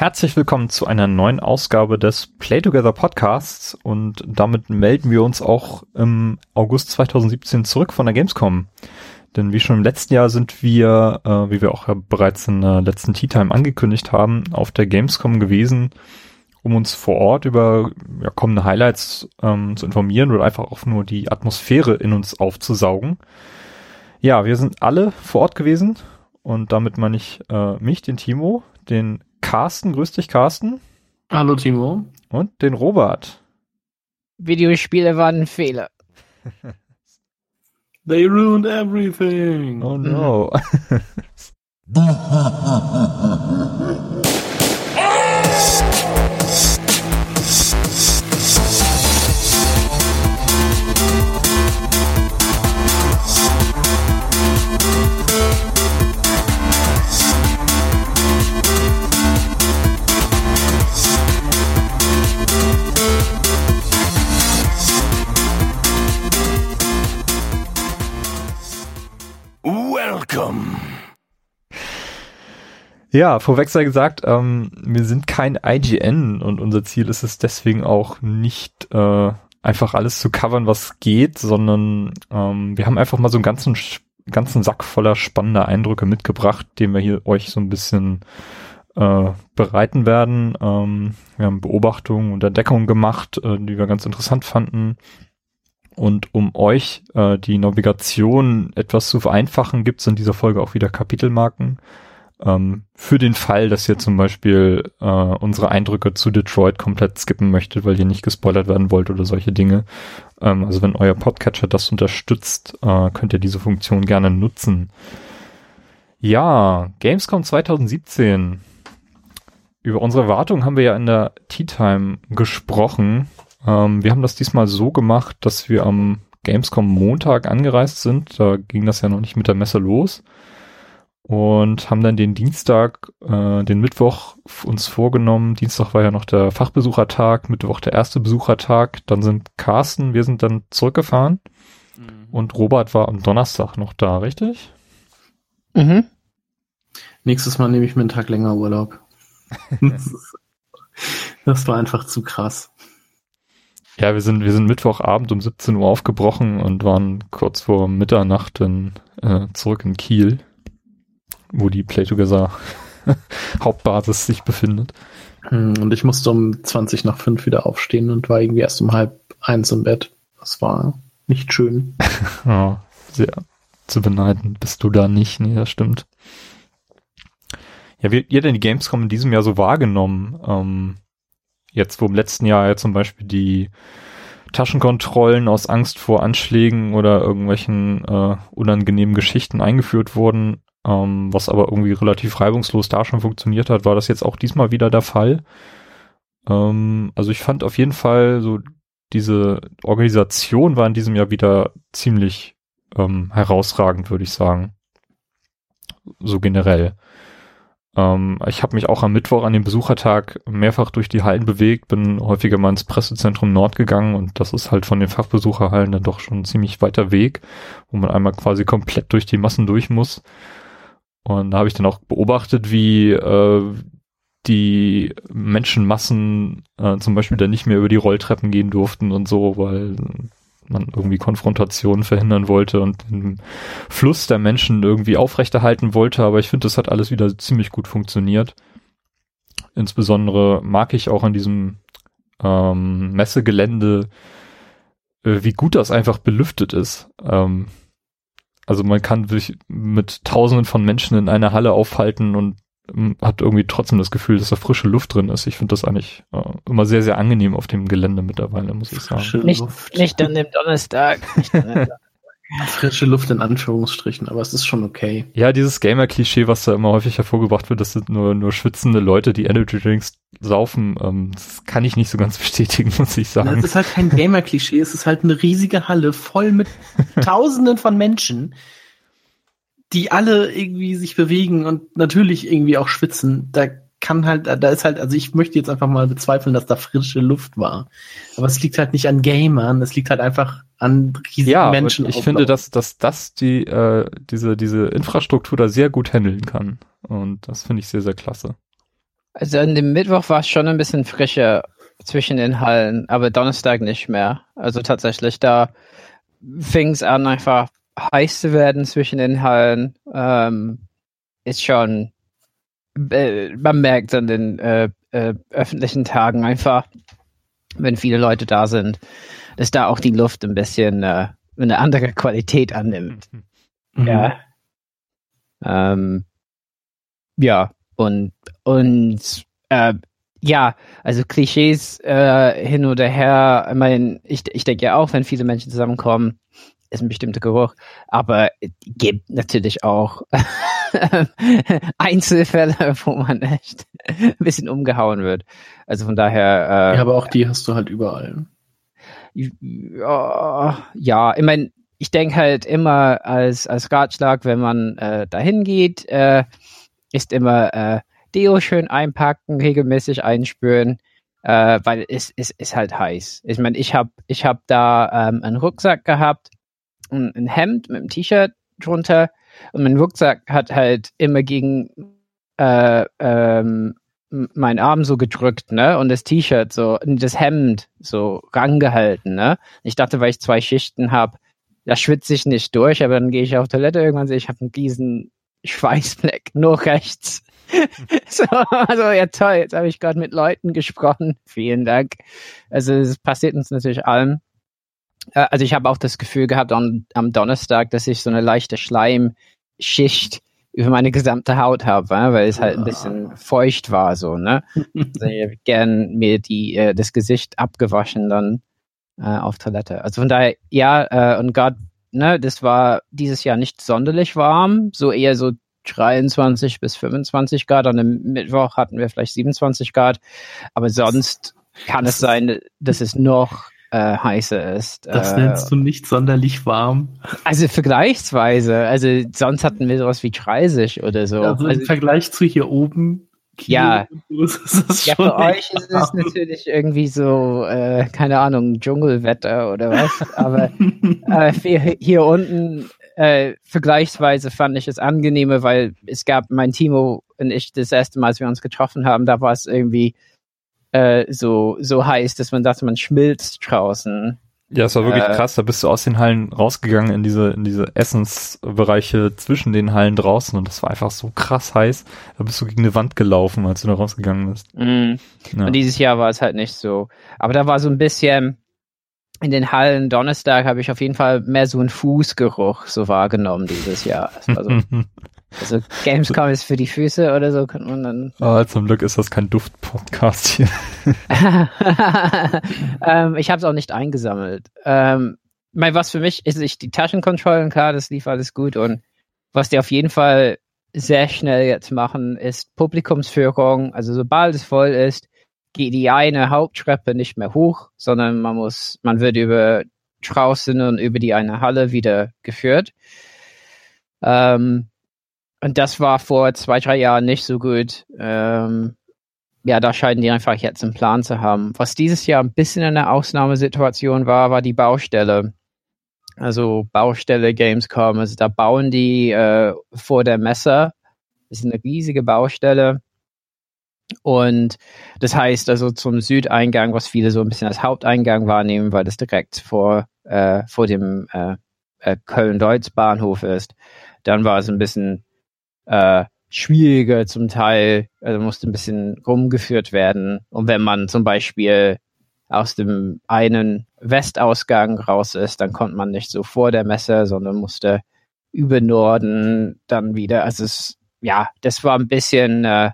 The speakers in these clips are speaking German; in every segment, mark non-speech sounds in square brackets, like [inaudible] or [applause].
Herzlich willkommen zu einer neuen Ausgabe des Play Together Podcasts und damit melden wir uns auch im August 2017 zurück von der Gamescom. Denn wie schon im letzten Jahr sind wir, äh, wie wir auch ja bereits in der letzten Tea Time angekündigt haben, auf der Gamescom gewesen, um uns vor Ort über ja, kommende Highlights ähm, zu informieren oder einfach auch nur die Atmosphäre in uns aufzusaugen. Ja, wir sind alle vor Ort gewesen und damit meine ich äh, mich, den Timo, den Carsten. Grüß dich, Carsten. Hallo, Timo. Und den Robert. Videospiele waren ein Fehler. [laughs] They ruined everything. Oh no. [laughs] [laughs] Welcome. Ja, vorweg sei gesagt, ähm, wir sind kein IGN und unser Ziel ist es deswegen auch nicht äh, einfach alles zu covern, was geht, sondern ähm, wir haben einfach mal so einen ganzen ganzen Sack voller spannender Eindrücke mitgebracht, den wir hier euch so ein bisschen äh, bereiten werden. Ähm, wir haben Beobachtungen und Entdeckungen gemacht, äh, die wir ganz interessant fanden. Und um euch äh, die Navigation etwas zu vereinfachen, gibt es in dieser Folge auch wieder Kapitelmarken. Ähm, für den Fall, dass ihr zum Beispiel äh, unsere Eindrücke zu Detroit komplett skippen möchtet, weil ihr nicht gespoilert werden wollt oder solche Dinge. Ähm, also wenn euer Podcatcher das unterstützt, äh, könnt ihr diese Funktion gerne nutzen. Ja, Gamescom 2017. Über unsere Erwartungen haben wir ja in der Tea Time gesprochen. Ähm, wir haben das diesmal so gemacht, dass wir am Gamescom Montag angereist sind. Da ging das ja noch nicht mit der Messe los. Und haben dann den Dienstag, äh, den Mittwoch uns vorgenommen. Dienstag war ja noch der Fachbesuchertag, Mittwoch der erste Besuchertag. Dann sind Carsten, wir sind dann zurückgefahren. Mhm. Und Robert war am Donnerstag noch da, richtig? Mhm. Nächstes Mal nehme ich mir einen Tag länger Urlaub. [laughs] das war einfach zu krass. Ja, wir sind, wir sind Mittwochabend um 17 Uhr aufgebrochen und waren kurz vor Mitternacht dann äh, zurück in Kiel, wo die Play Together [laughs] Hauptbasis sich befindet. Hm, und ich musste um 20 nach 5 wieder aufstehen und war irgendwie erst um halb eins im Bett. Das war nicht schön. [laughs] ja, sehr zu beneiden. Bist du da nicht? Nee, das stimmt. Ja, wie ihr denn die Gamescom in diesem Jahr so wahrgenommen? Ähm, jetzt, wo im letzten Jahr ja zum Beispiel die Taschenkontrollen aus Angst vor Anschlägen oder irgendwelchen äh, unangenehmen Geschichten eingeführt wurden, ähm, was aber irgendwie relativ reibungslos da schon funktioniert hat, war das jetzt auch diesmal wieder der Fall. Ähm, also ich fand auf jeden Fall so diese Organisation war in diesem Jahr wieder ziemlich ähm, herausragend, würde ich sagen. So generell. Ähm, ich habe mich auch am Mittwoch an dem Besuchertag mehrfach durch die Hallen bewegt, bin häufiger mal ins Pressezentrum Nord gegangen und das ist halt von den Fachbesucherhallen dann doch schon ein ziemlich weiter Weg, wo man einmal quasi komplett durch die Massen durch muss. Und da habe ich dann auch beobachtet, wie äh, die Menschenmassen äh, zum Beispiel dann nicht mehr über die Rolltreppen gehen durften und so, weil man irgendwie Konfrontationen verhindern wollte und den Fluss der Menschen irgendwie aufrechterhalten wollte. Aber ich finde, das hat alles wieder ziemlich gut funktioniert. Insbesondere mag ich auch an diesem ähm, Messegelände, äh, wie gut das einfach belüftet ist. Ähm, also man kann sich mit Tausenden von Menschen in einer Halle aufhalten und hat irgendwie trotzdem das Gefühl, dass da frische Luft drin ist. Ich finde das eigentlich äh, immer sehr, sehr angenehm auf dem Gelände mittlerweile, muss ich sagen. Frische nicht, Luft. nicht an dem Donnerstag. [laughs] Frische Luft in Anführungsstrichen, aber es ist schon okay. Ja, dieses Gamer-Klischee, was da immer häufig hervorgebracht wird, das sind nur, nur schwitzende Leute, die Energy Drinks saufen, ähm, das kann ich nicht so ganz [laughs] bestätigen, muss ich sagen. Das ist halt kein Gamer-Klischee, es ist halt eine riesige Halle voll mit [laughs] Tausenden von Menschen, die alle irgendwie sich bewegen und natürlich irgendwie auch schwitzen, da kann halt, da ist halt, also ich möchte jetzt einfach mal bezweifeln, dass da frische Luft war. Aber es liegt halt nicht an Gamern, es liegt halt einfach an riesigen ja, Menschen. Ich finde, dass, dass das die, äh, diese, diese Infrastruktur da sehr gut handeln kann. Und das finde ich sehr, sehr klasse. Also an dem Mittwoch war es schon ein bisschen frischer zwischen den Hallen, aber Donnerstag nicht mehr. Also tatsächlich, da fing es an, einfach heiß zu werden zwischen den Hallen. Ähm, ist schon, äh, man merkt an den äh, äh, öffentlichen Tagen einfach, wenn viele Leute da sind, dass da auch die Luft ein bisschen äh, eine andere Qualität annimmt. Mhm. Ja. Ähm, ja, und, und äh, ja, also Klischees äh, hin oder her, ich meine, ich, ich denke ja auch, wenn viele Menschen zusammenkommen, ist ein bestimmter Geruch, aber es gibt natürlich auch [laughs] Einzelfälle, [laughs] wo man echt ein bisschen umgehauen wird. Also von daher. Äh, Ja, aber auch die hast du halt überall. ja, ja, ich meine, ich denke halt immer als, als Ratschlag, wenn man äh, dahin geht, äh, ist immer äh, Deo schön einpacken, regelmäßig einspüren, äh, weil es, es ist halt heiß. Ich meine, ich habe ich hab da ähm, einen Rucksack gehabt, ein, ein Hemd mit einem T-Shirt drunter und mein Rucksack hat halt immer gegen äh, ähm, meinen Arm so gedrückt, ne? Und das T-Shirt so, das Hemd so rangehalten, ne? Ich dachte, weil ich zwei Schichten habe, da schwitze ich nicht durch, aber dann gehe ich auf Toilette irgendwann sehe ich, habe einen riesen Schweißfleck nur rechts. [laughs] so, also ja toll, jetzt habe ich gerade mit Leuten gesprochen. Vielen Dank. Also es passiert uns natürlich allen. Äh, Also ich habe auch das Gefühl gehabt am, am Donnerstag, dass ich so eine leichte Schleimschicht über meine gesamte Haut habe, weil es halt ein bisschen feucht war so, ne? [laughs] Also ich habe gern mir die äh, das Gesicht abgewaschen dann äh, auf Toilette. Also von daher ja äh, und Gott, ne, das war dieses Jahr nicht sonderlich warm, so eher so 23 bis 25 Grad. An dem Mittwoch hatten wir vielleicht 27 Grad, aber sonst kann es sein, dass es noch äh, heißer ist. Das äh, nennst du nicht sonderlich warm. also vergleichsweise, also sonst hatten wir sowas wie 30 oder so. Also im Also, Vergleich zu hier oben. Kiel Ja. so ja, für euch ist es natürlich irgendwie so, äh, keine Ahnung, Dschungelwetter oder was, aber [laughs] äh, hier unten äh, vergleichsweise fand ich es angenehmer, weil es gab mein Timo und ich das erste Mal, als wir uns getroffen haben, da war es irgendwie äh, so so heiß, dass man dachte, man schmilzt draußen. Ja, es war wirklich Äh, krass. Da bist du aus den Hallen rausgegangen in diese, in diese Essensbereiche zwischen den Hallen draußen und das war einfach so krass heiß. Da bist du gegen eine Wand gelaufen, als du da rausgegangen bist. Mm. Ja. Und dieses Jahr war es halt nicht so. Aber da war so ein bisschen in den Hallen Donnerstag habe ich auf jeden Fall mehr so einen Fußgeruch so wahrgenommen dieses Jahr. Das war so, [laughs] also Gamescom ist für die Füße oder so, könnte man dann Ah, zum Glück ist das kein Duft-Podcast hier. [laughs] ähm, ich habe es auch nicht eingesammelt. Ähm, mein, was für mich ist, ich die Taschenkontrollen, klar, das lief alles gut und was die auf jeden Fall sehr schnell jetzt machen, ist Publikumsführung. Also sobald es voll ist, geht die eine Haupttreppe nicht mehr hoch, sondern man muss, man wird über draußen und über die eine Halle wieder geführt. Ähm, und das war vor zwei, drei Jahren nicht so gut. Ähm, ja, da scheinen die einfach jetzt einen Plan zu haben. Was dieses Jahr ein bisschen eine Ausnahmesituation war, war die Baustelle. Also Baustelle Gamescom. Also da bauen die äh, vor der Messe. Das ist eine riesige Baustelle. Und das heißt also zum Südeingang, was viele so ein bisschen als Haupteingang wahrnehmen, weil das direkt vor, äh, vor dem äh, äh, Köln-Deutz-Bahnhof ist. Dann war es ein bisschen äh, schwieriger zum Teil, also musste ein bisschen rumgeführt werden. Und wenn man zum Beispiel aus dem einen Westausgang raus ist, dann konnte man nicht so vor der Messe, sondern musste über Norden dann wieder. Also es, ja, das war ein bisschen, äh,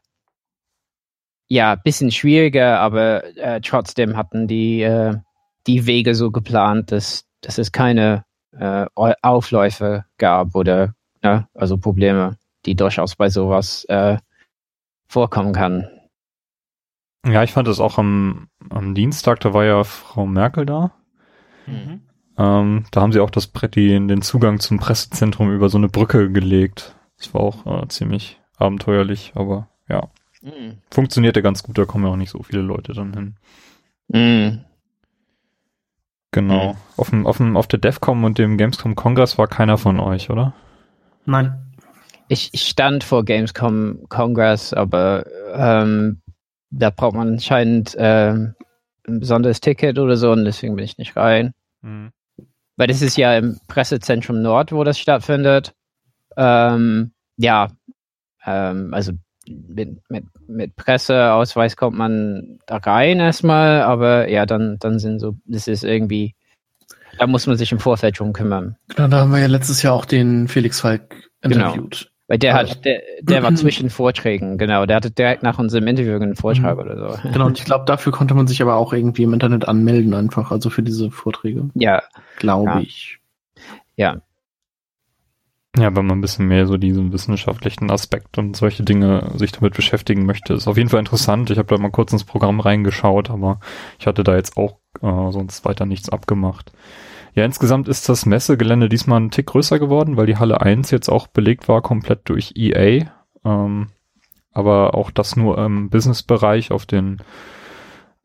ja, bisschen schwieriger, aber äh, trotzdem hatten die äh, die Wege so geplant, dass, dass es keine äh, Aufläufe gab oder ja, also Probleme, die durchaus bei sowas äh, vorkommen kann. Ja, ich fand das auch am, am Dienstag, da war ja Frau Merkel da. Mhm. Ähm, da haben sie auch das Brett, die, den Zugang zum Pressezentrum über so eine Brücke gelegt. Das war auch äh, ziemlich abenteuerlich, aber ja, Mhm. funktionierte ganz gut, da kommen ja auch nicht so viele Leute dann hin. Mhm. Genau. Mhm. Auf, dem, auf, dem, auf der DEFCOM und dem Gamescom Kongress war keiner von euch, oder? Nein. Ich, ich stand vor Gamescom Congress, aber ähm, da braucht man anscheinend äh, ein besonderes Ticket oder so und deswegen bin ich nicht rein. Mhm. Weil das ist ja im Pressezentrum Nord, wo das stattfindet. Ähm, ja, ähm, also mit, mit, mit Presseausweis kommt man da rein erstmal, aber ja, dann, dann sind so, das ist irgendwie, da muss man sich im Vorfeld schon kümmern. Genau, da haben wir ja letztes Jahr auch den Felix Falk genau. interviewt. Weil der hat, der, der war zwischen Vorträgen, genau. Der hatte direkt nach unserem Interview einen Vortrag mhm. oder so. Genau, und ich glaube, dafür konnte man sich aber auch irgendwie im Internet anmelden, einfach, also für diese Vorträge. Ja. Glaube ja. ich. Ja. Ja, wenn man ein bisschen mehr so diesen wissenschaftlichen Aspekt und solche Dinge sich damit beschäftigen möchte, ist auf jeden Fall interessant. Ich habe da mal kurz ins Programm reingeschaut, aber ich hatte da jetzt auch äh, sonst weiter nichts abgemacht. Ja, insgesamt ist das Messegelände diesmal ein Tick größer geworden, weil die Halle 1 jetzt auch belegt war, komplett durch EA. Ähm, aber auch das nur im Business-Bereich. Auf den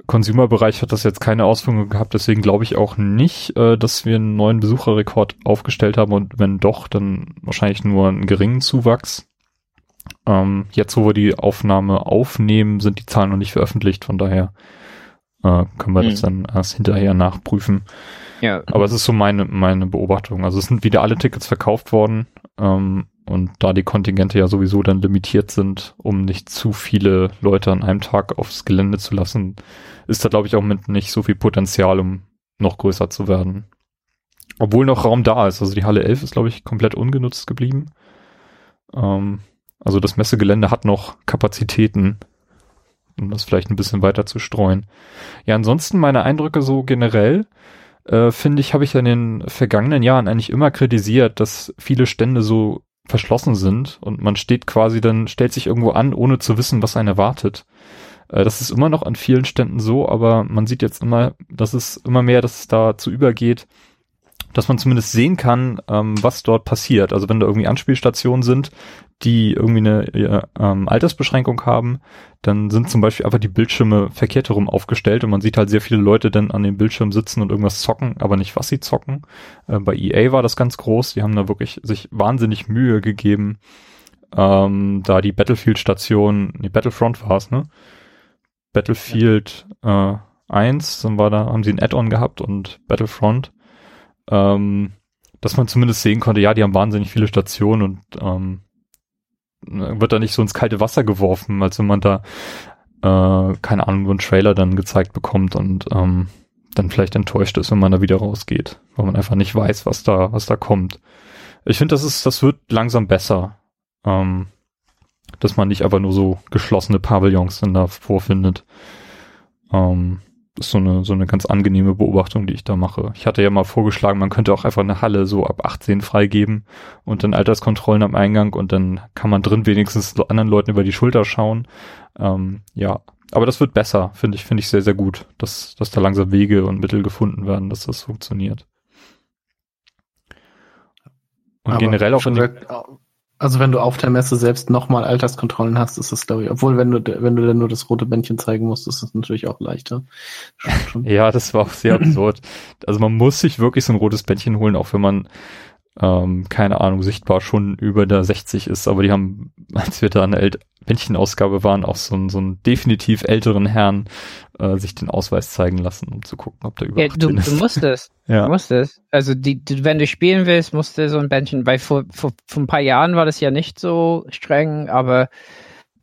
Consumer-Bereich hat das jetzt keine Auswirkungen gehabt. Deswegen glaube ich auch nicht, äh, dass wir einen neuen Besucherrekord aufgestellt haben. Und wenn doch, dann wahrscheinlich nur einen geringen Zuwachs. Ähm, jetzt, wo wir die Aufnahme aufnehmen, sind die Zahlen noch nicht veröffentlicht. Von daher äh, können wir mhm. das dann erst hinterher nachprüfen. Ja. Aber es ist so meine, meine Beobachtung. Also es sind wieder alle Tickets verkauft worden. Ähm, und da die Kontingente ja sowieso dann limitiert sind, um nicht zu viele Leute an einem Tag aufs Gelände zu lassen, ist da glaube ich auch mit nicht so viel Potenzial, um noch größer zu werden. Obwohl noch Raum da ist. Also die Halle 11 ist glaube ich komplett ungenutzt geblieben. Ähm, also das Messegelände hat noch Kapazitäten, um das vielleicht ein bisschen weiter zu streuen. Ja, ansonsten meine Eindrücke so generell äh, finde ich, habe ich in den vergangenen Jahren eigentlich immer kritisiert, dass viele Stände so verschlossen sind und man steht quasi dann, stellt sich irgendwo an, ohne zu wissen, was einen erwartet. Äh, das ist immer noch an vielen Ständen so, aber man sieht jetzt immer, dass es immer mehr, dass es dazu übergeht, dass man zumindest sehen kann, ähm, was dort passiert. Also wenn da irgendwie Anspielstationen sind, die irgendwie eine äh, ähm, Altersbeschränkung haben, dann sind zum Beispiel einfach die Bildschirme verkehrt herum aufgestellt und man sieht halt sehr viele Leute dann an dem Bildschirm sitzen und irgendwas zocken, aber nicht was sie zocken. Äh, bei EA war das ganz groß, die haben da wirklich sich wahnsinnig Mühe gegeben, ähm, da die Battlefield-Station, die Battlefront war es, ne? Battlefield äh, 1, dann war da, haben sie ein Add-on gehabt und Battlefront ähm, dass man zumindest sehen konnte, ja, die haben wahnsinnig viele Stationen und ähm, wird da nicht so ins kalte Wasser geworfen, als wenn man da, äh, keine Ahnung, nur einen Trailer dann gezeigt bekommt und ähm, dann vielleicht enttäuscht ist, wenn man da wieder rausgeht, weil man einfach nicht weiß, was da, was da kommt. Ich finde, das ist, das wird langsam besser, ähm, dass man nicht einfach nur so geschlossene Pavillons dann da vorfindet. Ähm, ist so eine, so eine ganz angenehme Beobachtung, die ich da mache. Ich hatte ja mal vorgeschlagen, man könnte auch einfach eine Halle so ab 18 freigeben und dann Alterskontrollen am Eingang und dann kann man drin wenigstens anderen Leuten über die Schulter schauen. Ähm, ja, aber das wird besser, finde ich, finde ich sehr, sehr gut, dass, dass da langsam Wege und Mittel gefunden werden, dass das funktioniert. Und aber generell auch in die, also wenn du auf der Messe selbst nochmal Alterskontrollen hast, ist das glaube ich, obwohl wenn du wenn du dann nur das rote Bändchen zeigen musst, ist das natürlich auch leichter. ja, das war auch sehr absurd. Also man muss sich wirklich so ein rotes Bändchen holen, auch wenn man ähm, keine Ahnung, sichtbar schon über der 60 ist, aber die haben, [laughs] als wir da eine El Bändchenausgabe waren, auch so, ein, so einen definitiv älteren Herrn äh, sich den Ausweis zeigen lassen, um zu gucken, ob der überhaupt ja, du, ist. Du musst es. [laughs] ja. Du musst es. Also die, die, wenn du spielen willst, musst du so ein Bändchen, weil vor, vor, vor ein paar Jahren war das ja nicht so streng, aber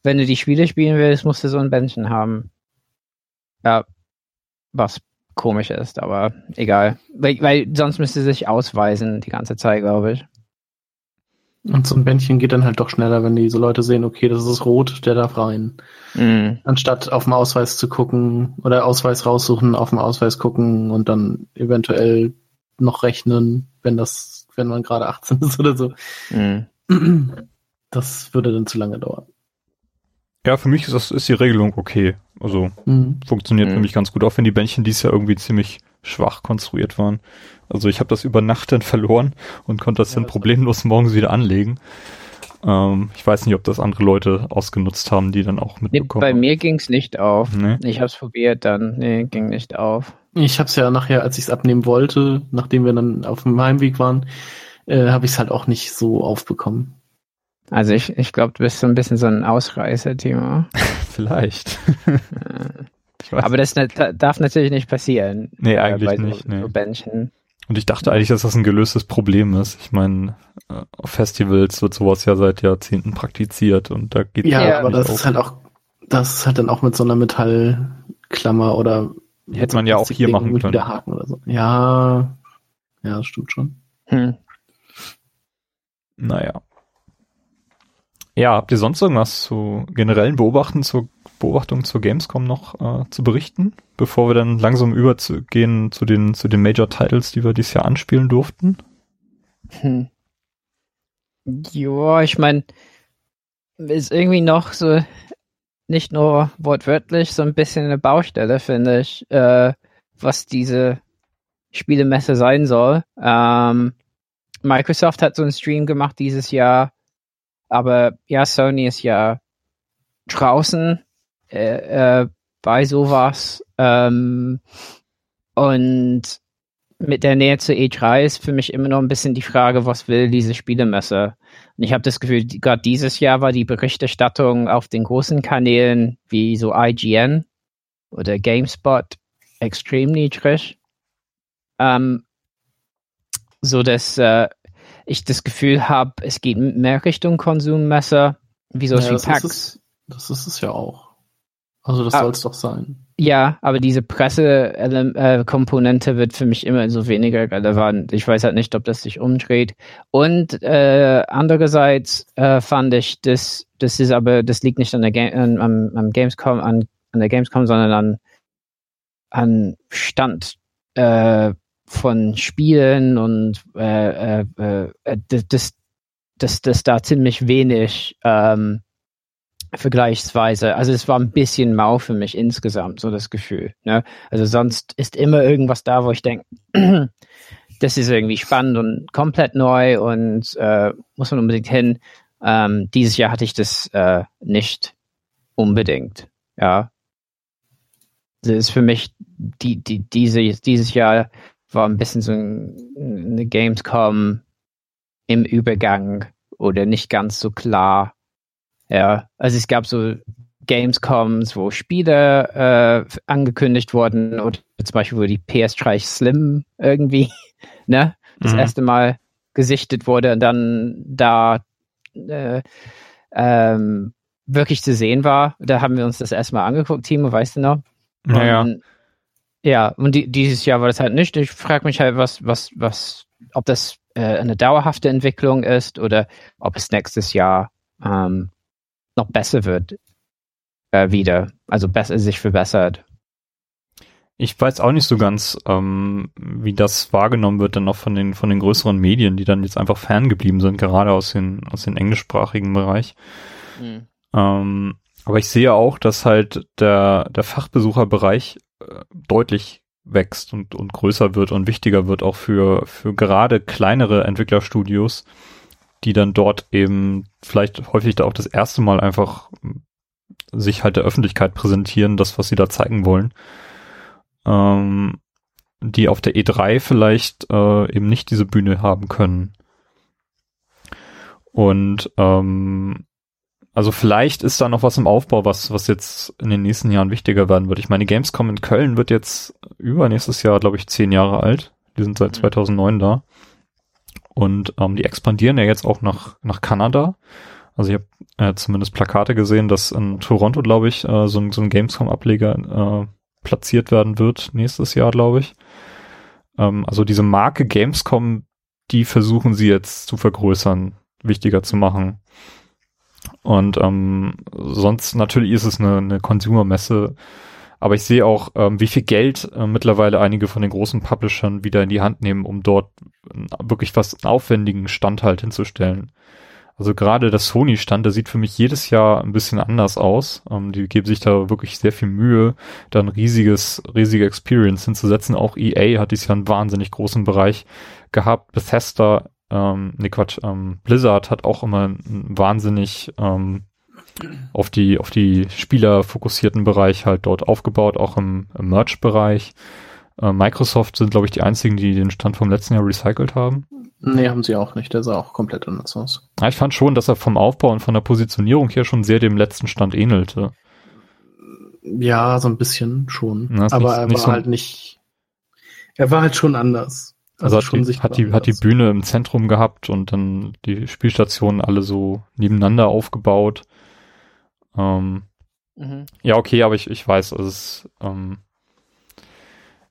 wenn du die Spiele spielen willst, musst du so ein Bändchen haben. Ja, was komisch ist, aber egal. Weil, weil sonst müsste sich ausweisen die ganze Zeit, glaube ich. Und so ein Bändchen geht dann halt doch schneller, wenn diese Leute sehen, okay, das ist rot, der darf rein. Mhm. Anstatt auf dem Ausweis zu gucken oder Ausweis raussuchen, auf dem Ausweis gucken und dann eventuell noch rechnen, wenn das, wenn man gerade [laughs] 18 ist oder so. Mhm. Das würde dann zu lange dauern. Ja, für mich ist, das, ist die Regelung okay. Also mhm. funktioniert mhm. für mich ganz gut, auch wenn die Bändchen dies Jahr irgendwie ziemlich schwach konstruiert waren. Also ich habe das über Nacht dann [laughs] verloren und konnte das ja, dann problemlos morgens wieder anlegen. Ähm, ich weiß nicht, ob das andere Leute ausgenutzt haben, die dann auch mitbekommen. Nee, bei mir ging es nicht auf. Nee. Ich habe es probiert, dann nee, ging nicht auf. Ich habe es ja nachher, als ich es abnehmen wollte, nachdem wir dann auf dem Heimweg waren, äh, habe ich es halt auch nicht so aufbekommen. Also ich, ich glaube, du bist so ein bisschen so ein Ausreißer-Thema. [laughs] Vielleicht. [laughs] Aber das darf natürlich nicht passieren. Nee, äh, eigentlich so, nicht. Nee. So Bändchen. Und ich dachte eigentlich, dass das ein gelöstes Problem ist. Ich meine, äh, auf Festivals wird sowas ja seit Jahrzehnten praktiziert und da geht Ja, ja aber das ist halt auch, das ist halt dann auch mit so einer Metallklammer oder hätte man ja auch hier machen können. Haken oder so. Ja, ja, das stimmt schon. Hm. Naja. Ja, habt ihr sonst irgendwas zu generellen Beobachten zur Beobachtungen zur Gamescom noch äh, zu berichten, bevor wir dann langsam übergehen zu den zu den Major Titles, die wir dieses Jahr anspielen durften? Hm. Ja, ich meine, ist irgendwie noch so nicht nur wortwörtlich, so ein bisschen eine Baustelle, finde ich, äh, was diese Spielemesse sein soll. Ähm, Microsoft hat so einen Stream gemacht dieses Jahr, aber ja, Sony ist ja draußen äh, äh, bei sowas. Ähm, und mit der Nähe zu E3 ist für mich immer noch ein bisschen die Frage, was will diese Spielemesse? Und ich habe das Gefühl, gerade dieses Jahr war die Berichterstattung auf den großen Kanälen wie so IGN oder GameSpot extrem niedrig. Ähm, so dass äh, ich das Gefühl habe, es geht mehr Richtung Konsummesse, wie sowas ja, wie PAX. Ist das ist es ja auch. Also das ah, soll es doch sein. Ja, aber diese Pressekomponente wird für mich immer so weniger relevant. Ich weiß halt nicht, ob das sich umdreht. Und äh, andererseits äh, fand ich, das, das ist aber, das liegt nicht an der Ga an, am, am Gamescom, an, an der Gamescom, sondern an, an Stand äh, von Spielen und äh, äh, äh, das, das, das da ziemlich wenig ähm, vergleichsweise, also es war ein bisschen mau für mich insgesamt, so das Gefühl. Ne? Also sonst ist immer irgendwas da, wo ich denke, [clears throat] das ist irgendwie spannend und komplett neu und äh, muss man unbedingt hin. Ähm, dieses Jahr hatte ich das äh, nicht unbedingt. Ja, das ist für mich die die diese dieses Jahr war ein bisschen so eine Gamescom im Übergang oder nicht ganz so klar ja, also es gab so Gamescoms, wo Spiele äh, angekündigt wurden oder zum Beispiel, wo die PS3 Slim irgendwie, [laughs] ne, das mhm. erste Mal gesichtet wurde und dann da äh, ähm, wirklich zu sehen war. Da haben wir uns das erstmal angeguckt, Timo, weißt du noch? Naja. Und, ja, und die, dieses Jahr war das halt nicht. Ich frage mich halt, was, was, was, ob das äh, eine dauerhafte Entwicklung ist oder ob es nächstes Jahr ähm, noch besser wird äh, wieder, also besser sich verbessert. Ich weiß auch nicht so ganz, ähm, wie das wahrgenommen wird dann noch von den von den größeren Medien, die dann jetzt einfach ferngeblieben sind, gerade aus den aus den englischsprachigen Bereich. Mhm. Ähm, aber ich sehe auch, dass halt der der Fachbesucherbereich deutlich wächst und und größer wird und wichtiger wird auch für für gerade kleinere Entwicklerstudios, die dann dort eben vielleicht häufig da auch das erste Mal einfach sich halt der Öffentlichkeit präsentieren, das, was sie da zeigen wollen. Ähm, die auf der E3 vielleicht äh, eben nicht diese Bühne haben können. Und ähm, also vielleicht ist da noch was im Aufbau, was, was jetzt in den nächsten Jahren wichtiger werden wird. Ich meine, Gamescom in Köln wird jetzt übernächstes Jahr, glaube ich, zehn Jahre alt. Die sind seit 2009 mhm. da. Und ähm, die expandieren ja jetzt auch nach, nach Kanada. Also ich habe äh, zumindest Plakate gesehen, dass in Toronto, glaube ich, äh, so, ein, so ein Gamescom-Ableger äh, platziert werden wird nächstes Jahr, glaube ich. Ähm, also diese Marke Gamescom, die versuchen sie jetzt zu vergrößern, wichtiger zu machen. Und ähm, sonst natürlich ist es eine, eine Consumer-Messe, aber ich sehe auch, ähm, wie viel Geld äh, mittlerweile einige von den großen Publishern wieder in die Hand nehmen, um dort wirklich was aufwendigen Stand halt hinzustellen. Also gerade der Sony-Stand, der sieht für mich jedes Jahr ein bisschen anders aus. Ähm, die geben sich da wirklich sehr viel Mühe, da ein riesiges, riesige Experience hinzusetzen. Auch EA hat dieses Jahr einen wahnsinnig großen Bereich gehabt. Bethesda, ähm, nee Quatsch, ähm, Blizzard hat auch immer wahnsinnig ähm, auf die, auf die Spieler fokussierten Bereich halt dort aufgebaut, auch im, im Merch-Bereich. Äh, Microsoft sind, glaube ich, die einzigen, die den Stand vom letzten Jahr recycelt haben. Nee, haben sie auch nicht. Der sah auch komplett anders aus. Ja, ich fand schon, dass er vom Aufbau und von der Positionierung her schon sehr dem letzten Stand ähnelte. Ja, so ein bisschen schon. Ist Aber nicht- er nicht war so- halt nicht. Er war halt schon anders. Also, hat, schon die, sichtbar hat, die, hat die. Bühne im Zentrum gehabt und dann die Spielstationen alle so nebeneinander aufgebaut. Ähm, Mhm. ja, okay, aber ich, ich weiß, es ist, ähm,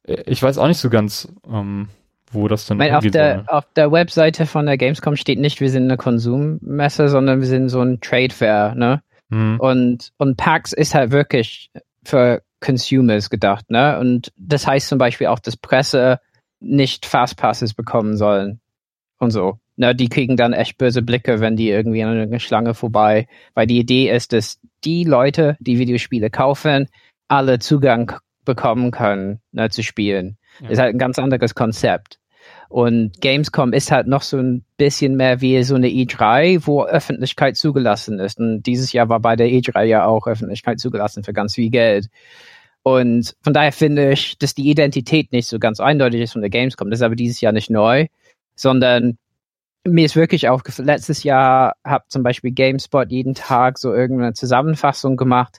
ich weiß auch nicht so ganz, ähm, wo das denn meine, auf der, soll. auf der Webseite von der Gamescom steht nicht, wir sind eine Konsummesse, sondern wir sind so ein Trade Fair, ne? Hm. Und, und PAX ist halt wirklich für Consumers gedacht, ne? Und das heißt zum Beispiel auch, dass Presse nicht Fastpasses bekommen sollen und so. Ne, die kriegen dann echt böse Blicke, wenn die irgendwie an einer Schlange vorbei, weil die Idee ist, dass die Leute, die Videospiele kaufen, alle Zugang bekommen können, ne, zu spielen. Ja. Ist halt ein ganz anderes Konzept. Und Gamescom ist halt noch so ein bisschen mehr wie so eine E3, wo Öffentlichkeit zugelassen ist. Und dieses Jahr war bei der E3 ja auch Öffentlichkeit zugelassen für ganz viel Geld. Und von daher finde ich, dass die Identität nicht so ganz eindeutig ist von der Gamescom. Das ist aber dieses Jahr nicht neu, sondern mir ist wirklich aufgefallen, letztes Jahr hat zum Beispiel GameSpot jeden Tag so irgendeine Zusammenfassung gemacht.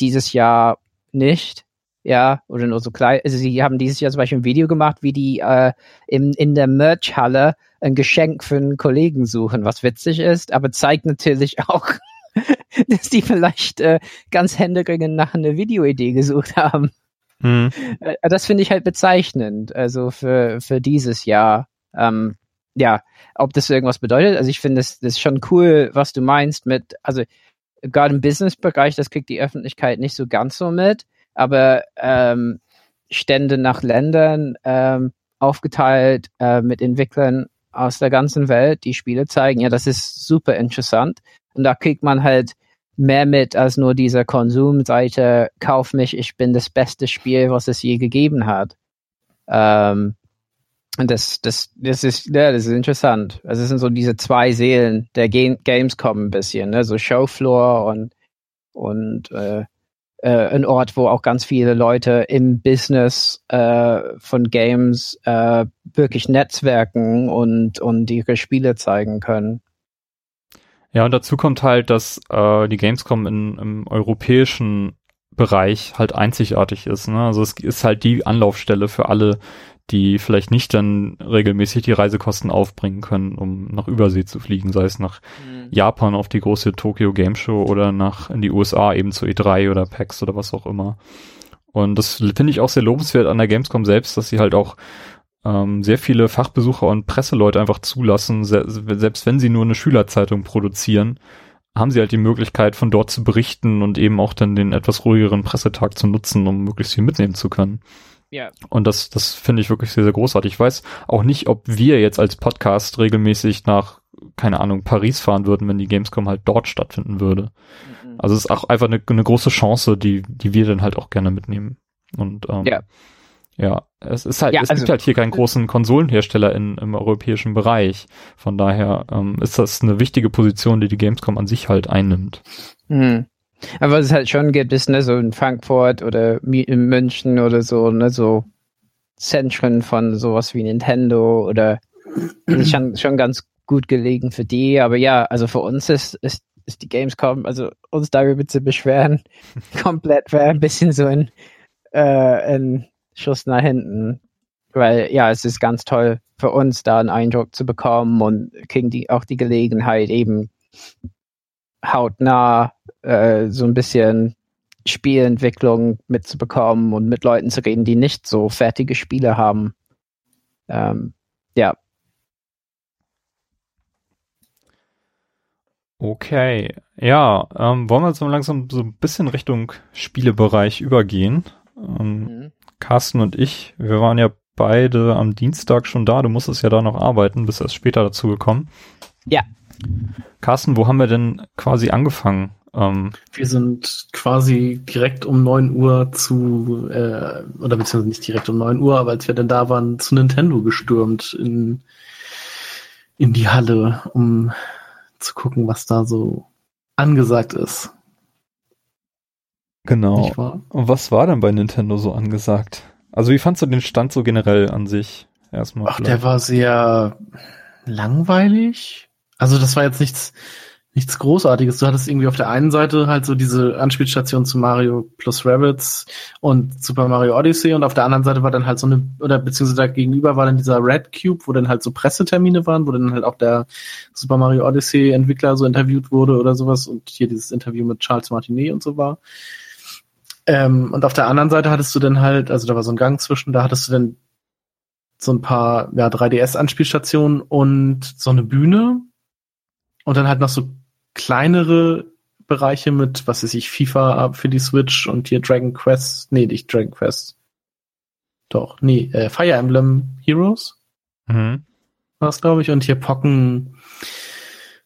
Dieses Jahr nicht. Ja, oder nur so klein. Also sie haben dieses Jahr zum Beispiel ein Video gemacht, wie die äh, im, in der Merch-Halle ein Geschenk für einen Kollegen suchen, was witzig ist, aber zeigt natürlich [laughs] auch, [laughs] dass die vielleicht äh, ganz händeringend nach einer Videoidee gesucht haben. Hm. Äh, Das finde ich halt bezeichnend, also für, für dieses Jahr. Ähm, ja, ob das irgendwas bedeutet. Also ich finde, das, das ist schon cool, was du meinst mit, also gerade im Business-Bereich, das kriegt die Öffentlichkeit nicht so ganz so mit, aber ähm, Stände nach Ländern ähm, aufgeteilt äh, mit Entwicklern aus der ganzen Welt, die Spiele zeigen, ja, das ist super interessant. Und da kriegt man halt mehr mit als nur dieser Konsumseite, kauf mich, ich bin das beste Spiel, was es je gegeben hat. Ähm, und das, das, das ist, ja, das ist interessant. Also es sind so diese zwei Seelen der Ga Gamescom ein bisschen, ne? so Showfloor und, und äh, äh, ein Ort, wo auch ganz viele Leute im Business äh, von Games äh, wirklich netzwerken und, und ihre Spiele zeigen können. Ja, und dazu kommt halt, dass äh, die Gamescom in, im europäischen Bereich halt einzigartig ist. Ne? Also es ist halt die Anlaufstelle für alle, die vielleicht nicht dann regelmäßig die Reisekosten aufbringen können, um nach Übersee zu fliegen, sei es nach Japan auf die große Tokyo Game Show oder nach in die USA eben zu E3 oder PAX oder was auch immer. Und das finde ich auch sehr lobenswert an der Gamescom selbst, dass sie halt auch ähm, sehr viele Fachbesucher und Presseleute einfach zulassen, se selbst wenn sie nur eine Schülerzeitung produzieren, haben sie halt die Möglichkeit von dort zu berichten und eben auch dann den etwas ruhigeren Pressetag zu nutzen, um möglichst viel mitnehmen zu können. Ja. Und das, das finde ich wirklich sehr, sehr großartig. Ich weiß auch nicht, ob wir jetzt als Podcast regelmäßig nach, keine Ahnung, Paris fahren würden, wenn die Gamescom halt dort stattfinden würde. Also es ist auch einfach eine, eine große Chance, die, die wir dann halt auch gerne mitnehmen. Und ähm, Ja. Ja, es ist halt, Ja, es also- gibt halt hier keinen großen Konsolenhersteller in, im europäischen Bereich. Von daher ähm, ist das eine wichtige Position, die die Gamescom an sich halt einnimmt. Mhm. Aber was es halt schon gibt, ist, ne, so in Frankfurt oder in München oder so, ne, so Zentren von sowas wie Nintendo oder das ist [clears throat] schon, schon ganz gut gelegen für die. Aber ja, also für uns ist, ist, ist die Gamescom, also uns darüber zu beschweren, [laughs] komplett wäre ein bisschen so ein, äh, ein Schuss nach hinten. Weil ja, es ist ganz toll für uns, da einen Eindruck zu bekommen und kriegen die auch die Gelegenheit, eben hautnah äh, so ein bisschen Spielentwicklung mitzubekommen und mit Leuten zu reden, die nicht so fertige Spiele haben. Ähm, ja, Okay, ja, ähm, wollen wir jetzt mal langsam so ein bisschen Richtung Spielebereich übergehen. Ähm, mhm. Carsten und ich, wir waren ja beide am Dienstag schon da. Du musstest ja da noch arbeiten, bist erst später dazu gekommen. Ja. Carsten, wo haben wir denn quasi angefangen? Ähm, Wir sind quasi direkt um 9 Uhr zu, äh, oder beziehungsweise nicht direkt um 9 Uhr, aber als wir dann da waren, zu Nintendo gestürmt in, in die Halle, um zu gucken, was da so angesagt ist. Genau. Nicht wahr? Und was war denn bei Nintendo so angesagt? Also wie fandst du den Stand so generell an sich? Erstmal. Ach, der war sehr langweilig. Also das war jetzt nichts, nichts Großartiges. Du hattest irgendwie auf der einen Seite halt so diese Anspielstation zu Mario plus Rabbits und Super Mario Odyssey und auf der anderen Seite war dann halt so eine, oder beziehungsweise da gegenüber war dann dieser Red Cube, wo dann halt so Pressetermine waren, wo dann halt auch der Super Mario Odyssey Entwickler so interviewt wurde oder sowas und hier dieses Interview mit Charles Martinet und so war. Ähm, und auf der anderen Seite hattest du dann halt, also da war so ein Gang zwischen, da hattest du dann so ein paar ja, 3DS-Anspielstationen und so eine Bühne. Und dann halt noch so kleinere Bereiche mit, was weiß ich, FIFA für die Switch und hier Dragon Quest. Nee, nicht Dragon Quest. Doch, nee, äh, Fire Emblem Heroes. Mhm. War es, glaube ich. Und hier Pocken,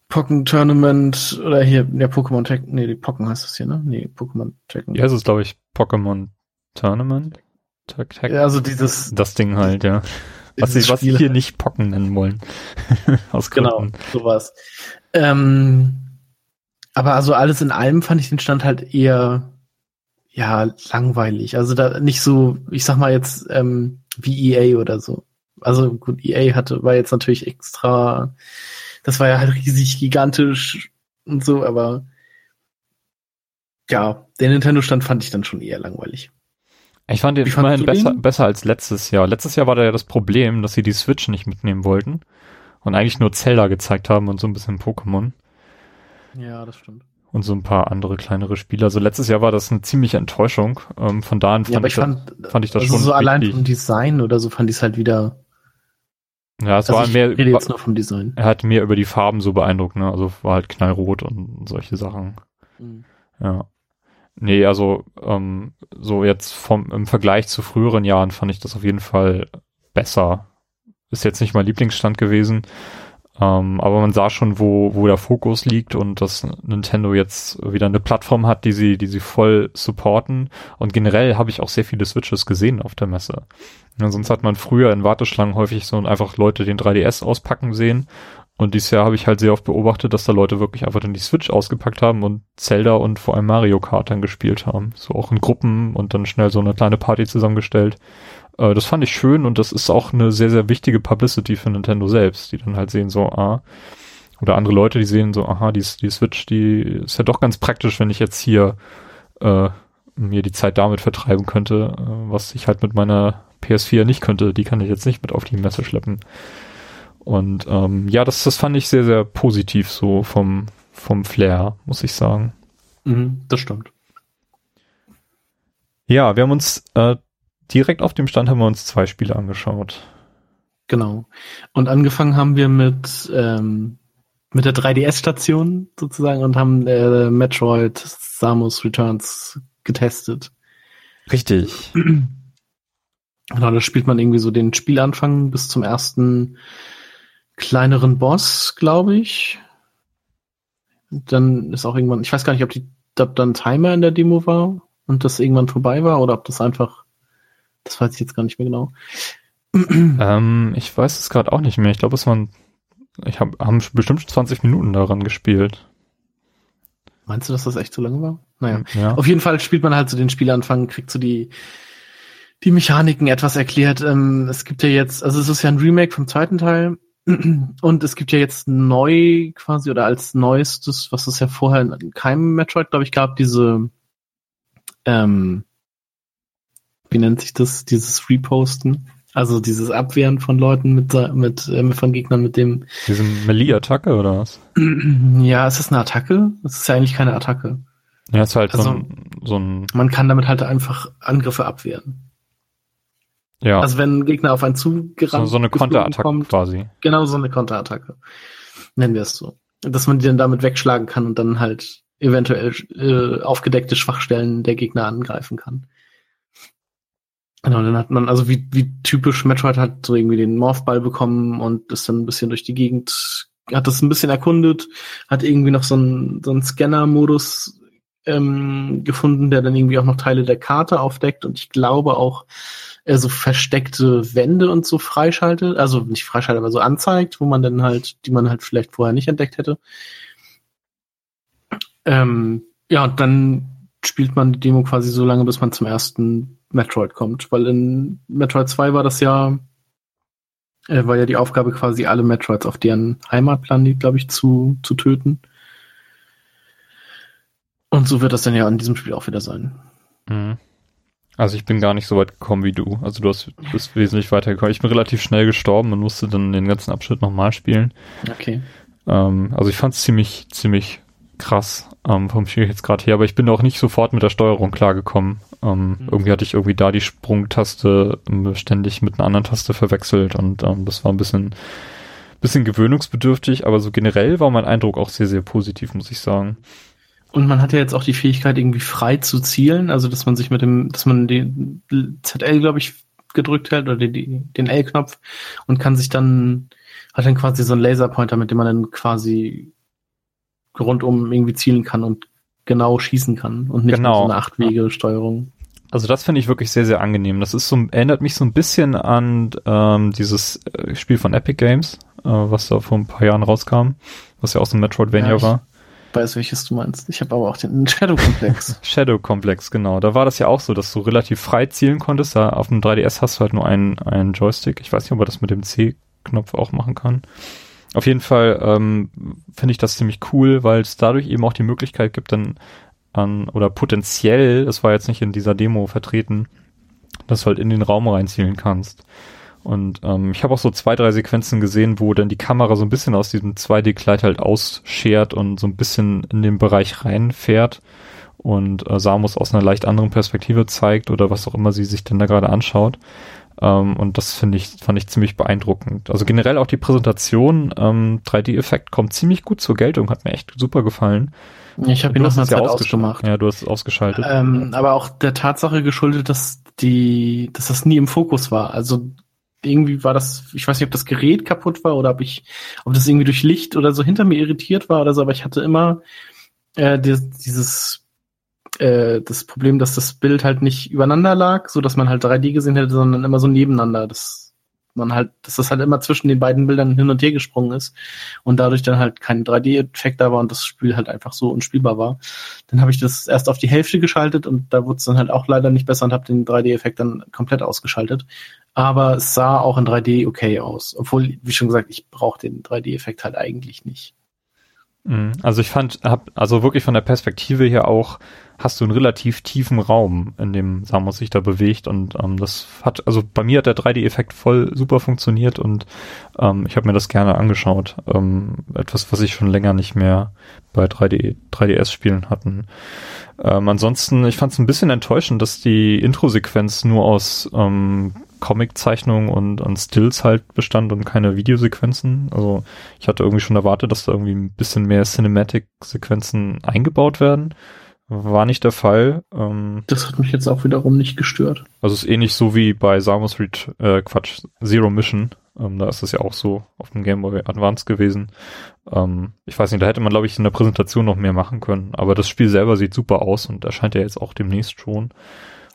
Pocken Tournament oder hier, ja, Pokémon Tech, nee, die Pocken heißt das hier, ne? Nee, Pokémon Tech. Ja, es ist, glaube ich, Pokémon Tournament. Tag, Tag. Ja, also dieses. Das Ding halt, ja. Was sie, was sie hier nicht Pocken nennen wollen. [laughs] Aus genau, Gründen. Genau, sowas. Ähm, aber also alles in allem fand ich den Stand halt eher, ja, langweilig. Also da nicht so, ich sag mal jetzt, ähm, wie EA oder so. Also gut, EA hatte, war jetzt natürlich extra, das war ja halt riesig gigantisch und so, aber ja, den Nintendo-Stand fand ich dann schon eher langweilig. Ich fand den immerhin besser, besser als letztes Jahr. Letztes Jahr war da ja das Problem, dass sie die Switch nicht mitnehmen wollten und eigentlich nur Zelda gezeigt haben und so ein bisschen Pokémon. Ja, das stimmt. Und so ein paar andere kleinere Spiele. Also letztes Jahr war das eine ziemliche Enttäuschung. Ähm, von da an fand, ja, ich, fand, das, fand ich das also schon. So allein vom Design oder so fand ich es halt wieder. Ja, es also war mehr. Rede jetzt nur vom Design. Er hat mehr über die Farben so beeindruckt, ne? Also war halt knallrot und solche Sachen. Mhm. Ja. Nee, also ähm, so jetzt vom im Vergleich zu früheren Jahren fand ich das auf jeden Fall besser. Ist jetzt nicht mein Lieblingsstand gewesen, ähm, aber man sah schon, wo wo der Fokus liegt und dass Nintendo jetzt wieder eine Plattform hat, die sie die sie voll supporten. Und generell habe ich auch sehr viele Switches gesehen auf der Messe. Ja, sonst hat man früher in Warteschlangen häufig so einfach Leute den 3DS auspacken sehen und dieses Jahr habe ich halt sehr oft beobachtet, dass da Leute wirklich einfach dann die Switch ausgepackt haben und Zelda und vor allem Mario Kart dann gespielt haben. So auch in Gruppen und dann schnell so eine kleine Party zusammengestellt. Äh, das fand ich schön und das ist auch eine sehr, sehr wichtige Publicity für Nintendo selbst, die dann halt sehen so, ah, oder andere Leute, die sehen so, aha, die, die Switch, die ist ja doch ganz praktisch, wenn ich jetzt hier äh, mir die Zeit damit vertreiben könnte, äh, was ich halt mit meiner PS4 nicht könnte. Die kann ich jetzt nicht mit auf die Messe schleppen. Und ähm, ja, das, das fand ich sehr, sehr positiv so vom, vom Flair, muss ich sagen. Mhm, das stimmt. Ja, wir haben uns äh, direkt auf dem Stand haben wir uns zwei Spiele angeschaut. Genau. Und angefangen haben wir mit, ähm, mit der 3DS-Station sozusagen und haben äh, Metroid Samus Returns getestet. Richtig. [clears throat] Genau, da spielt man irgendwie so den Spielanfang bis zum ersten kleineren Boss, glaube ich. Dann ist auch irgendwann, ich weiß gar nicht, ob die ob dann Timer in der Demo war und das irgendwann vorbei war oder ob das einfach, das weiß ich jetzt gar nicht mehr genau. Ähm, ich weiß es gerade auch nicht mehr. Ich glaube, es waren, ich habe haben bestimmt 20 Minuten daran gespielt. Meinst du, dass das echt zu lange war? Naja. Ja. Auf jeden Fall spielt man halt so den Spielanfang, kriegt so die, die Mechaniken etwas erklärt. Ähm, es gibt ja jetzt, also es ist ja ein Remake vom zweiten Teil und es gibt ja jetzt neu quasi oder als neuestes, was es ja vorher in keinem Metroid, glaube ich, gab, diese, ähm, wie nennt sich das, dieses Reposten? Also dieses Abwehren von Leuten mit, mit, äh, von Gegnern mit dem. Diese Melee-Attacke oder was? [clears throat] Ja, es ist eine Attacke. Es ist ja eigentlich keine Attacke. Ja, ist halt also, so, ein, so ein. Man kann damit halt einfach Angriffe abwehren. Ja. Also wenn ein Gegner auf einen zugerannt so, so eine Konterattacke quasi. Genau, so eine Konterattacke. Nennen wir es so. Dass man die dann damit wegschlagen kann und dann halt eventuell äh, aufgedeckte Schwachstellen der Gegner angreifen kann. Genau, dann hat man, also wie, wie typisch Metroid hat so irgendwie den Morphball bekommen und ist dann ein bisschen durch die Gegend, hat das ein bisschen erkundet, hat irgendwie noch so einen, so einen Scanner-Modus ähm, gefunden, der dann irgendwie auch noch Teile der Karte aufdeckt und ich glaube auch äh, so versteckte Wände und so freischaltet, also nicht freischaltet, aber so anzeigt, wo man dann halt, die man halt vielleicht vorher nicht entdeckt hätte. Ähm, ja, und dann spielt man die Demo quasi so lange, bis man zum ersten Metroid kommt. Weil in Metroid 2 war das ja, äh, war ja die Aufgabe quasi alle Metroids auf deren Heimatplanet, glaube ich, zu, zu töten. Und so wird das dann ja in diesem Spiel auch wieder sein. Mhm. Also ich bin gar nicht so weit gekommen wie du. Also du hast, bist wesentlich weiter gekommen. Ich bin relativ schnell gestorben und musste dann den ganzen Abschnitt nochmal spielen. Okay. Ähm, also ich fand es ziemlich, ziemlich krass ähm, vom Spiel jetzt gerade her, aber ich bin auch nicht sofort mit der Steuerung klargekommen. Ähm, mhm. Irgendwie hatte ich irgendwie da die Sprungtaste ähm, ständig mit einer anderen Taste verwechselt und ähm, das war ein bisschen, bisschen gewöhnungsbedürftig, aber so generell war mein Eindruck auch sehr, sehr positiv, muss ich sagen. Und man hat ja jetzt auch die Fähigkeit, irgendwie frei zu zielen, also dass man sich mit dem, dass man den ZL, glaube ich, gedrückt hält oder den, den L-Knopf und kann sich dann, hat dann quasi so einen Laserpointer, mit dem man dann quasi rundum irgendwie zielen kann und genau schießen kann und nicht genau. so eine Achtwege-Steuerung. Also das finde ich wirklich sehr, sehr angenehm. Das ist so, erinnert mich so ein bisschen an ähm, dieses äh, Spiel von Epic Games, äh, was da vor ein paar Jahren rauskam, was ja auch so ein Metroidvania ja, war weiß, welches du meinst. Ich habe aber auch den [laughs] Shadow Complex. [laughs] Shadow Complex, genau. Da war das ja auch so, dass du relativ frei zielen konntest. Da auf dem 3DS hast du halt nur einen, einen Joystick. Ich weiß nicht, ob er das mit dem C-Knopf auch machen kann. Auf jeden Fall ähm, finde ich das ziemlich cool, weil es dadurch eben auch die Möglichkeit gibt, dann an, oder potenziell, das war jetzt nicht in dieser Demo vertreten, dass du halt in den Raum reinzielen kannst. Und ähm, ich habe auch so zwei, drei Sequenzen gesehen, wo dann die Kamera so ein bisschen aus diesem 2D-Kleid halt ausschert und so ein bisschen in den Bereich reinfährt und äh, Samus aus einer leicht anderen Perspektive zeigt oder was auch immer sie sich denn da gerade anschaut. Ähm, und das finde ich, fand ich ziemlich beeindruckend. Also generell auch die Präsentation, ähm, 3D-Effekt kommt ziemlich gut zur Geltung, hat mir echt super gefallen. Ich habe ihn noch mal Zeit ausgemacht. Ja, du hast es ausgeschaltet. Ähm, aber auch der Tatsache geschuldet, dass die, dass das nie im Fokus war. Also irgendwie war das, ich weiß nicht, ob das Gerät kaputt war oder ob ich, ob das irgendwie durch Licht oder so hinter mir irritiert war oder so, aber ich hatte immer äh, dieses äh, das Problem, dass das Bild halt nicht übereinander lag, so dass man halt 3D gesehen hätte, sondern immer so nebeneinander. Das man halt, dass das halt immer zwischen den beiden Bildern hin und her gesprungen ist und dadurch dann halt kein 3D-Effekt da war und das Spiel halt einfach so unspielbar war. Dann habe ich das erst auf die Hälfte geschaltet und da wurde es dann halt auch leider nicht besser und habe den 3D-Effekt dann komplett ausgeschaltet. Aber es sah auch in 3D okay aus. Obwohl, wie schon gesagt, ich brauche den 3D-Effekt halt eigentlich nicht. Mhm. Also ich fand, hab, also wirklich von der Perspektive hier auch, hast du einen relativ tiefen Raum, in dem Samus sich da bewegt und ähm, das hat, also bei mir hat der 3D-Effekt voll super funktioniert und ähm, ich habe mir das gerne angeschaut. Ähm, etwas, was ich schon länger nicht mehr bei 3D, 3DS-Spielen hatten. Ähm, ansonsten, ich fand es ein bisschen enttäuschend, dass die Intro-Sequenz nur aus ähm, Comic-Zeichnungen und, und Stills halt bestand und keine Videosequenzen. Also ich hatte irgendwie schon erwartet, dass da irgendwie ein bisschen mehr Cinematic-Sequenzen eingebaut werden. War nicht der Fall. Ähm, das hat mich jetzt auch wiederum nicht gestört. Also es ist ähnlich so wie bei Samus Reach, äh, Quatsch, Zero Mission. Ähm, da ist es ja auch so auf dem Game Boy Advance gewesen. Ähm, ich weiß nicht, da hätte man, glaube ich, in der Präsentation noch mehr machen können. Aber das Spiel selber sieht super aus und erscheint ja jetzt auch demnächst schon.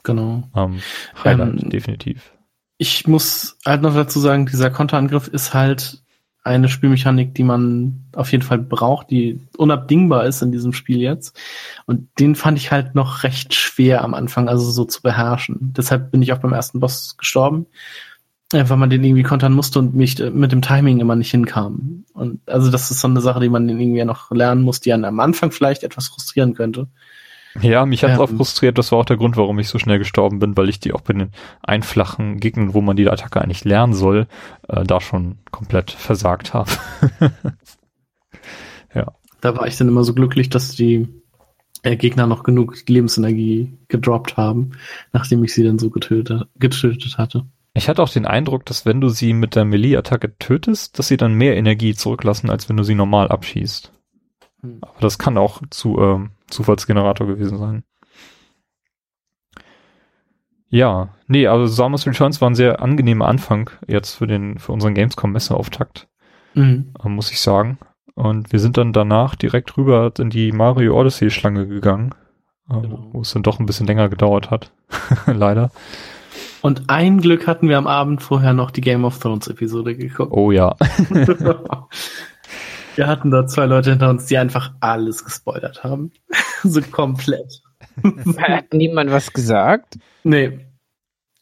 Genau. Ähm, Highlight, ähm, definitiv. Ich muss halt noch dazu sagen, dieser Konterangriff ist halt eine Spielmechanik, die man auf jeden Fall braucht, die unabdingbar ist in diesem Spiel jetzt. Und den fand ich halt noch recht schwer am Anfang, also so zu beherrschen. Deshalb bin ich auch beim ersten Boss gestorben, weil man den irgendwie kontern musste und mich äh, mit dem Timing immer nicht hinkam. Und also das ist so eine Sache, die man irgendwie noch lernen muss, die einen am Anfang vielleicht etwas frustrieren könnte. Ja, mich hat es ähm, auch frustriert. Das war auch der Grund, warum ich so schnell gestorben bin, weil ich die auch bei den einfachen Gegnern, wo man die Attacke eigentlich lernen soll, äh, da schon komplett versagt habe. [laughs] ja. Da war ich dann immer so glücklich, dass die äh, Gegner noch genug Lebensenergie gedroppt haben, nachdem ich sie dann so getötet, getötet hatte. Ich hatte auch den Eindruck, dass wenn du sie mit der Melee-Attacke tötest, dass sie dann mehr Energie zurücklassen, als wenn du sie normal abschießt. Hm. Aber das kann auch zu ähm, Zufallsgenerator gewesen sein. Ja, nee, also Samus Returns war ein sehr angenehmer Anfang jetzt für den, für unseren Gamescom-Messeauftakt, mhm. Äh, muss ich sagen. Und wir sind dann danach direkt rüber in die Mario Odyssey-Schlange gegangen, äh, genau. wo es dann doch ein bisschen länger gedauert hat. [laughs] Leider. Und ein Glück hatten wir am Abend vorher noch die Game of Thrones Episode geguckt. Oh ja. [laughs] [laughs] Wir hatten da zwei Leute hinter uns, die einfach alles gespoilert haben. [laughs] so komplett. [laughs] Hat niemand was gesagt? Nee.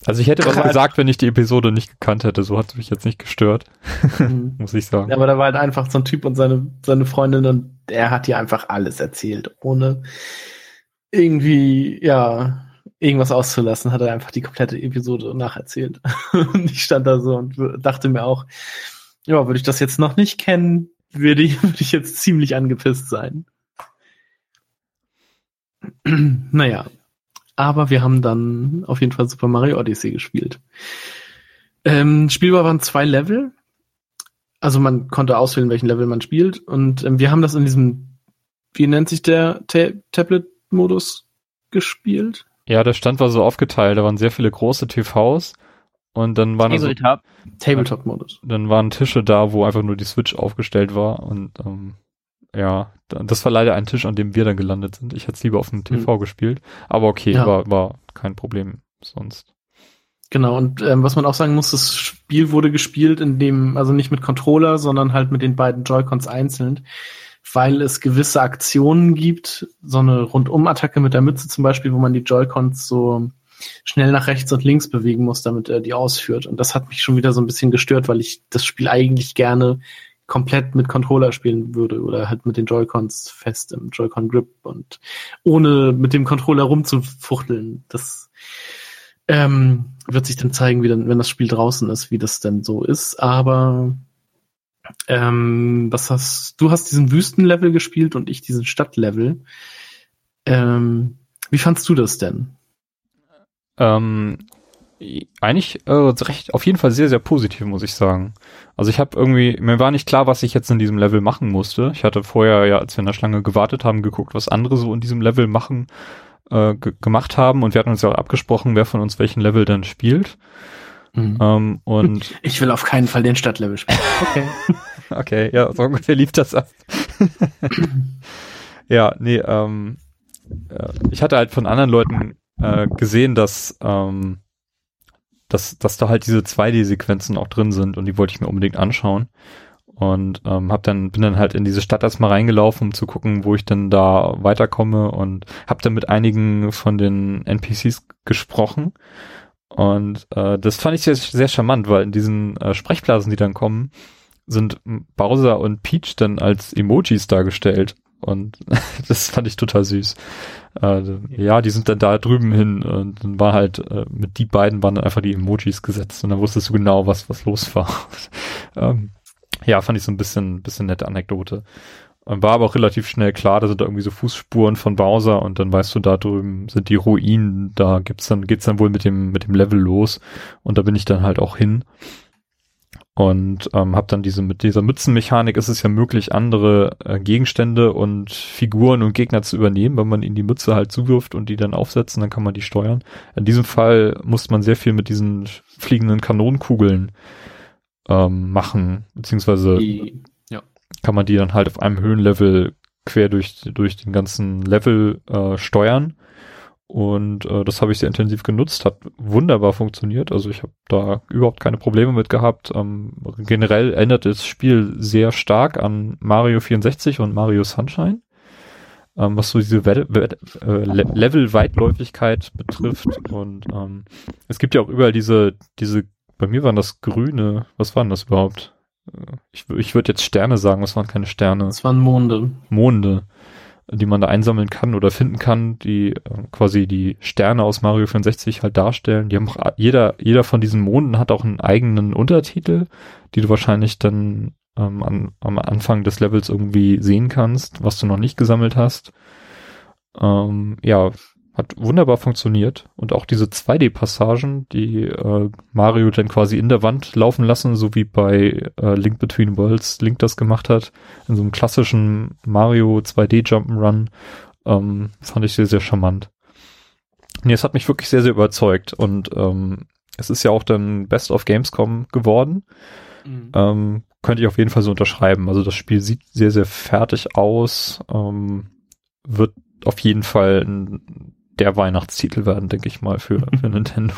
Also ich hätte was Krass. gesagt, wenn ich die Episode nicht gekannt hätte. So hat es mich jetzt nicht gestört, Mhm. [laughs] muss ich sagen. Aber da war halt einfach so ein Typ und seine, seine Freundin und er hat ihr einfach alles erzählt, ohne irgendwie, ja, irgendwas auszulassen, hat er einfach die komplette Episode nacherzählt. und ich stand da so und dachte mir auch, ja, würde ich das jetzt noch nicht kennen, würde ich, [laughs] würde ich jetzt ziemlich angepisst sein. [clears throat] naja. Aber wir haben dann auf jeden Fall Super Mario Odyssey gespielt. Ähm, spielbar waren zwei Level. Also man konnte auswählen, welchen Level man spielt. Und ähm, wir haben das in diesem, wie nennt sich der Ta Tablet-Modus gespielt? Ja, der Stand war so aufgeteilt. Da waren sehr viele große TVs und dann waren also, Tabletop. Tabletop-Modus. dann waren Tische da, wo einfach nur die Switch aufgestellt war und ähm, ja, da- das war leider ein Tisch, an dem wir dann gelandet sind. Ich hätte es lieber auf dem TV gespielt, aber okay, Ja. war, war kein Problem sonst. Genau, und ähm, was man auch sagen muss, das Spiel wurde gespielt, in dem, also nicht mit Controller, sondern halt mit den beiden Joy-Cons einzeln, weil es gewisse Aktionen gibt, so eine Rundum-Attacke mit der Mütze zum Beispiel, wo man die Joy-Cons so schnell nach rechts und links bewegen muss, damit er die ausführt. Und das hat mich schon wieder so ein bisschen gestört, weil ich das Spiel eigentlich gerne komplett mit Controller spielen würde oder halt mit den Joy-Cons fest im Joy-Con-Grip und ohne mit dem Controller rumzufuchteln. Das ähm, wird sich dann zeigen, wie dann, wenn das Spiel draußen ist, wie das denn so ist. Aber ähm, was hast du hast diesen Wüstenlevel gespielt und ich diesen Stadtlevel. Ähm, wie fandst du das denn? Ähm, eigentlich äh, recht, auf jeden Fall sehr, sehr positiv, muss ich sagen. Also ich habe irgendwie, mir war nicht klar, was ich jetzt in diesem Level machen musste. Ich hatte vorher ja, als wir in der Schlange gewartet haben, geguckt, was andere so in diesem Level machen, äh, ge gemacht haben und wir hatten uns ja auch abgesprochen, wer von uns welchen Level dann spielt. Ähm, und [laughs] Ich will auf keinen Fall den Stadtlevel spielen. [laughs] Okay. [laughs] okay, ja, so ungefähr lief das ab. ja, nee, ähm, äh, ich hatte halt von anderen Leuten äh, gesehen, dass, ähm, dass, dass da halt diese 2D-Sequenzen auch drin sind und die wollte ich mir unbedingt anschauen. Und ähm, hab dann, bin dann halt in diese Stadt erstmal reingelaufen, um zu gucken, wo ich denn da weiterkomme und hab dann mit einigen von den NPCs gesprochen. Und äh, das fand ich sehr, sehr charmant, weil in diesen äh, Sprechblasen, die dann kommen, sind Bowser und Peach dann als Emojis dargestellt. Und [laughs] das fand ich total süß. Äh, ja, die sind dann da drüben hin und dann war halt, äh, mit die beiden waren dann einfach die Emojis gesetzt und dann wusstest du genau, was, was los war. [laughs] ähm, ja, fand ich so ein bisschen, bisschen nette Anekdote. Und War aber auch relativ schnell klar, da sind da irgendwie so Fußspuren von Bowser und dann weißt du, da drüben sind die Ruinen, da gibt's dann, geht's dann wohl mit dem, mit dem Level los und da bin ich dann halt auch hin. Und ähm, habe dann diese mit dieser Mützenmechanik ist es ja möglich, andere äh, Gegenstände und Figuren und Gegner zu übernehmen, wenn man ihnen die Mütze halt zuwirft und die dann aufsetzen, dann kann man die steuern. In diesem Fall musste man sehr viel mit diesen fliegenden Kanonenkugeln ähm, machen, beziehungsweise Die, kann man die dann halt auf einem Höhenlevel quer durch, durch den ganzen Level äh, steuern. Und äh, das habe ich sehr intensiv genutzt, hat wunderbar funktioniert. Also ich habe da überhaupt keine Probleme mit gehabt. Ähm, generell ändert das Spiel sehr stark an Mario 64 und Mario Sunshine, ähm, was so diese We We äh, Le Level-Weitläufigkeit betrifft. Und ähm, es gibt ja auch überall diese, diese, bei mir waren das grüne, was waren das überhaupt? Äh, Ich, ich würde jetzt Sterne sagen, das waren keine Sterne. das waren Monde. Monde, die man da einsammeln kann oder finden kann, die äh, quasi die Sterne aus Mario 64 halt darstellen. Die haben auch, a- jeder, jeder von diesen Monden hat auch einen eigenen Untertitel, die du wahrscheinlich dann ähm, an, am Anfang des Levels irgendwie sehen kannst, was du noch nicht gesammelt hast. Ähm, ja, hat wunderbar funktioniert. Und auch diese 2D-Passagen, die äh, Mario dann quasi in der Wand laufen lassen, so wie bei äh, Link Between Worlds Link das gemacht hat, in so einem klassischen Mario 2D Jump'n'Run, ähm, fand ich sehr, sehr charmant. Nee, es hat mich wirklich sehr, sehr überzeugt und ähm, es ist ja auch dann Best of Gamescom geworden. Ähm, könnte ich auf jeden Fall so unterschreiben. Also das Spiel sieht sehr, sehr fertig aus, ähm, wird auf jeden Fall ein, der Weihnachtstitel werden, denke ich mal, für, für [laughs] Nintendo.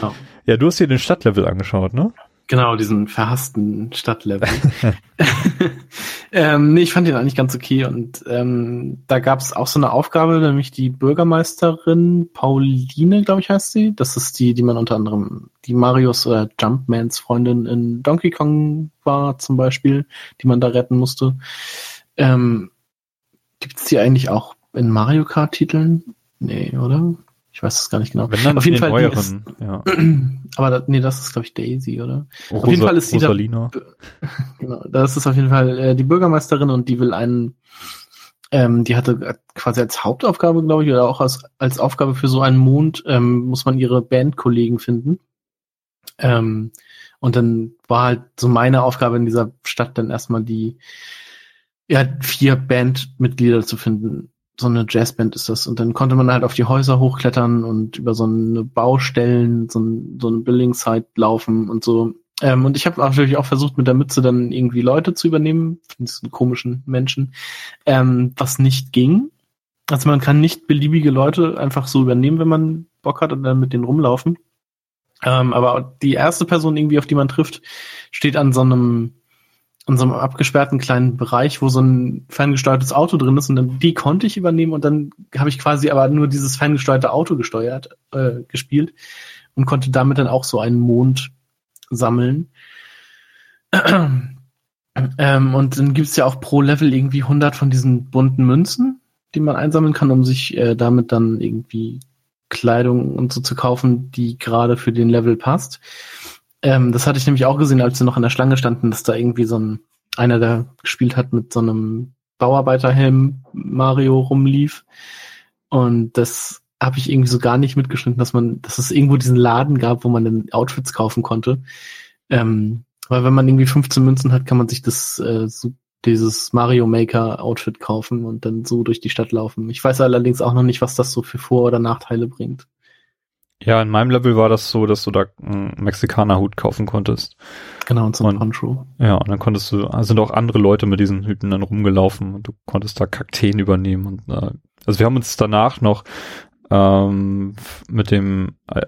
Ja. Ja, du hast dir den Stadtlevel angeschaut, ne? Genau, diesen verhassten Stadtlevel. [laughs] [laughs] Ähm, nee, ich fand ihn eigentlich ganz okay. Und ähm, da gab es auch so eine Aufgabe, nämlich die Bürgermeisterin Pauline, glaube ich, heißt sie. Das ist die, die man unter anderem, die Marios oder Jumpmans Freundin in Donkey Kong war, zum Beispiel, die man da retten musste. Ähm, Gibt es die eigentlich auch in Mario Kart-Titeln? Nee, oder? Ich weiß es gar nicht genau. Wenn dann Auf jeden den Fall, neueren, ist, ja. [clears throat] aber da, nee, das ist, glaube ich, Daisy, oder? Rosa, Auf jeden Fall ist die da- Rosalina. [laughs] Genau, das ist auf jeden Fall äh, die Bürgermeisterin und die will einen, ähm, die hatte quasi als Hauptaufgabe, glaube ich, oder auch als, als Aufgabe für so einen Mond, ähm, muss man ihre Bandkollegen finden. Ähm, und dann war halt so meine Aufgabe in dieser Stadt dann erstmal die, ja, vier Bandmitglieder zu finden. So eine Jazzband ist das. Und dann konnte man halt auf die Häuser hochklettern und über so eine Baustellen, so, ein, so eine Building-Site laufen und so. Ähm, und ich habe natürlich auch versucht, mit der Mütze dann irgendwie Leute zu übernehmen, diesen komischen Menschen, ähm, was nicht ging. Also man kann nicht beliebige Leute einfach so übernehmen, wenn man Bock hat und dann mit denen rumlaufen. Ähm, aber die erste Person irgendwie, auf die man trifft, steht an so einem, an so einem abgesperrten kleinen Bereich, wo so ein ferngesteuertes Auto drin ist und dann die konnte ich übernehmen und dann habe ich quasi aber nur dieses ferngesteuerte Auto gesteuert, äh, gespielt und konnte damit dann auch so einen Mond sammeln. [clears throat] ähm, und dann gibt's ja auch pro Level irgendwie 100 von diesen bunten Münzen, die man einsammeln kann, um sich äh, damit dann irgendwie Kleidung und so zu kaufen, die gerade für den Level passt. Ähm, das hatte ich nämlich auch gesehen, als wir noch in der Schlange standen, dass da irgendwie so ein einer, der gespielt hat, mit so einem Bauarbeiterhelm Mario rumlief. Und das habe ich irgendwie so gar nicht mitgeschnitten, dass man, dass es irgendwo diesen Laden gab, wo man dann Outfits kaufen konnte. Ähm, weil wenn man irgendwie 15 Münzen hat, kann man sich das äh, so, dieses Mario Maker Outfit kaufen und dann so durch die Stadt laufen. Ich weiß allerdings auch noch nicht, was das so für Vor- oder Nachteile bringt. Ja, in meinem Level war das so, dass du da einen Mexikanerhut kaufen konntest. Genau, und so ein Poncho. Ja, und dann konntest du, sind auch andere Leute mit diesen Hüten dann rumgelaufen und du konntest da Kakteen übernehmen und äh, also wir haben uns danach noch ähm, mit dem, äh,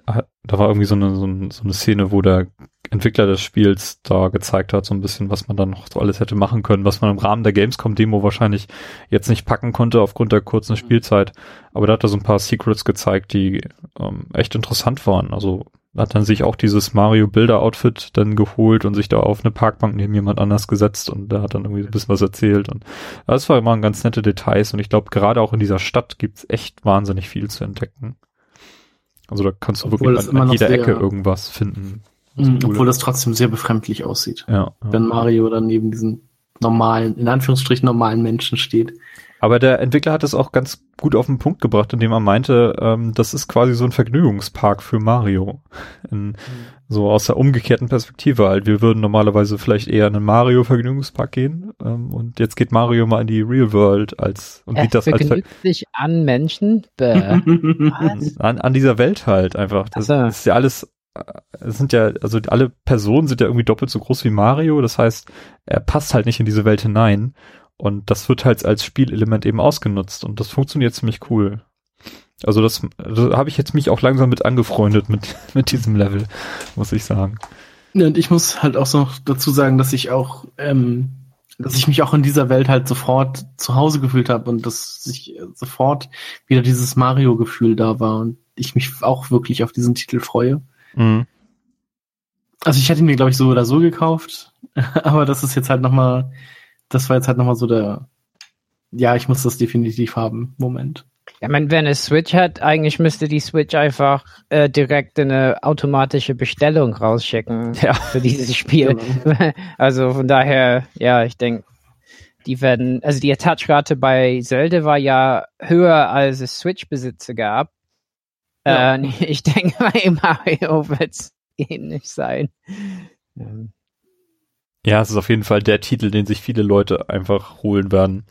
da war irgendwie so eine, so, so eine Szene, wo der Entwickler des Spiels da gezeigt hat, so ein bisschen, was man dann noch so alles hätte machen können, was man im Rahmen der Gamescom-Demo wahrscheinlich jetzt nicht packen konnte aufgrund der kurzen Spielzeit. Aber da hat er so ein paar Secrets gezeigt, die ähm, echt interessant waren. Also hat dann sich auch dieses Mario Bilder Outfit dann geholt und sich da auf eine Parkbank neben jemand anders gesetzt und der hat dann irgendwie so ein bisschen was erzählt und das war immer ganz nette Details und ich glaube gerade auch in dieser Stadt gibt's echt wahnsinnig viel zu entdecken. Also da kannst du Obwohl wirklich an, an jeder sehr- Ecke irgendwas finden. Cool obwohl das trotzdem sehr befremdlich aussieht. Ja, ja. Wenn Mario dann neben diesen normalen, in Anführungsstrichen normalen Menschen steht. Aber der Entwickler hat es auch ganz gut auf den Punkt gebracht, indem er meinte, ähm, das ist quasi so ein Vergnügungspark für Mario. In, so aus der umgekehrten Perspektive halt. Wir würden normalerweise vielleicht eher in einen Mario-Vergnügungspark gehen ähm, und jetzt geht Mario mal in die Real World als und Er sieht das als Ver sich an Menschen. [laughs] An, an dieser Welt halt einfach. Das, so. das ist ja alles, äh, es sind ja, also alle Personen sind ja irgendwie doppelt so groß wie Mario. Das heißt, er passt halt nicht in diese Welt hinein. Und das wird halt als Spielelement eben ausgenutzt. Und das funktioniert ziemlich cool. Also das, da habe ich jetzt mich auch langsam mit angefreundet mit, [laughs] mit diesem Level, muss ich sagen. Ja, und ich muss halt auch so noch dazu sagen, dass ich auch, ähm, dass ich mich auch in dieser Welt halt sofort zu Hause gefühlt habe und dass sich äh, sofort wieder dieses Mario-Gefühl da war und ich mich auch wirklich auf diesen Titel freue. Mhm. Also ich hätte ihn mir, glaube ich, so oder so gekauft, [laughs] aber das ist jetzt halt nochmal, das war jetzt halt nochmal so der, ja, ich muss das definitiv haben, Moment. Ja, man, wenn es Switch hat, eigentlich müsste die Switch einfach äh, direkt eine automatische Bestellung rausschicken [laughs] Ja. für dieses Spiel. Genau. [laughs] Also von daher, ja, ich denke, die werden, also die Attachrate bei Zelda war ja höher, als es Switch-Besitzer gab. Ja. Äh, [laughs] ich denke, bei Mario wird es ähnlich sein. Ähm, Ja, es ist auf jeden Fall der Titel, den sich viele Leute einfach holen werden.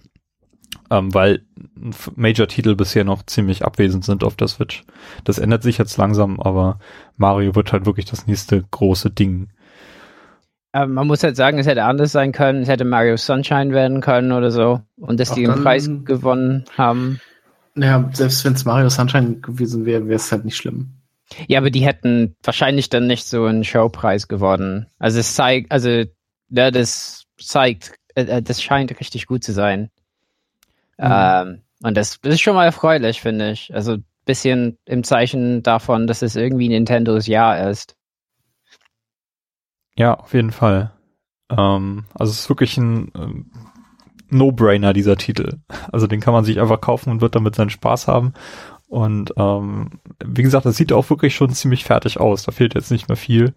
Ähm, weil Major-Titel bisher noch ziemlich abwesend sind auf der Switch. Das ändert sich jetzt langsam, aber Mario wird halt wirklich das nächste große Ding. Aber man muss halt sagen, es hätte anders sein können. Es hätte Mario Sunshine werden können oder so. Und dass Ach, die den Preis gewonnen haben. Ja, selbst wenn es Mario Sunshine gewesen wäre, wäre es halt nicht schlimm. Ja, aber die hätten wahrscheinlich dann nicht so einen Showpreis gewonnen. Also es zeigt, also ja, das zeigt äh, äh, das scheint richtig gut zu sein. Mhm. Ähm, und das, das ist schon mal erfreulich, finde ich. Also bisschen im Zeichen davon, dass es irgendwie Nintendos Jahr ist. Ja, auf jeden Fall. Ähm, also es ist wirklich ein ähm, No-Brainer, dieser Titel. Also den kann man sich einfach kaufen und wird damit seinen Spaß haben. Und ähm, wie gesagt, das sieht auch wirklich schon ziemlich fertig aus. Da fehlt jetzt nicht mehr viel.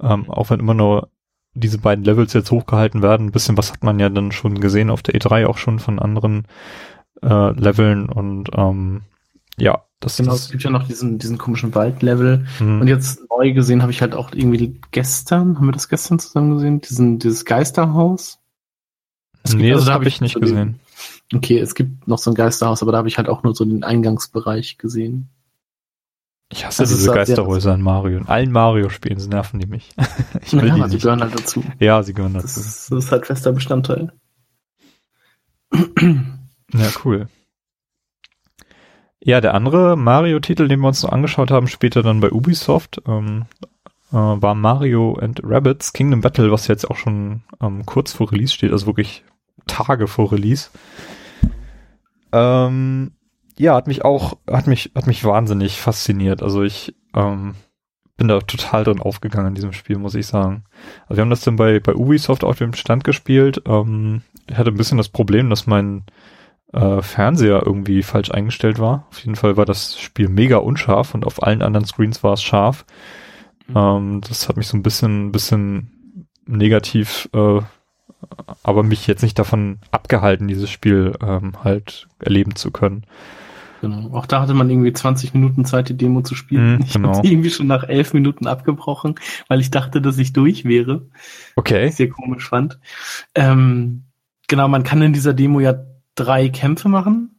Ähm, auch wenn immer nur diese beiden Levels jetzt hochgehalten werden. Ein bisschen was hat man ja dann schon gesehen auf der E3 auch schon von anderen äh, Leveln und ähm, ja, das Genau, ist es gibt ja noch diesen, diesen komischen Waldlevel. hm, Und jetzt neu gesehen habe ich halt auch irgendwie gestern, haben wir das gestern zusammen gesehen? Diesen, dieses Geisterhaus? Gibt- nee, also das da habe hab ich nicht so den- gesehen. Okay, es gibt noch so ein Geisterhaus, aber da habe ich halt auch nur so den Eingangsbereich gesehen. Ich hasse Also es diese sehr- Geisterhäuser in Mario. In allen Mario-Spielen sie nerven die mich. [laughs] ich will Naja, die aber die nicht. gehören halt dazu. Ja, sie gehören Das dazu. ist, das ist halt fester Bestandteil. [clears throat] Ja, cool. Ja, der andere Mario-Titel, den wir uns noch angeschaut haben, später dann bei Ubisoft, ähm, äh, war Mario and Rabbits Kingdom Battle, was jetzt auch schon ähm, kurz vor Release steht, also wirklich Tage vor Release. Ähm, ja, hat mich auch, hat mich, hat mich wahnsinnig fasziniert. Also ich ähm, bin da total drin aufgegangen in diesem Spiel, muss ich sagen. Also wir haben das dann bei, bei Ubisoft auf dem Stand gespielt. Ähm, ich hatte ein bisschen das Problem, dass mein äh, Fernseher irgendwie falsch eingestellt war. Auf jeden Fall war das Spiel mega unscharf und auf allen anderen Screens war es scharf. Mhm. Ähm, das hat mich so ein bisschen, bisschen negativ, äh, aber mich jetzt nicht davon abgehalten, dieses Spiel ähm, halt erleben zu können. Genau. Auch da hatte man irgendwie 20 Minuten Zeit, die Demo zu spielen. Mhm, ich genau. habe irgendwie schon nach elf Minuten abgebrochen, weil ich dachte, dass ich durch wäre. Okay. sehr komisch fand. Ähm, genau, man kann in dieser Demo ja drei Kämpfe machen.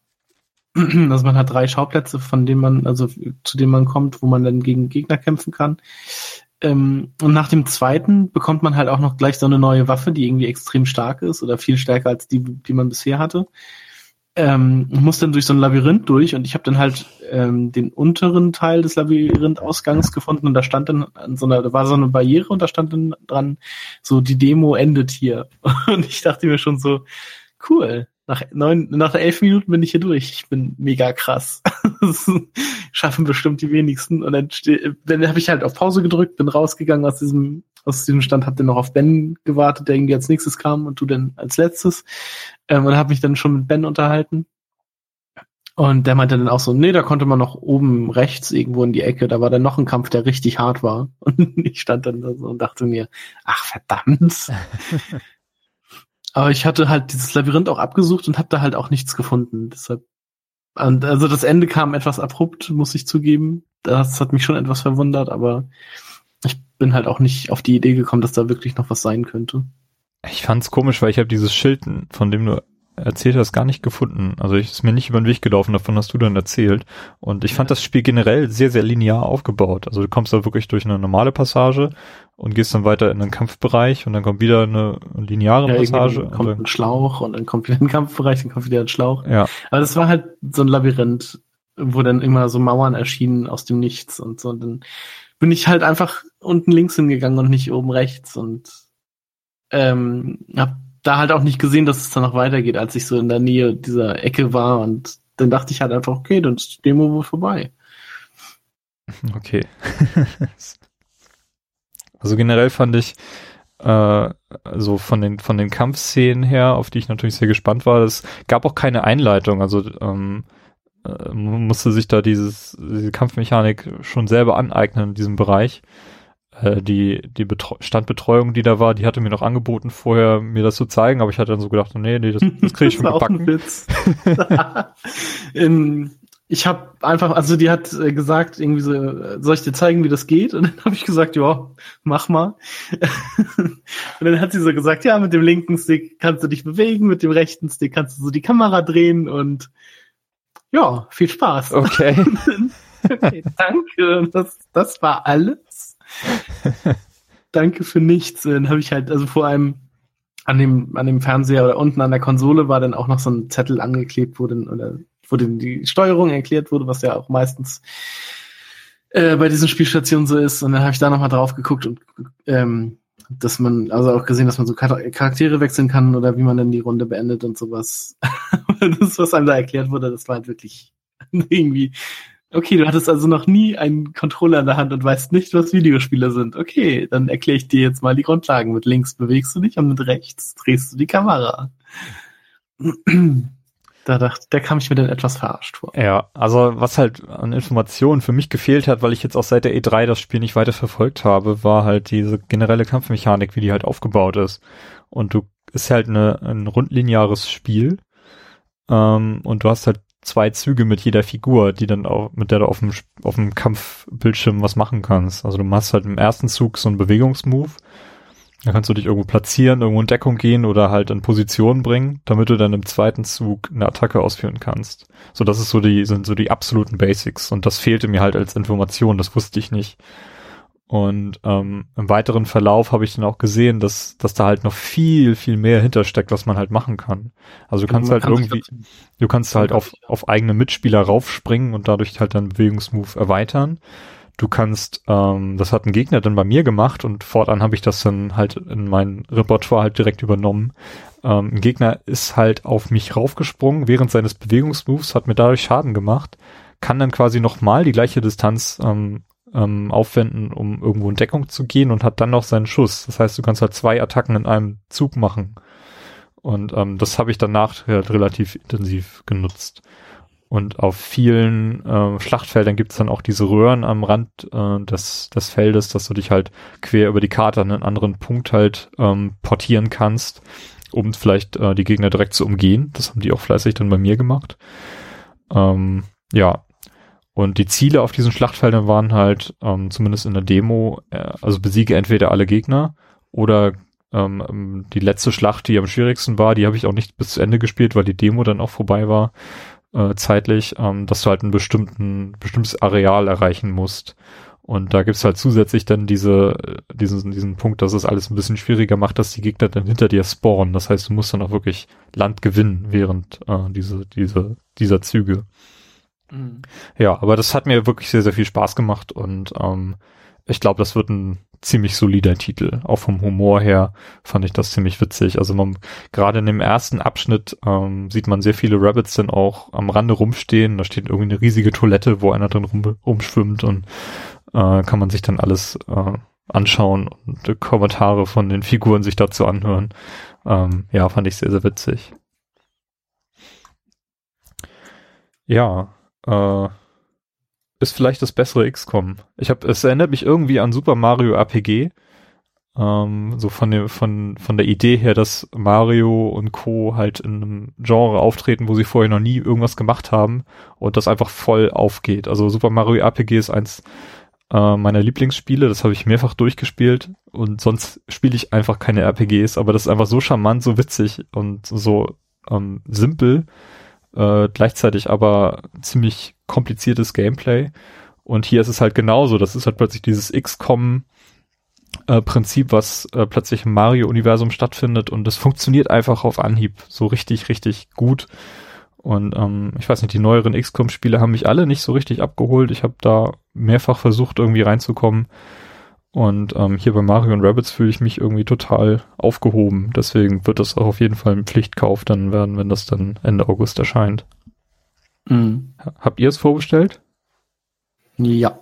[clears throat] Also man hat drei Schauplätze, von denen man, also zu denen man kommt, wo man dann gegen Gegner kämpfen kann. Ähm, und nach dem zweiten bekommt man halt auch noch gleich so eine neue Waffe, die irgendwie extrem stark ist oder viel stärker als die, die man bisher hatte. Ähm, muss dann durch so ein Labyrinth durch und ich habe dann halt ähm, den unteren Teil des Labyrinthausgangs gefunden und da stand dann an so einer, da war so eine Barriere und da stand dann dran, so die Demo endet hier. [laughs] Und ich dachte mir schon so, cool, nach neun, nach elf Minuten bin ich hier durch. Ich bin mega krass. [laughs] Schaffen bestimmt die wenigsten. Und dann, dann habe ich halt auf Pause gedrückt, bin rausgegangen aus diesem, aus diesem Stand, hab dann noch auf Ben gewartet, der irgendwie als nächstes kam und du dann als letztes. Ähm, und habe mich dann schon mit Ben unterhalten. Und der meinte dann auch so, nee, da konnte man noch oben rechts irgendwo in die Ecke, da war dann noch ein Kampf, der richtig hart war. [laughs] Und ich stand dann da so und dachte mir, ach verdammt. [laughs] Aber ich hatte halt dieses Labyrinth auch abgesucht und habe da halt auch nichts gefunden. Deshalb, und also das Ende kam etwas abrupt, muss ich zugeben. Das hat mich schon etwas verwundert, aber ich bin halt auch nicht auf die Idee gekommen, dass da wirklich noch was sein könnte. Ich fand's komisch, weil ich habe dieses Schild, von dem du erzählt hast, gar nicht gefunden. Also ich ist mir nicht über den Weg gelaufen, davon hast du dann erzählt. Und ich fand das Spiel generell sehr, sehr linear aufgebaut. Also du kommst da wirklich durch eine normale Passage und gehst dann weiter in den Kampfbereich und dann kommt wieder eine lineare Ja, Passage. und kommt dann, ein Schlauch und dann kommt wieder ein Kampfbereich, dann kommt wieder ein Schlauch. ja, Aber das war halt so ein Labyrinth, wo dann immer so Mauern erschienen aus dem Nichts und so. Und dann bin ich halt einfach unten links hingegangen und nicht oben rechts und ähm, hab da halt auch nicht gesehen, dass es dann noch weitergeht, als ich so in der Nähe dieser Ecke war und dann dachte ich halt einfach, okay, dann ist die Demo wohl vorbei. okay. [laughs] also generell fand ich, äh, also von den von den Kampfszenen her, auf die ich natürlich sehr gespannt war, es gab auch keine Einleitung. Also ähm, äh, musste sich da dieses diese Kampfmechanik schon selber aneignen in diesem Bereich. Äh, die die Betreu Standbetreuung, die da war, die hatte mir noch angeboten, vorher mir das zu zeigen, aber ich hatte dann so gedacht, nee, nee, das, das kriege ich schon war auch ein gebacken. Witz. [laughs] Ähm, ich habe einfach, also die hat äh, gesagt, irgendwie so, äh, soll ich dir zeigen, wie das geht? Und dann [laughs] habe ich gesagt, ja, mach mal. [laughs] und dann hat sie so gesagt, ja, mit dem linken Stick kannst du dich bewegen, mit dem rechten Stick kannst du so die Kamera drehen und ja, viel Spaß. Okay. okay, danke. Das, das war alles. [laughs] danke für nichts. Dann habe ich halt, also vor allem an dem, an dem Fernseher oder unten an der Konsole war dann auch noch so ein Zettel angeklebt, wo dann, oder wo dann die Steuerung erklärt wurde, was ja auch meistens äh, bei diesen Spielstationen so ist. Und dann habe ich da nochmal drauf geguckt und ähm, dass man, also auch gesehen, dass man so Charaktere wechseln kann oder wie man dann die Runde beendet und sowas. [laughs] das, was einem da erklärt wurde, das war halt wirklich [laughs] irgendwie. Okay, du hattest also noch nie einen Controller in der Hand und weißt nicht, was Videospiele sind. Okay, dann erkläre ich dir jetzt mal die Grundlagen. Mit links bewegst du dich und mit rechts drehst du die Kamera. [clears throat] Da dachte, da kam ich mir dann etwas verarscht vor. Ja, also was halt an Informationen für mich gefehlt hat, weil ich jetzt auch seit der E3 das Spiel nicht weiter verfolgt habe, war halt diese generelle Kampfmechanik, wie die halt aufgebaut ist. Und du ist halt eine, ein rundlineares Spiel. Ähm, und du hast halt zwei Züge mit jeder Figur, die dann auch, mit der du auf dem, auf dem Kampfbildschirm was machen kannst. Also du machst halt im ersten Zug so einen Bewegungsmove da kannst du dich irgendwo platzieren, irgendwo in Deckung gehen oder halt in Position bringen, damit du dann im zweiten Zug eine Attacke ausführen kannst. So, das ist so die, sind so die absoluten Basics. Und das fehlte mir halt als Information, das wusste ich nicht. Und ähm, im weiteren Verlauf habe ich dann auch gesehen, dass, dass da halt noch viel, viel mehr hintersteckt, was man halt machen kann. Also du kannst man halt kann irgendwie, du kannst halt auf, auf eigene Mitspieler raufspringen und dadurch halt deinen Bewegungsmove erweitern du kannst, ähm, das hat ein Gegner dann bei mir gemacht und fortan habe ich das dann halt in mein Repertoire halt direkt übernommen. Ähm, ein Gegner ist halt auf mich raufgesprungen während seines Bewegungsmoves, hat mir dadurch Schaden gemacht, kann dann quasi nochmal die gleiche Distanz ähm, ähm, aufwenden, um irgendwo in Deckung zu gehen und hat dann noch seinen Schuss. Das heißt, du kannst halt zwei Attacken in einem Zug machen. Und ähm, das habe ich danach halt relativ intensiv genutzt. Und auf vielen äh, Schlachtfeldern gibt es dann auch diese Röhren am Rand äh, des, des Feldes, dass du dich halt quer über die Karte an einen anderen Punkt halt ähm, portieren kannst, um vielleicht äh, die Gegner direkt zu umgehen. Das haben die auch fleißig dann bei mir gemacht. Ähm, ja. Und die Ziele auf diesen Schlachtfeldern waren halt, ähm, zumindest in der Demo, äh, also besiege entweder alle Gegner oder ähm, die letzte Schlacht, die am schwierigsten war, die habe ich auch nicht bis zu Ende gespielt, weil die Demo dann auch vorbei war äh, zeitlich, ähm, dass du halt ein bestimmten, bestimmtes Areal erreichen musst. Und da gibt's halt zusätzlich dann diese, diesen, diesen Punkt, dass es alles ein bisschen schwieriger macht, dass die Gegner dann hinter dir spawnen. Das heißt, du musst dann auch wirklich Land gewinnen während äh, diese, diese, dieser Züge. Mhm. Ja, aber das hat mir wirklich sehr, sehr viel Spaß gemacht und ähm, ich glaube, das wird ein ziemlich solider Titel. Auch vom Humor her fand ich das ziemlich witzig. Also man, gerade in dem ersten Abschnitt ähm, sieht man sehr viele Rabbits dann auch am Rande rumstehen. Da steht irgendwie eine riesige Toilette, wo einer drin rum, rumschwimmt und äh, kann man sich dann alles äh, anschauen und äh, Kommentare von den Figuren sich dazu anhören. Ähm, ja, fand ich sehr, sehr witzig. Ja, äh, ist vielleicht das bessere XCOM. Ich habe, es erinnert mich irgendwie an Super Mario RPG. Ähm, so von dem, von, von der Idee her, dass Mario und Co. halt in einem Genre auftreten, wo sie vorher noch nie irgendwas gemacht haben und das einfach voll aufgeht. Also Super Mario RPG ist eins äh, meiner Lieblingsspiele, das habe ich mehrfach durchgespielt und sonst spiele ich einfach keine RPGs, aber das ist einfach so charmant, so witzig und so ähm, simpel äh, gleichzeitig aber ziemlich kompliziertes Gameplay. Und hier ist es halt genauso. Das ist halt plötzlich dieses XCOM äh, Prinzip, was äh, plötzlich im Mario-Universum stattfindet und das funktioniert einfach auf Anhieb so richtig, richtig gut. Und ähm, ich weiß nicht, die neueren XCOM-Spiele haben mich alle nicht so richtig abgeholt. Ich habe da mehrfach versucht, irgendwie reinzukommen. Und ähm, hier bei Mario und Rabbits fühle ich mich irgendwie total aufgehoben. Deswegen wird das auch auf jeden Fall ein Pflichtkauf dann werden, wenn das dann Ende August erscheint. Mhm. Habt ihr es vorbestellt? Ja.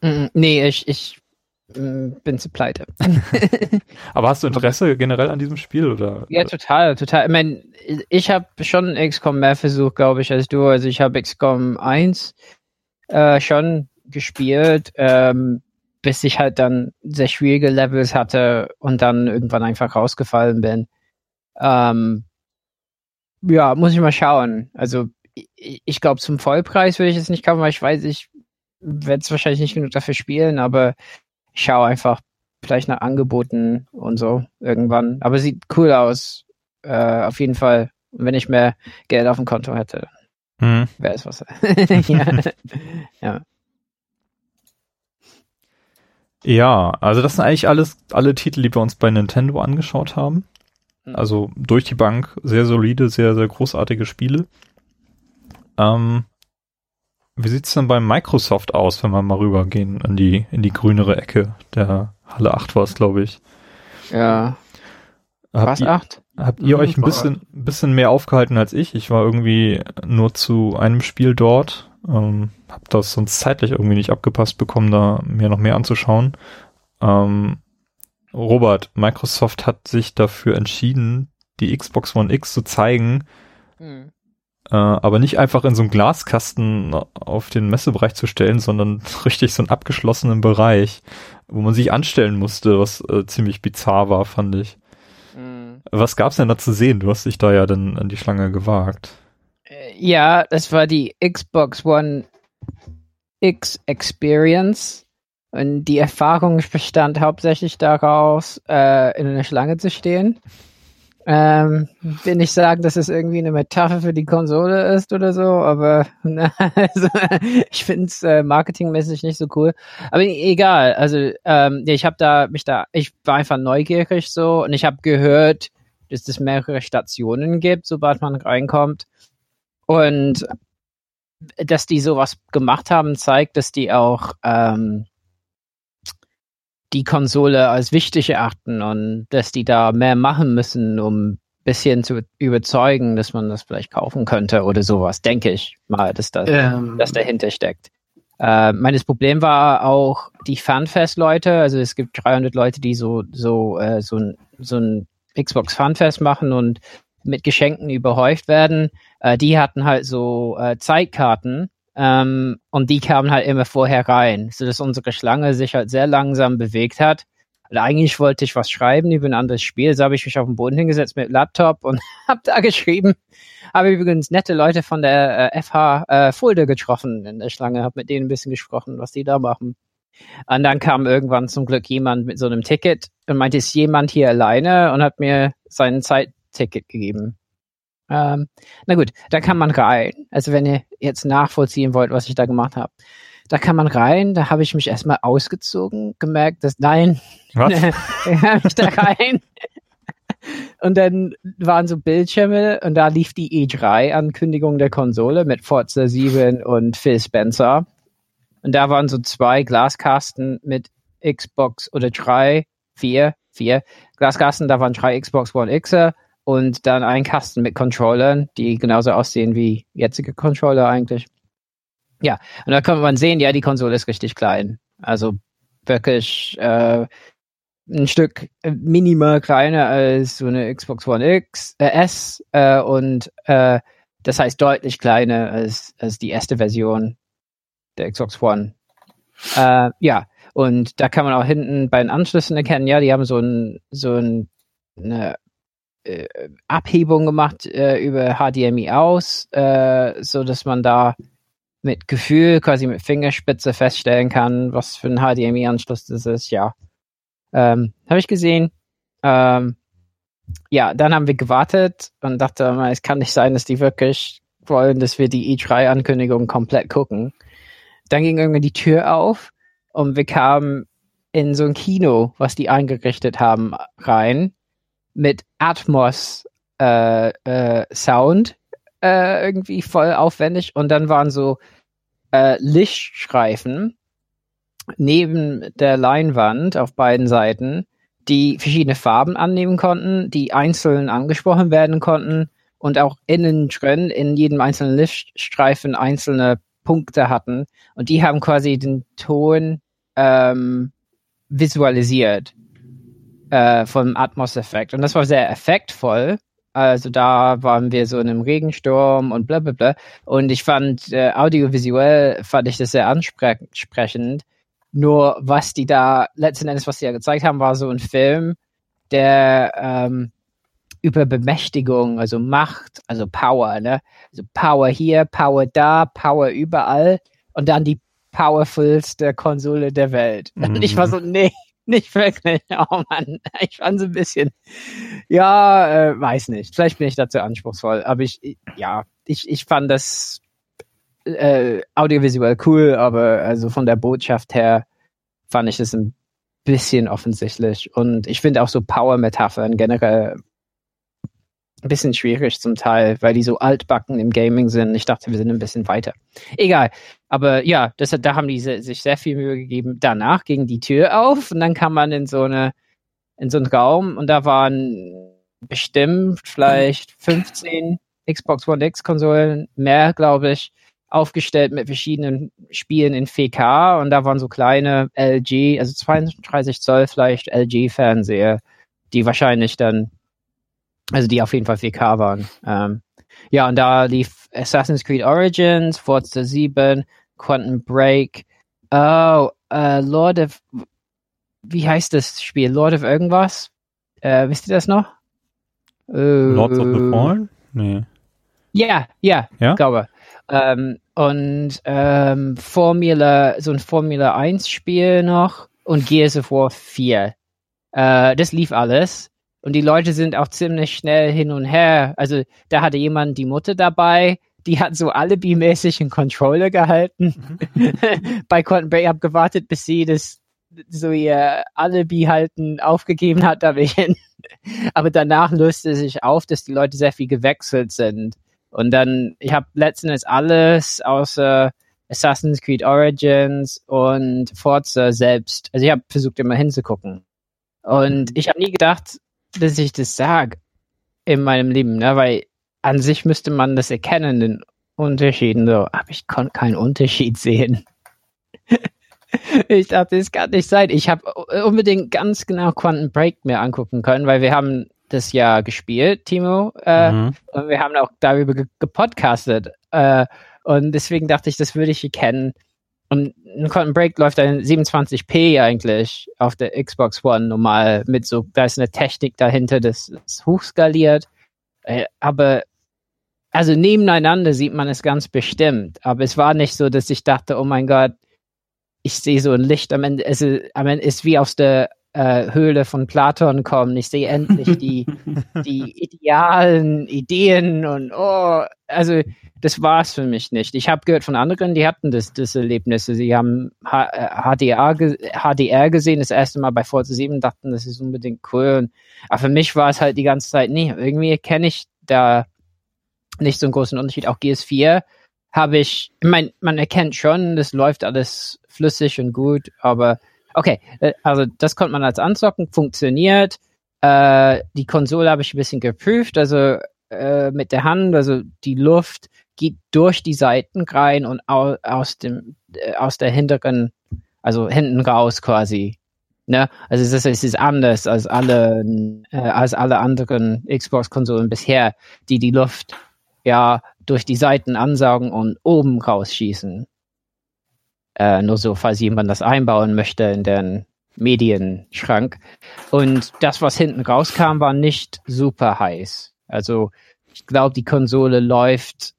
Mm, nee, ich, ich mm, bin zu pleite. [laughs] [laughs] Aber hast du Interesse generell an diesem Spiel oder? Ja, total, total. Ich meine, ich habe schon XCOM mehr versucht, glaube ich, als du. Also ich habe XCOM 1 äh, schon gespielt. Ähm, bis ich halt dann sehr schwierige Levels hatte und dann irgendwann einfach rausgefallen bin. Ähm, ja, muss ich mal schauen. Also ich, ich glaube, zum Vollpreis würde ich es nicht kaufen, weil ich weiß, ich werde es wahrscheinlich nicht genug dafür spielen, aber ich schaue einfach vielleicht nach Angeboten und so irgendwann. Aber sieht cool aus. Äh, auf jeden Fall, wenn ich mehr Geld auf dem Konto hätte, hm. wäre es was. [laughs] ja. [laughs] ja. Ja, also das sind eigentlich alles, alle Titel, die wir uns bei Nintendo angeschaut haben. Mhm. Also durch die Bank sehr solide, sehr, sehr großartige Spiele. Ähm, wie sieht's denn bei Microsoft aus, wenn wir mal rübergehen in die, in die grünere Ecke der Halle 8 war es, glaube ich. Ja. Habt Was, ihr, acht? habt ihr Mhm, euch ein war bisschen, bisschen mehr aufgehalten als ich? Ich war irgendwie nur zu einem Spiel dort. Ähm, hab das sonst zeitlich irgendwie nicht abgepasst bekommen, da mir noch mehr anzuschauen. Ähm, Robert, Microsoft hat sich dafür entschieden, die Xbox One X zu zeigen, Hm. äh, aber nicht einfach in so einen Glaskasten auf den Messebereich zu stellen, sondern [laughs] richtig so einen abgeschlossenen Bereich, wo man sich anstellen musste, was äh, ziemlich bizarr war, fand ich. Hm. Was gab's denn da zu sehen? Du hast dich da ja dann an die Schlange gewagt. Ja, das war die Xbox One X Experience. Und die Erfahrung bestand hauptsächlich daraus, äh, in einer Schlange zu stehen. Ähm, will nicht sagen, dass es irgendwie eine Metapher für die Konsole ist oder so, aber also, [laughs] ich finde es äh, marketingmäßig nicht so cool. Aber egal, also ähm, ich habe da mich da, ich war einfach neugierig so und ich habe gehört, dass es mehrere Stationen gibt, sobald man reinkommt. Und dass die sowas gemacht haben, zeigt, dass die auch ähm, die Konsole als wichtig erachten und dass die da mehr machen müssen, um ein bisschen zu überzeugen, dass man das vielleicht kaufen könnte oder sowas, denke ich mal, dass das, Ähm, das dahinter steckt. Äh, meines Problem war auch die Fanfest-Leute, also es gibt 300 Leute, die so so äh, so ein so ein Xbox Fanfest machen und mit Geschenken überhäuft werden. Äh, die hatten halt so äh, Zeitkarten ähm, und die kamen halt immer vorher rein, sodass unsere Schlange sich halt sehr langsam bewegt hat. Und eigentlich wollte ich was schreiben über ein anderes Spiel, so habe ich mich auf den Boden hingesetzt mit Laptop und [laughs] habe da geschrieben. Habe übrigens nette Leute von der äh, FH äh, Fulda getroffen in der Schlange, habe mit denen ein bisschen gesprochen, was die da machen. Und dann kam irgendwann zum Glück jemand mit so einem Ticket und meinte, ist jemand hier alleine und hat mir sein Zeitticket gegeben. Ähm, na gut, da kann man rein. Also wenn ihr jetzt nachvollziehen wollt, was ich da gemacht habe. Da kann man rein, da habe ich mich erstmal ausgezogen, gemerkt, dass nein, Was? [laughs] da habe ich da rein. Und dann waren so Bildschirme und da lief die E3-Ankündigung der Konsole mit Forza 7 und Phil Spencer. Und da waren so zwei Glaskasten mit Xbox oder drei, vier, vier Glaskasten, da waren drei Xbox One Xer und dann ein Kasten mit Controllern, die genauso aussehen wie jetzige Controller eigentlich. Ja, und da kann man sehen, ja, die Konsole ist richtig klein. Also wirklich äh, ein Stück äh, minimal kleiner als so eine Xbox One X, äh, S äh, und äh, das heißt deutlich kleiner als, als die erste Version der Xbox One. Äh, ja, und da kann man auch hinten bei den Anschlüssen erkennen, ja, die haben so ein, so ein, eine äh, Abhebung gemacht äh, über HDMI aus, äh, so dass man da mit Gefühl, quasi mit Fingerspitze feststellen kann, was für ein HDMI-Anschluss das ist, ja. Ähm, Habe ich gesehen. Ähm, ja, dann haben wir gewartet und dachte, es kann nicht sein, dass die wirklich wollen, dass wir die E3-Ankündigung komplett gucken. Dann ging irgendwie die Tür auf und wir kamen in so ein Kino, was die eingerichtet haben, rein mit Atmos äh, äh, Sound äh, irgendwie voll aufwendig. Und dann waren so äh, Lichtstreifen neben der Leinwand auf beiden Seiten, die verschiedene Farben annehmen konnten, die einzeln angesprochen werden konnten und auch innen drin in jedem einzelnen Lichtstreifen einzelne Punkte hatten. Und die haben quasi den Ton ähm, visualisiert äh, vom Atmos-Effekt und das war sehr effektvoll. Also da waren wir so in einem Regensturm und bla bla bla. Und ich fand äh, audiovisuell fand ich das sehr ansprechend. Nur was die da letzten Endes, was sie ja gezeigt haben, war so ein Film, der ähm, über Bemächtigung, also Macht, also Power, ne? Also Power hier, Power da, Power überall und dann die powerfulste Konsole der Welt. Mhm. [laughs] Und ich war so, nee, nicht wirklich. [laughs] Oh Mann, ich fand so ein bisschen, ja, äh, weiß nicht. Vielleicht bin ich dazu anspruchsvoll, aber ich, ja, ich, ich fand das äh, audiovisuell cool, aber also von der Botschaft her fand ich es ein bisschen offensichtlich. Und ich finde auch so Power-Metaphern generell ein bisschen schwierig zum Teil, weil die so altbacken im Gaming sind. Ich dachte, wir sind ein bisschen weiter. Egal. Aber ja, das, da haben die sich sehr viel Mühe gegeben. Danach ging die Tür auf und dann kam man in so eine, in so einen Raum und da waren bestimmt vielleicht 15 Xbox One X Konsolen, mehr glaube ich, aufgestellt mit verschiedenen Spielen in 4K und da waren so kleine LG, also 32 Zoll vielleicht LG Fernseher, die wahrscheinlich dann also die auf jeden Fall 4K waren. Ähm, ja, und da lief Assassin's Creed Origins, Forza 7, Quantum Break, oh, uh, Lord of, wie heißt das Spiel? Lord of irgendwas? Äh, wisst ihr das noch? Uh, Lords of the Fallen? Nee. Ja, ja, ja? glaube. Ähm, und ähm, Formula, so ein Formula 1 Spiel noch und Gears of War 4. Äh, das lief alles. Und die Leute sind auch ziemlich schnell hin und her. Also da hatte jemand die Mutter dabei, die hat so alibi-mäßig einen Controller gehalten. Mhm. [laughs] Bei Quantum Break habe gewartet, bis sie das so ihr Alibi halten aufgegeben hat, da hin. Aber danach löste sich auf, dass die Leute sehr viel gewechselt sind. Und dann, ich habe letztens alles außer Assassin's Creed Origins und Forza selbst. Also ich habe versucht immer hinzugucken. Und ich habe nie gedacht, dass ich das sage in meinem Leben, ne? weil an sich müsste man das erkennen, den Unterschieden. So, aber ich konnte keinen Unterschied sehen. [laughs] ich dachte, das kann nicht sein. Ich habe unbedingt ganz genau Quantum Break mir angucken können, weil wir haben das ja gespielt, Timo, äh, mhm. und wir haben auch darüber gepodcastet. Äh, und deswegen dachte ich, das würde ich kennen. Und ein Quantum Break läuft dann 27p eigentlich auf der Xbox One normal mit so, da ist eine Technik dahinter, das ist hochskaliert. Äh, aber also nebeneinander sieht man es ganz bestimmt. Aber es war nicht so, dass ich dachte, oh mein Gott, ich sehe so ein Licht am Ende. Es ist, am Ende ist wie aus der äh, Höhle von Platon kommen. Ich sehe endlich die, [laughs] die idealen Ideen und oh, also das war es für mich nicht. Ich habe gehört von anderen, die hatten das, das Erlebnisse. Sie haben HDR, HDR gesehen, das erste Mal bei Forza 7, dachten, das ist unbedingt cool. Aber für mich war es halt die ganze Zeit, nee, irgendwie kenne ich da nicht so einen großen Unterschied. Auch GS4 habe ich, ich meine, man erkennt schon, das läuft alles flüssig und gut, aber okay, äh, also das konnte man als anzocken, funktioniert. Äh, die Konsole habe ich ein bisschen geprüft, also äh, mit der Hand, also die Luft geht durch die Seiten rein und au aus dem äh, aus der hinteren, also hinten raus quasi. Ne? Also es ist, es ist anders als alle äh, als alle anderen Xbox-Konsolen bisher, die die Luft ja durch die Seiten ansaugen und oben rausschießen. Äh, nur so, falls jemand das einbauen möchte in den Medienschrank. Und das, was hinten rauskam, war nicht super heiß. Also ich glaube, die Konsole läuft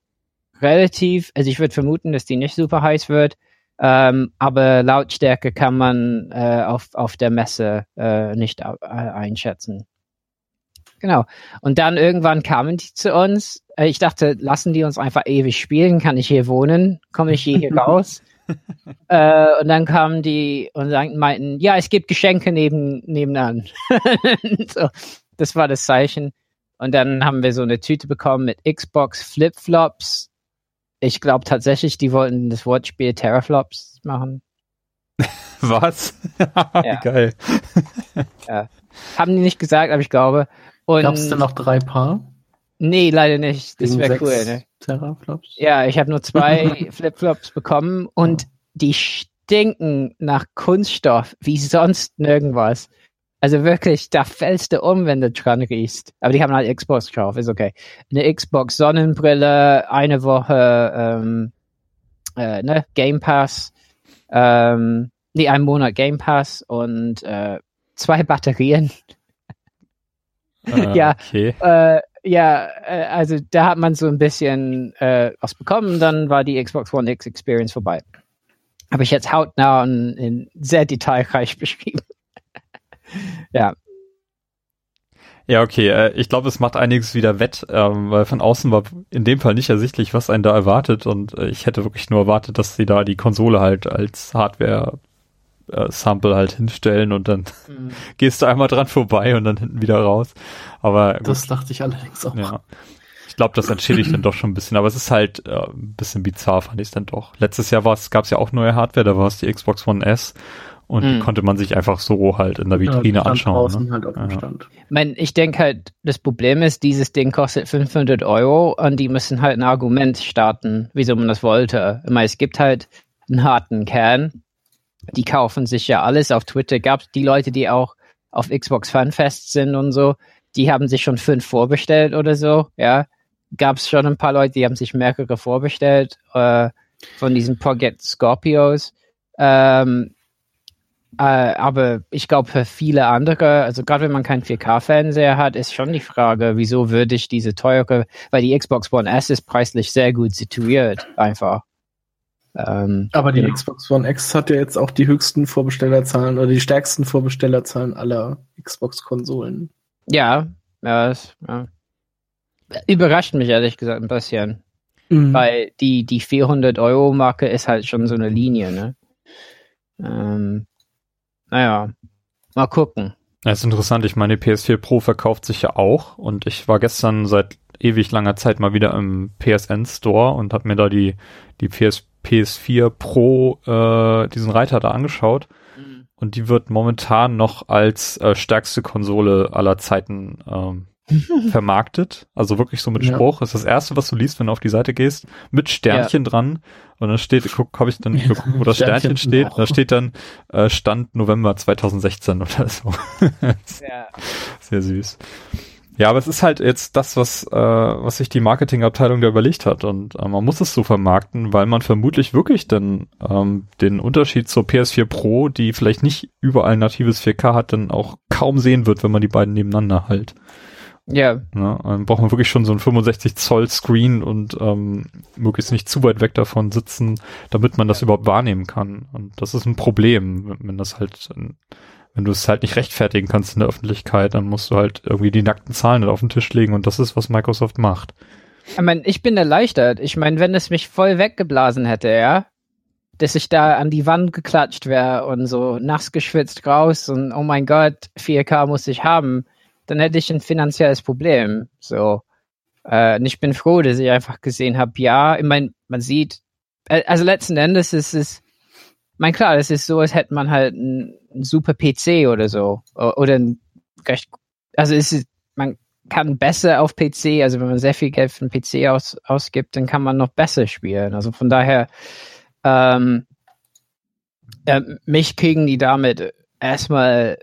relativ, also ich würde vermuten, dass die nicht super heiß wird, ähm, aber Lautstärke kann man äh, auf, auf der Messe äh, nicht äh, einschätzen. Genau. Und dann irgendwann kamen die zu uns. Äh, ich dachte, lassen die uns einfach ewig spielen, kann ich hier wohnen, komme ich hier [laughs] raus. [laughs] äh, und dann kamen die und meinten, ja, es gibt Geschenke neben, nebenan. [laughs] so, das war das Zeichen. Und dann haben wir so eine Tüte bekommen mit Xbox Flip-Flops. Ich glaube tatsächlich, die wollten das Wortspiel Terraflops machen. [laughs] Was? ja. Geil. ja. Haben die nicht gesagt, aber ich glaube. Gab es denn noch drei Paar? Nee, leider nicht. Das wäre cool, ne? Terraflops? Ja, ich habe nur zwei [laughs] Flipflops bekommen und die stinken nach Kunststoff wie sonst nirgendwas. Also wirklich, da fällst du um, wenn du dran riechst. Aber die haben halt Xbox drauf, ist okay. Eine Xbox Sonnenbrille, eine Woche ähm, äh, ne, Game Pass, ähm, nee, ein Monat Game Pass und äh, zwei Batterien. Ah, [laughs] ja, okay. äh, ja, äh, also da hat man so ein bisschen äh, was bekommen, dann war die Xbox One X Experience vorbei. Habe ich jetzt hautnah und in sehr detailreich [laughs] beschrieben. ja. Ja, okay. Äh, ich glaube, es macht einiges wieder wett, ähm, weil von außen war in dem Fall nicht ersichtlich, was einen da erwartet. Und äh, ich hätte wirklich nur erwartet, dass sie da die Konsole halt als Hardware äh, Sample halt hinstellen und dann Mhm. [laughs] gehst du einmal dran vorbei und dann hinten wieder raus. Aber gut, Das dachte ich allerdings auch. ja. Ich glaube, das entschädigt dann doch schon ein bisschen, aber es ist halt äh, ein bisschen bizarr, fand ich es dann doch. Letztes Jahr gab es ja auch neue Hardware, da war es die Xbox One S und die Mhm. konnte man sich einfach so halt in der Ja, Vitrine stand anschauen. Ne? halt auf dem Ja. Stand. Ich mein, ich denke halt, das Problem ist, dieses Ding kostet 500 Euro und die müssen halt ein Argument starten, wieso man das wollte. Ich meine, es gibt halt einen harten Kern, die kaufen sich ja alles. Auf Twitter gab es die Leute, die auch auf Xbox Fanfest sind und so, die haben sich schon fünf vorbestellt oder so, ja. Gab es schon ein paar Leute, die haben sich mehrere vorbestellt äh, von diesen Project Scorpios. Ähm, äh, aber ich glaube, für viele andere, also gerade wenn man keinen 4K-Fernseher hat, ist schon die Frage, wieso würde ich diese teure, weil die Xbox One S ist preislich sehr gut situiert, einfach. Ähm, Aber die Genau. Xbox One X hat ja jetzt auch die höchsten Vorbestellerzahlen oder die stärksten Vorbestellerzahlen aller Xbox-Konsolen. ja, ja, das, ja. Überrascht mich ehrlich gesagt ein bisschen, Mhm. weil die, die 400-Euro-Marke ist halt schon so eine Linie, ne? Ähm, naja, mal gucken. Ja, ist interessant. Ich meine, die PS4 Pro verkauft sich ja auch und ich war gestern seit ewig langer Zeit mal wieder im PSN Store und habe mir da die, die PS, PS4 Pro, äh, diesen Reiter da angeschaut und die wird momentan noch als äh, stärkste Konsole aller Zeiten ähm, [laughs] vermarktet. Also wirklich so mit Ja. Spruch. Das ist das erste, was du liest, wenn du auf die Seite gehst, mit Sternchen dran. Und dann steht, [laughs] guck, habe ich dann Ja, geguckt, wo das Sternchen, Sternchen, steht. Da steht dann äh, Stand November 2016 oder so. [laughs] Ja. Sehr süß. Ja, aber es ist halt jetzt das, was, äh, was sich die Marketingabteilung da überlegt hat. Und äh, man muss es so vermarkten, weil man vermutlich wirklich dann ähm, den Unterschied zur PS4 Pro, die vielleicht nicht überall natives 4K hat, dann auch kaum sehen wird, wenn man die beiden nebeneinander halt. Ja, Ne? Dann braucht man wirklich schon so ein 65 Zoll Screen und ähm, möglichst nicht zu weit weg davon sitzen, damit man das überhaupt wahrnehmen kann. Und das ist ein Problem, wenn, wenn das halt, wenn du es halt nicht rechtfertigen kannst in der Öffentlichkeit, dann musst du halt irgendwie die nackten Zahlen halt auf den Tisch legen und das ist, was Microsoft macht. Ich meine, ich bin erleichtert. Ich meine, wenn es mich voll weggeblasen hätte, ja, dass ich da an die Wand geklatscht wäre und so nass geschwitzt raus und oh mein Gott, 4K muss ich haben, dann hätte ich ein finanzielles Problem. So. Äh, und ich bin froh, dass ich einfach gesehen habe, ja, ich meine, man sieht, äh, also letzten Endes ist es, mein klar, es ist so, als hätte man halt einen, einen super PC oder so. Oder ein also ist, man kann besser auf PC, also wenn man sehr viel Geld für einen PC aus, ausgibt, dann kann man noch besser spielen. Also von daher, ähm, äh, mich kriegen die damit erstmal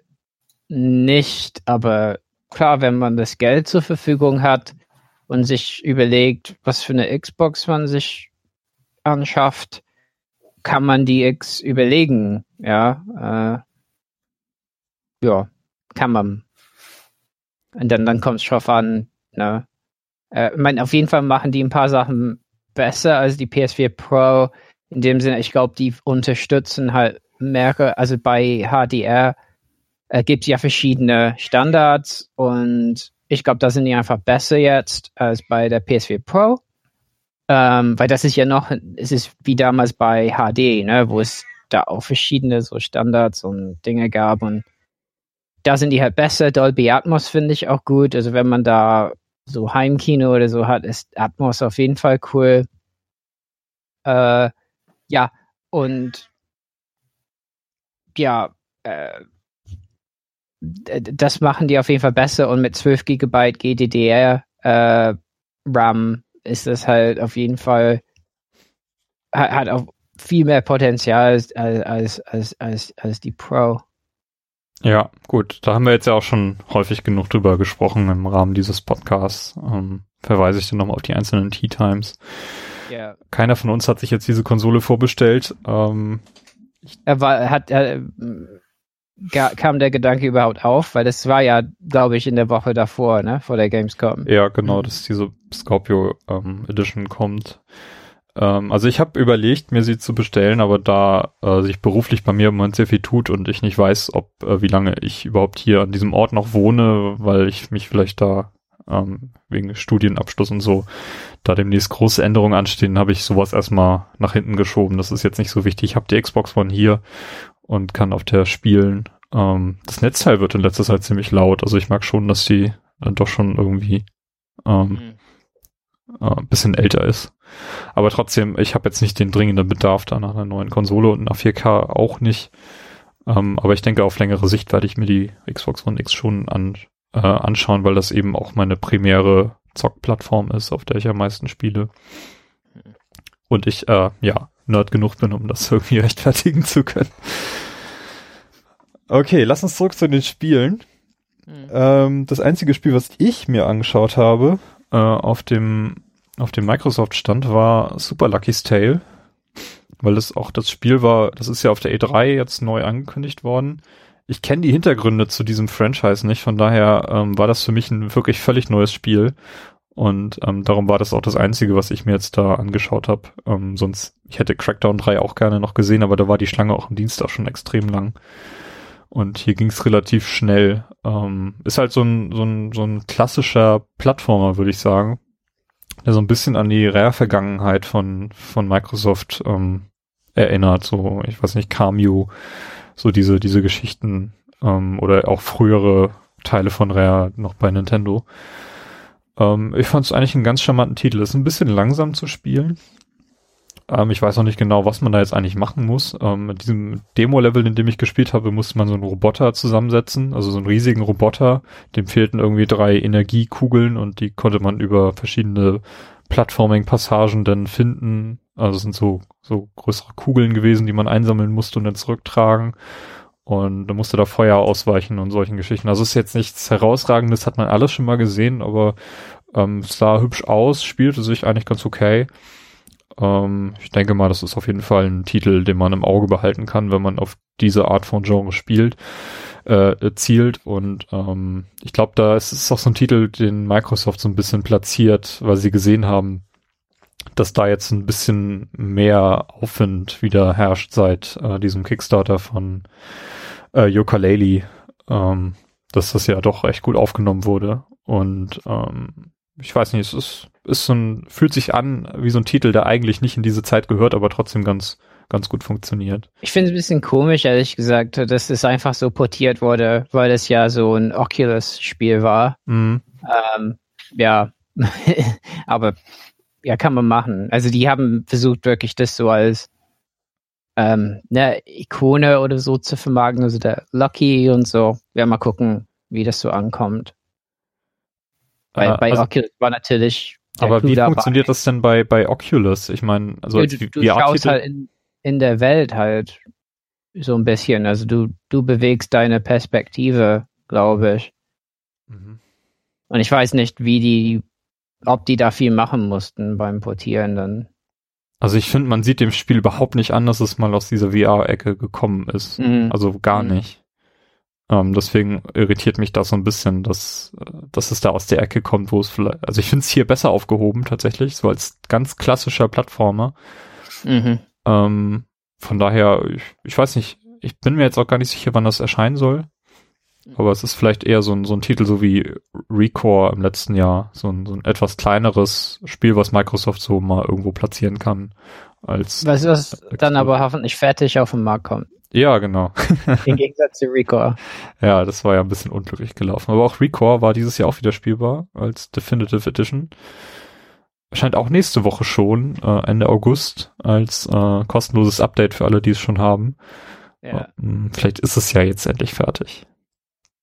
nicht, aber klar, wenn man das Geld zur Verfügung hat und sich überlegt, was für eine Xbox man sich anschafft, kann man die X überlegen, ja, äh, ja, kann man. Und dann, dann kommt es drauf an, ne? Äh, ich meine, auf jeden Fall machen die ein paar Sachen besser als die PS4 Pro. In dem Sinne, ich glaube, die unterstützen halt mehrere, also bei HDR äh, gibt es ja verschiedene Standards und ich glaube, da sind die einfach besser jetzt als bei der PS4 Pro. Ähm, weil das ist ja noch, es ist wie damals bei HD, ne, wo es da auch verschiedene so Standards und Dinge gab und da sind die halt besser. Dolby Atmos finde ich auch gut. Also wenn man da so Heimkino oder so hat, ist Atmos auf jeden Fall cool. Äh, ja, und ja, äh, das machen die auf jeden Fall besser und mit 12 GB GDDR äh, RAM ist das halt auf jeden Fall hat, hat auch viel mehr Potenzial als, als, als, als, als die Pro. Ja, gut, da haben wir jetzt ja auch schon häufig genug drüber gesprochen im Rahmen dieses Podcasts. Ähm, verweise ich dann nochmal auf die einzelnen Tea Times. Ja. Keiner von uns hat sich jetzt diese Konsole vorbestellt. Ähm, Er war, hat, er, ga- kam der Gedanke überhaupt auf, weil das war ja, glaube ich, in der Woche davor, ne, vor der Gamescom. Ja, genau, Mhm. dass diese Scorpio ähm, Edition kommt. Ähm, also ich habe überlegt, mir sie zu bestellen, aber da äh, sich beruflich bei mir im Moment sehr viel tut und ich nicht weiß, ob äh, wie lange ich überhaupt hier an diesem Ort noch wohne, weil ich mich vielleicht da ähm, wegen Studienabschluss und so da demnächst große Änderungen anstehen, habe ich sowas erstmal nach hinten geschoben. Das ist jetzt nicht so wichtig. Ich habe die Xbox One hier und kann auf der spielen. Ähm, das Netzteil wird in letzter Zeit ziemlich laut. Also ich mag schon, dass die äh, doch schon irgendwie ähm, mhm. Äh, ein bisschen älter ist. Aber trotzdem, ich habe jetzt nicht den dringenden Bedarf da nach einer neuen Konsole und nach 4K auch nicht. Ähm, aber ich denke, auf längere Sicht werde ich mir die Xbox One X schon an, äh, anschauen, weil das eben auch meine primäre Zockplattform ist, auf der ich am meisten spiele. Und ich, äh, ja, nerd genug bin, um das [laughs] irgendwie rechtfertigen zu können. Okay, lass uns zurück zu den Spielen. Mhm. Ähm, das einzige Spiel, was ich mir angeschaut habe, äh, auf dem, auf dem Microsoft-Stand war Super Lucky's Tale. Weil das auch das Spiel war, das ist ja auf der E3 jetzt neu angekündigt worden. Ich kenne die Hintergründe zu diesem Franchise nicht, von daher ähm, war das für mich ein wirklich völlig neues Spiel. Und ähm, darum war das auch das Einzige, was ich mir jetzt da angeschaut habe. Ähm, sonst, ich hätte Crackdown 3 auch gerne noch gesehen, aber da war die Schlange auch im Dienstag schon extrem lang. Und hier ging es relativ schnell. Ähm, ist halt so ein, so ein, so ein klassischer Plattformer, würde ich sagen. Der so ein bisschen an die Rare-Vergangenheit von, von Microsoft ähm, erinnert. So, ich weiß nicht, Cameo, so diese, diese Geschichten ähm, oder auch frühere Teile von Rare noch bei Nintendo. Ähm, ich fand es eigentlich einen ganz charmanten Titel. Ist ein bisschen langsam zu spielen. Ähm, ich weiß noch nicht genau, was man da jetzt eigentlich machen muss. Ähm, mit diesem Demo-Level, in dem ich gespielt habe, musste man so einen Roboter zusammensetzen, also so einen riesigen Roboter. Dem fehlten irgendwie drei Energiekugeln und die konnte man über verschiedene Plattforming-Passagen dann finden. Also es sind so, so größere Kugeln gewesen, die man einsammeln musste und dann zurücktragen. Und da musste da Feuer ausweichen und solchen Geschichten. Also es ist jetzt nichts herausragendes, hat man alles schon mal gesehen, aber ähm, sah hübsch aus, spielte sich eigentlich ganz okay. Ähm, ich denke mal, das ist auf jeden Fall ein Titel, den man im Auge behalten kann, wenn man auf diese Art von Genre spielt, äh, zielt. Und ähm, ich glaube, da ist es auch so ein Titel, den Microsoft so ein bisschen platziert, weil sie gesehen haben, dass da jetzt ein bisschen mehr Aufwind wieder herrscht seit äh, diesem Kickstarter von äh, Yooka-Laylee, ähm, dass das ja doch recht gut aufgenommen wurde. Und ähm, ich weiß nicht, es ist, ist so ein, fühlt sich an wie so ein Titel, der eigentlich nicht in diese Zeit gehört, aber trotzdem ganz, ganz gut funktioniert. Ich finde es ein bisschen komisch, ehrlich gesagt, dass es einfach so portiert wurde, weil es ja so ein Oculus-Spiel war. Mhm. Ähm, ja, [laughs] aber ja, kann man machen. Also die haben versucht wirklich das so als ähm, eine Ikone oder so zu vermarkten, also der Lucky und so. Ja, mal gucken, wie das so ankommt. Bei, äh, bei also, Oculus war natürlich. Aber wie dabei. funktioniert das denn bei, bei Oculus? Ich meine, also du, du, du schaust halt in, in der Welt halt so ein bisschen. Also du, du bewegst deine Perspektive, glaube ich. Mhm. Und ich weiß nicht, wie die, ob die da viel machen mussten beim Portieren dann. Also ich finde, man sieht dem Spiel überhaupt nicht an, dass es mal aus dieser VR-Ecke gekommen ist. Mhm. Also gar mhm. nicht. Ähm, deswegen irritiert mich das so ein bisschen, dass, dass es da aus der Ecke kommt, wo es vielleicht, also ich finde es hier besser aufgehoben tatsächlich, so als ganz klassischer Plattformer. Mhm. Ähm, von daher, ich, ich weiß nicht, ich bin mir jetzt auch gar nicht sicher, wann das erscheinen soll. Aber es ist vielleicht eher so ein, so ein Titel so wie Recore im letzten Jahr. So ein, so ein etwas kleineres Spiel, was Microsoft so mal irgendwo platzieren kann. Als was, was dann aber hoffentlich fertig auf den Markt kommt. Ja, genau. Im Gegensatz zu Recore. [laughs] Ja, das war ja ein bisschen unglücklich gelaufen. Aber auch Recore war dieses Jahr auch wieder spielbar als Definitive Edition. Erscheint auch nächste Woche schon, äh, Ende August, als äh, kostenloses Update für alle, die es schon haben. Ja. Hm, vielleicht ist es ja jetzt endlich fertig.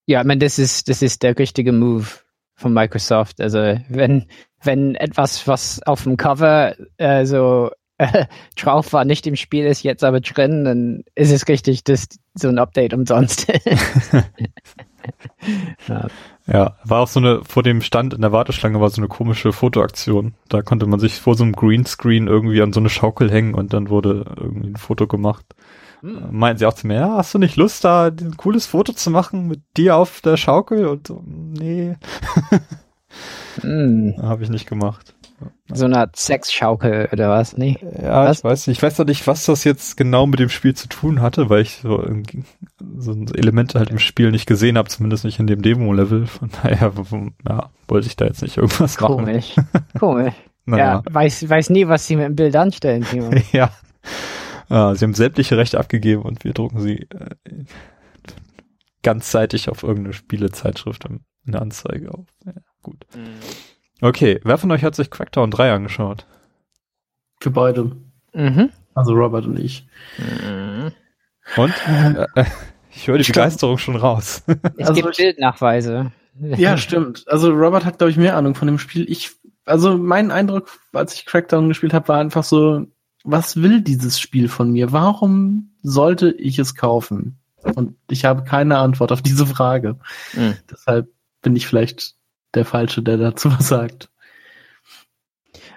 Ja, ich meine, das ist, das ist der richtige Move von Microsoft. Also wenn, wenn etwas, was auf dem Cover äh, so [laughs] drauf war, nicht im Spiel ist, jetzt aber drin, dann ist es richtig, dass so ein Update umsonst. [laughs] ja. ja, war auch so eine, vor dem Stand in der Warteschlange war so eine komische Fotoaktion. Da konnte man sich vor so einem Greenscreen irgendwie an so eine Schaukel hängen und dann wurde irgendwie ein Foto gemacht. Hm. Meinten sie auch zu mir, ja, hast du nicht Lust, da ein cooles Foto zu machen mit dir auf der Schaukel? Und so, nee. [laughs] hm. Habe ich nicht gemacht. So eine Art Sexschaukel oder was? Nee. Ja, was? ich weiß nicht. Ich weiß doch nicht, was das jetzt genau mit dem Spiel zu tun hatte, weil ich so, so Elemente halt im Spiel nicht gesehen habe, zumindest nicht in dem Demo-Level. Von daher, ja, wollte ich da jetzt nicht irgendwas Komisch. machen. Komisch. [laughs] Naja. Ja, weiß, weiß nie, was sie mit dem Bild anstellen. [laughs] ja. ah, sie haben sämtliche Rechte abgegeben und wir drucken sie äh, ganzzeitig auf irgendeine Spielezeitschrift eine Anzeige auf. Ja, gut. Mhm. Okay, wer von euch hat sich Crackdown 3 angeschaut? Für beide. Mhm. Also Robert und ich. Mhm. Und? Äh, [laughs] [laughs] ich höre die Begeisterung schon raus. [laughs] Es also gibt Bildnachweise. Ja, stimmt. Also Robert hat, glaube ich, mehr Ahnung von dem Spiel. Ich, also mein Eindruck, als ich Crackdown gespielt habe, war einfach so, was will dieses Spiel von mir? Warum sollte ich es kaufen? Und ich habe keine Antwort auf diese Frage. Mhm. Deshalb bin ich vielleicht der Falsche, der dazu was sagt.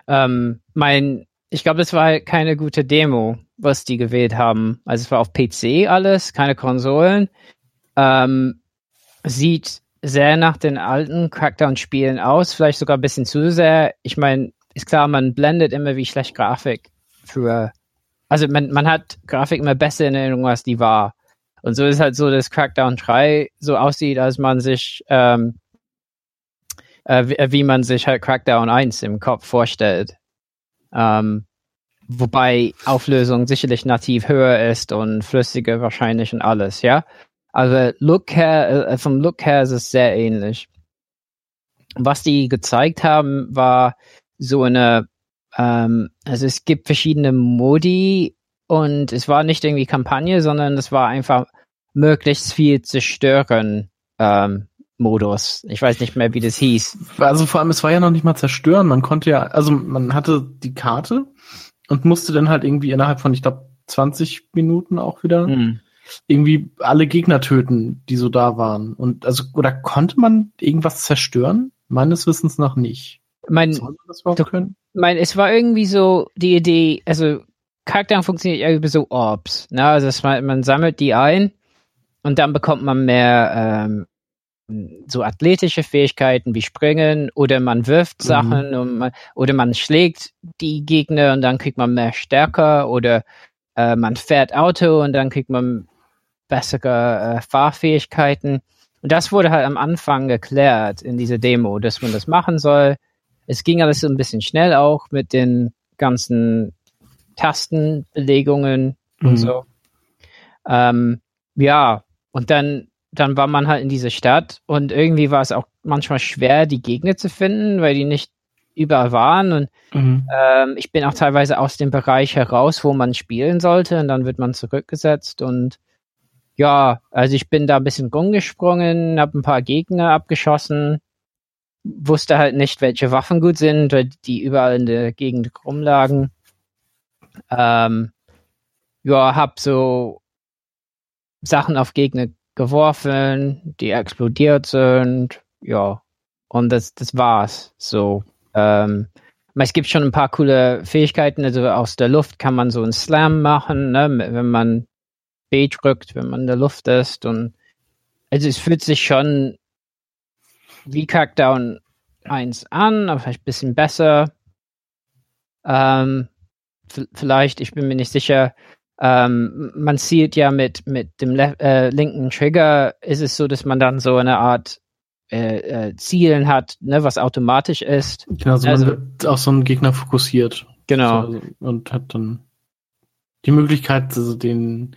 Ähm, mein, ich glaube, es war keine gute Demo, was die gewählt haben. Also es war auf PC alles, keine Konsolen. Ähm, sieht sehr nach den alten Crackdown-Spielen aus, vielleicht sogar ein bisschen zu sehr. Ich meine, ist klar, man blendet immer wie schlecht Grafik für. Also man, man hat Grafik immer besser in Erinnerung, als die war. Und so ist halt so, dass Crackdown 3 so aussieht, als man sich ähm, äh, wie, wie, man sich halt Crackdown 1 im Kopf vorstellt. Ähm, wobei Auflösung sicherlich nativ höher ist und flüssiger wahrscheinlich und alles, ja. Also Look her, äh, vom Look her ist es sehr ähnlich. Was die gezeigt haben, war so eine, ähm, also es gibt verschiedene Modi und es war nicht irgendwie Kampagne, sondern es war einfach möglichst viel zerstören ähm, Modus. Ich weiß nicht mehr, wie das hieß. Also vor allem, es war ja noch nicht mal zerstören. Man konnte ja, also man hatte die Karte und musste dann halt irgendwie innerhalb von, ich glaube, 20 Minuten auch wieder mhm irgendwie alle Gegner töten, die so da waren. Und also, oder konnte man irgendwas zerstören? Meines Wissens noch nicht. Mein, Soll man das überhaupt können? Mein, es war irgendwie so die Idee, also Charakter funktioniert irgendwie so Orbs. Ne? Also man, man sammelt die ein und dann bekommt man mehr ähm, so athletische Fähigkeiten wie Springen oder man wirft mhm. Sachen und man, oder man schlägt die Gegner und dann kriegt man mehr Stärke oder äh, man fährt Auto und dann kriegt man bessere äh, Fahrfähigkeiten. Und das wurde halt am Anfang geklärt in dieser Demo, dass man das machen soll. Es ging alles so ein bisschen schnell auch mit den ganzen Tastenbelegungen mhm. und so. Ähm, ja, und dann, dann war man halt in dieser Stadt und irgendwie war es auch manchmal schwer, die Gegner zu finden, weil die nicht überall waren. Und mhm. ähm, ich bin auch teilweise aus dem Bereich heraus, wo man spielen sollte, und dann wird man zurückgesetzt und ja, also ich bin da ein bisschen rumgesprungen, habe ein paar Gegner abgeschossen, wusste halt nicht, welche Waffen gut sind, weil die überall in der Gegend rumlagen. Ähm, ja, hab so Sachen auf Gegner geworfen, die explodiert sind, ja, und das, das war's. So, ähm, es gibt schon ein paar coole Fähigkeiten, also aus der Luft kann man so einen Slam machen, ne, wenn man B drückt, wenn man in der Luft ist. Und also es fühlt sich schon wie Crackdown 1 an, aber vielleicht ein bisschen besser. Ähm, vielleicht, ich bin mir nicht sicher. Ähm, man sieht ja mit, mit dem äh, linken Trigger ist es so, dass man dann so eine Art äh, äh, Zielen hat, ne, was automatisch ist. Genau, also, also man wird auf so einen Gegner fokussiert. Genau. So, und hat dann die Möglichkeit, also den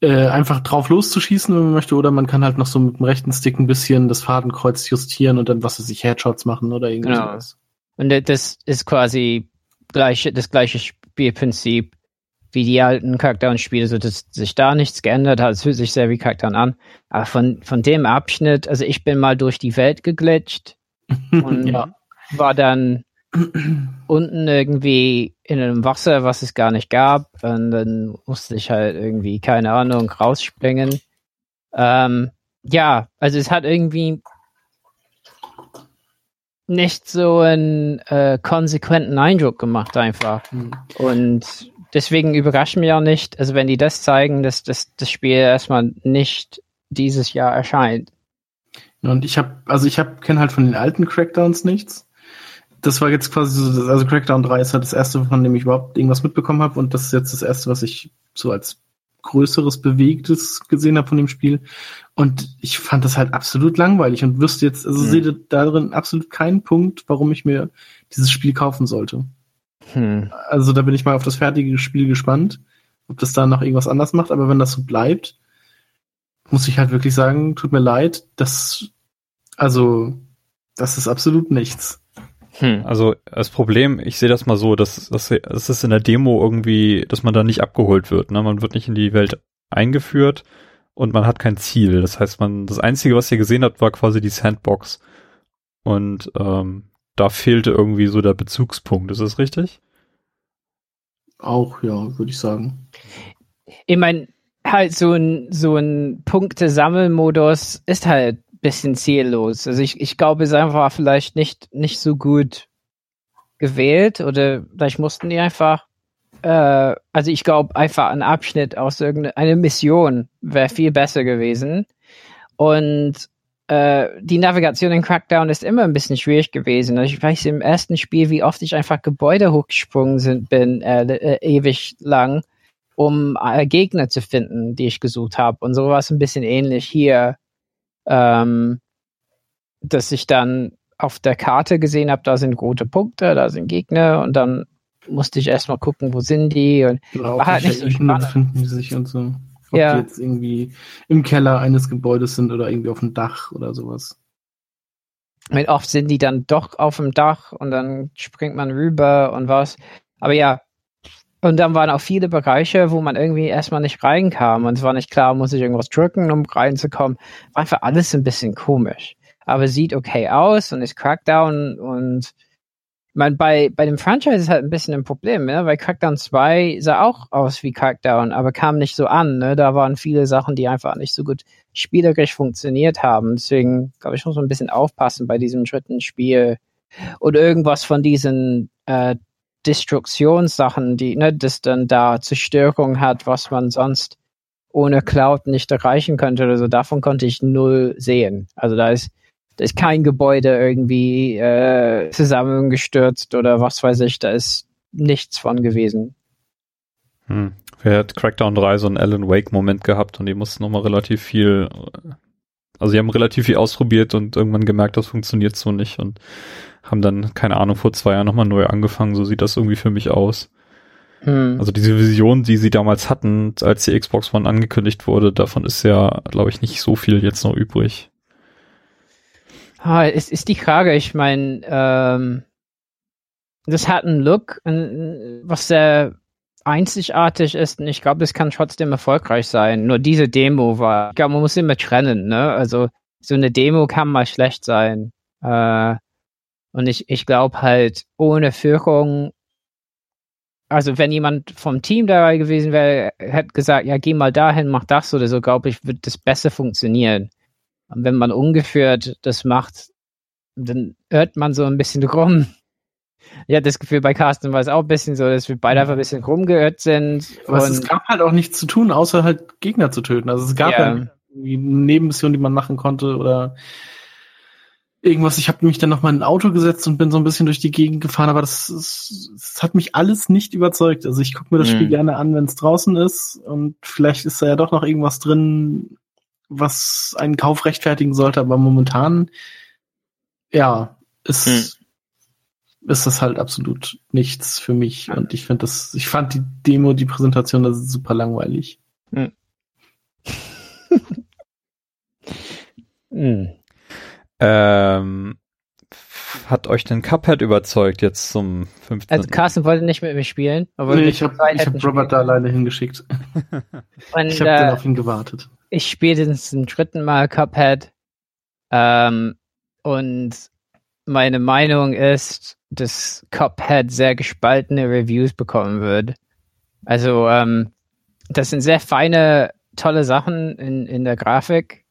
äh, einfach drauf loszuschießen, wenn man möchte, oder man kann halt noch so mit dem rechten Stick ein bisschen das Fadenkreuz justieren und dann was weiß ich, Headshots machen oder irgendwas. Genau. Und das ist quasi gleiche, das gleiche Spielprinzip wie die alten Crackdown-Spiele, so dass sich da nichts geändert hat. Es fühlt sich sehr wie Crackdown an. Aber von, von dem Abschnitt, also ich bin mal durch die Welt geglitscht [laughs] und ja. war dann unten irgendwie in einem Wasser, was es gar nicht gab. Und dann musste ich halt irgendwie, keine Ahnung, rausspringen. Ähm, ja, also es hat irgendwie nicht so einen äh, konsequenten Eindruck gemacht einfach. Mhm. Und deswegen überrascht mich auch nicht, also wenn die das zeigen, dass das, das Spiel erstmal nicht dieses Jahr erscheint. Und ich habe, also ich habe kenne halt von den alten Crackdowns nichts das war jetzt quasi so, also Crackdown 3 ist halt das erste, von dem ich überhaupt irgendwas mitbekommen habe und das ist jetzt das erste, was ich so als größeres Bewegtes gesehen habe von dem Spiel. Und ich fand das halt absolut langweilig und wüsste jetzt, also mhm. sehe darin absolut keinen Punkt, warum ich mir dieses Spiel kaufen sollte. Hm. Also da bin ich mal auf das fertige Spiel gespannt. ob das da noch irgendwas anders macht, aber wenn das so bleibt, muss ich halt wirklich sagen, tut mir leid, das, also, das ist absolut nichts. Hm. Also das Problem, ich sehe das mal so, dass, dass, dass es in der Demo irgendwie, dass man da nicht abgeholt wird. Ne? Man wird nicht in die Welt eingeführt und man hat kein Ziel. Das heißt, man das Einzige, was ihr gesehen habt, war quasi die Sandbox. Und ähm, da fehlte irgendwie so der Bezugspunkt. Ist das richtig? Auch, ja, würde ich sagen. Ich meine, halt so ein, so ein Punkte-Sammelmodus ist halt ein bisschen ziellos. Also ich, ich glaube, es einfach vielleicht nicht, nicht so gut gewählt oder vielleicht mussten die einfach, äh, also ich glaube einfach ein Abschnitt aus irgendeiner Mission wäre viel besser gewesen. Und äh, die Navigation in Crackdown ist immer ein bisschen schwierig gewesen. Also ich weiß im ersten Spiel, wie oft ich einfach Gebäude hochgesprungen sind, bin, äh, äh, ewig lang um äh, Gegner zu finden, die ich gesucht habe. Und so war es ein bisschen ähnlich hier, ähm, dass ich dann auf der Karte gesehen habe, da sind rote Punkte, da sind Gegner und dann musste ich erstmal gucken, wo sind die und genau, war halt nicht so spannend. finden die sich und so. Ob ja. die jetzt irgendwie im Keller eines Gebäudes sind oder irgendwie auf dem Dach oder sowas. Und oft sind die dann doch auf dem Dach und dann springt man rüber und was. Aber ja, und dann waren auch viele Bereiche, wo man irgendwie erstmal nicht reinkam. Und es war nicht klar, muss ich irgendwas drücken, um reinzukommen. War einfach alles ein bisschen komisch. Aber sieht okay aus und ist Crackdown und man bei, bei dem Franchise ist halt ein bisschen ein Problem, ne? weil Crackdown 2 sah auch aus wie Crackdown, aber kam nicht so an. Ne? Da waren viele Sachen, die einfach nicht so gut spielerisch funktioniert haben. Deswegen, glaube ich, muss man ein bisschen aufpassen bei diesem dritten Spiel. Und irgendwas von diesen äh, Destruktionssachen, die, ne, das dann da Zerstörung hat, was man sonst ohne Cloud nicht erreichen könnte oder so, davon konnte ich null sehen. Also da ist, ist kein Gebäude irgendwie äh, zusammengestürzt oder was weiß ich, da ist nichts von gewesen. Hm. Wer hat Crackdown 3 so einen Alan Wake-Moment gehabt und die mussten nochmal relativ viel, also die haben relativ viel ausprobiert und irgendwann gemerkt, das funktioniert so nicht und haben dann, keine Ahnung, vor zwei Jahren nochmal neu angefangen. So sieht das irgendwie für mich aus. Hm. Also diese Vision, die sie damals hatten, als die Xbox One angekündigt wurde, davon ist ja, glaube ich, nicht so viel jetzt noch übrig. Ah, es ist die Frage, ich meine, ähm, das hat einen Look, was sehr einzigartig ist und ich glaube, das kann trotzdem erfolgreich sein. Nur diese Demo war, ich glaube, man muss immer trennen, ne? Also so eine Demo kann mal schlecht sein. Äh, und ich, ich glaube halt, ohne Führung, also wenn jemand vom Team dabei gewesen wäre, hätte gesagt, ja, geh mal dahin, mach das oder so, glaube ich, wird das besser funktionieren. Und wenn man ungeführt das macht, dann hört man so ein bisschen rum. Ich hatte das Gefühl, bei Carsten war es auch ein bisschen so, dass wir beide einfach ein bisschen rumgeirrt sind. Aber es gab halt auch nichts zu tun, außer halt Gegner zu töten. Also es gab ja, ja Nebenmissionen, die man machen konnte oder irgendwas. Ich habe mich dann noch mal in ein Auto gesetzt und bin so ein bisschen durch die Gegend gefahren, aber das, das, das hat mich alles nicht überzeugt. Also ich gucke mir das mhm. Spiel gerne an, wenn es draußen ist und vielleicht ist da ja doch noch irgendwas drin, was einen Kauf rechtfertigen sollte, aber momentan, ja, ist, mhm. ist das halt absolut nichts für mich und ich finde das, ich fand die Demo, die Präsentation, das ist super langweilig. Mhm. mhm. Ähm, hat euch denn Cuphead überzeugt jetzt zum 15. Also Carsten wollte nicht mit mir spielen. Aber nee, ich habe hab Robert da alleine hingeschickt. [laughs] Und, ich habe äh, dann auf ihn gewartet. Ich spiele den zum dritten Mal Cuphead. Ähm, und meine Meinung ist, dass Cuphead sehr gespaltene Reviews bekommen wird. Also, ähm, das sind sehr feine, tolle Sachen in, in der Grafik.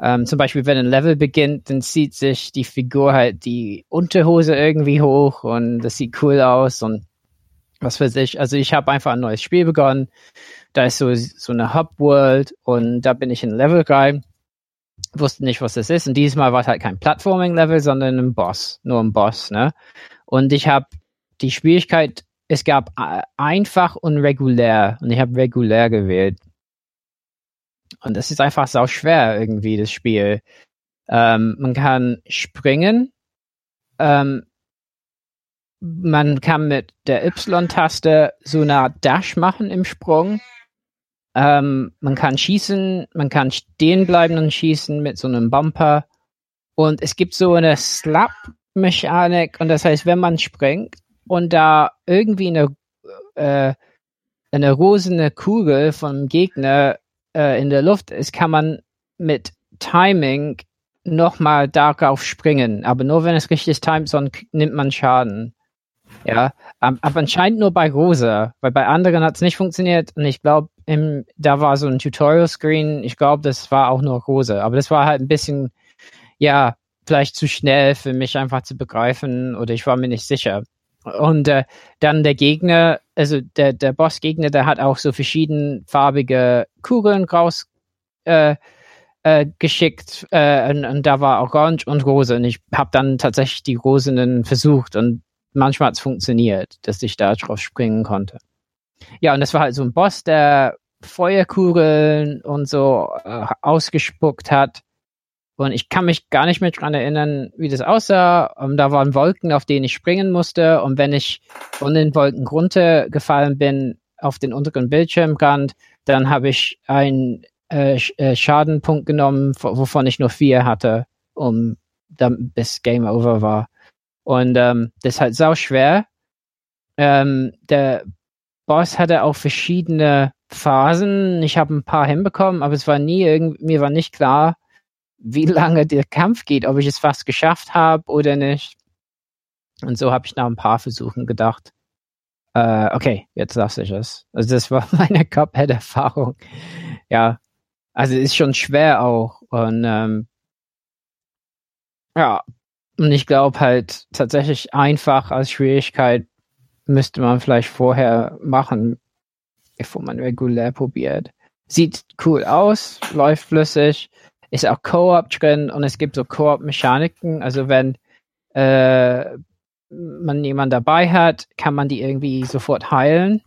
Ähm, zum Beispiel, wenn ein Level beginnt, dann zieht sich die Figur halt die Unterhose irgendwie hoch und das sieht cool aus und was weiß ich. Also ich habe einfach ein neues Spiel begonnen. Da ist so, so eine Hub-World und da bin ich in Level rein. Wusste nicht, was das ist. Und dieses Mal war es halt kein Platforming-Level, sondern ein Boss. Nur ein Boss, ne? Und ich habe die Schwierigkeit, es gab einfach und regulär. Und ich habe regulär gewählt. Und es ist einfach sau schwer irgendwie, das Spiel. Ähm, man kann springen. Ähm, man kann mit der Y-Taste so eine Art Dash machen im Sprung. Ähm, man kann schießen, man kann stehen bleiben und schießen mit so einem Bumper. Und es gibt so eine Slap-Mechanik. Und das heißt, wenn man springt und da irgendwie eine, äh, eine rosene Kugel vom Gegner äh, in der Luft ist, kann man mit Timing nochmal darauf springen. Aber nur wenn es richtig timet, sonst nimmt man Schaden. Ja, aber anscheinend nur bei Rosa, weil bei anderen hat es nicht funktioniert und ich glaube, da war so ein Tutorial-Screen, ich glaube, das war auch nur Rosa, aber das war halt ein bisschen, ja, vielleicht zu schnell für mich einfach zu begreifen oder ich war mir nicht sicher. Und äh, dann der Gegner, also der, der Bossgegner, der hat auch so verschiedenfarbige Kugeln raus äh, äh, geschickt äh, und, und, da war Orange und Rose und ich habe dann tatsächlich die Rosenen versucht und manchmal hat es funktioniert, dass ich da drauf springen konnte. Ja, und das war halt so ein Boss, der Feuerkugeln und so äh, ausgespuckt hat. Und ich kann mich gar nicht mehr dran erinnern, wie das aussah. Und da waren Wolken, auf denen ich springen musste. Und wenn ich von den Wolken runtergefallen bin auf den unteren Bildschirmrand, dann habe ich einen äh, äh, Schadenpunkt genommen, wovon ich nur vier hatte, um dann bis Game Over war. Und ähm, das ist halt sau schwer. Ähm, der Boss hatte auch verschiedene Phasen. Ich habe ein paar hinbekommen, aber es war nie irgendwie, mir war nicht klar, wie [laughs] lange der Kampf geht, ob ich es fast geschafft habe oder nicht. Und so habe ich nach ein paar Versuchen gedacht, äh, okay, jetzt lasse ich es. Also das war [laughs] meine Cuphead-Erfahrung. Ja, also ist schon schwer auch. Und ähm, ja, und ich glaube halt tatsächlich einfach als Schwierigkeit müsste man vielleicht vorher machen, bevor man regulär probiert. Sieht cool aus, läuft flüssig, ist auch Co-op drin und es gibt so Co-op-Mechaniken. Also wenn äh, man jemanden dabei hat, kann man die irgendwie sofort heilen.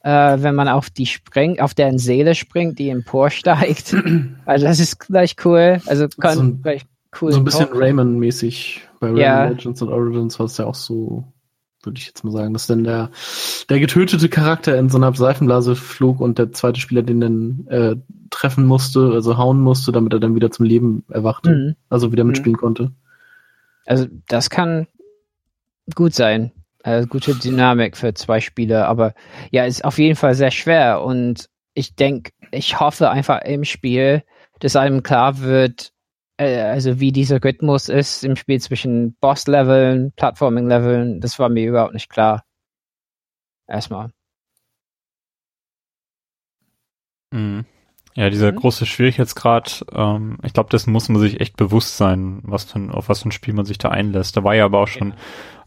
Äh, wenn man auf die springt, auf deren Seele springt, die emporsteigt. [clears throat] also das ist gleich cool. Also kann so ein, gleich cool. So ein bisschen Rayman-mäßig bei Rayman ja. Legends und Origins war es ja auch so, würde ich jetzt mal sagen, dass dann der, der getötete Charakter in so einer Seifenblase flog und der zweite Spieler den dann äh, treffen musste, also hauen musste, damit er dann wieder zum Leben erwachte, mhm. also wieder mitspielen mhm. konnte. Also das kann gut sein. Also gute Dynamik für zwei Spieler, aber ja, ist auf jeden Fall sehr schwer und ich denke, ich hoffe einfach im Spiel, dass einem klar wird, äh, also wie dieser Rhythmus ist im Spiel zwischen Boss-Leveln, Platforming-Leveln, das war mir überhaupt nicht klar. Erstmal. Mhm. Ja, dieser mhm. große Schwierigkeitsgrad, ähm, ich glaube, dessen muss man sich echt bewusst sein, was für ein, auf was für ein Spiel man sich da einlässt. Da war ja aber auch schon, ja.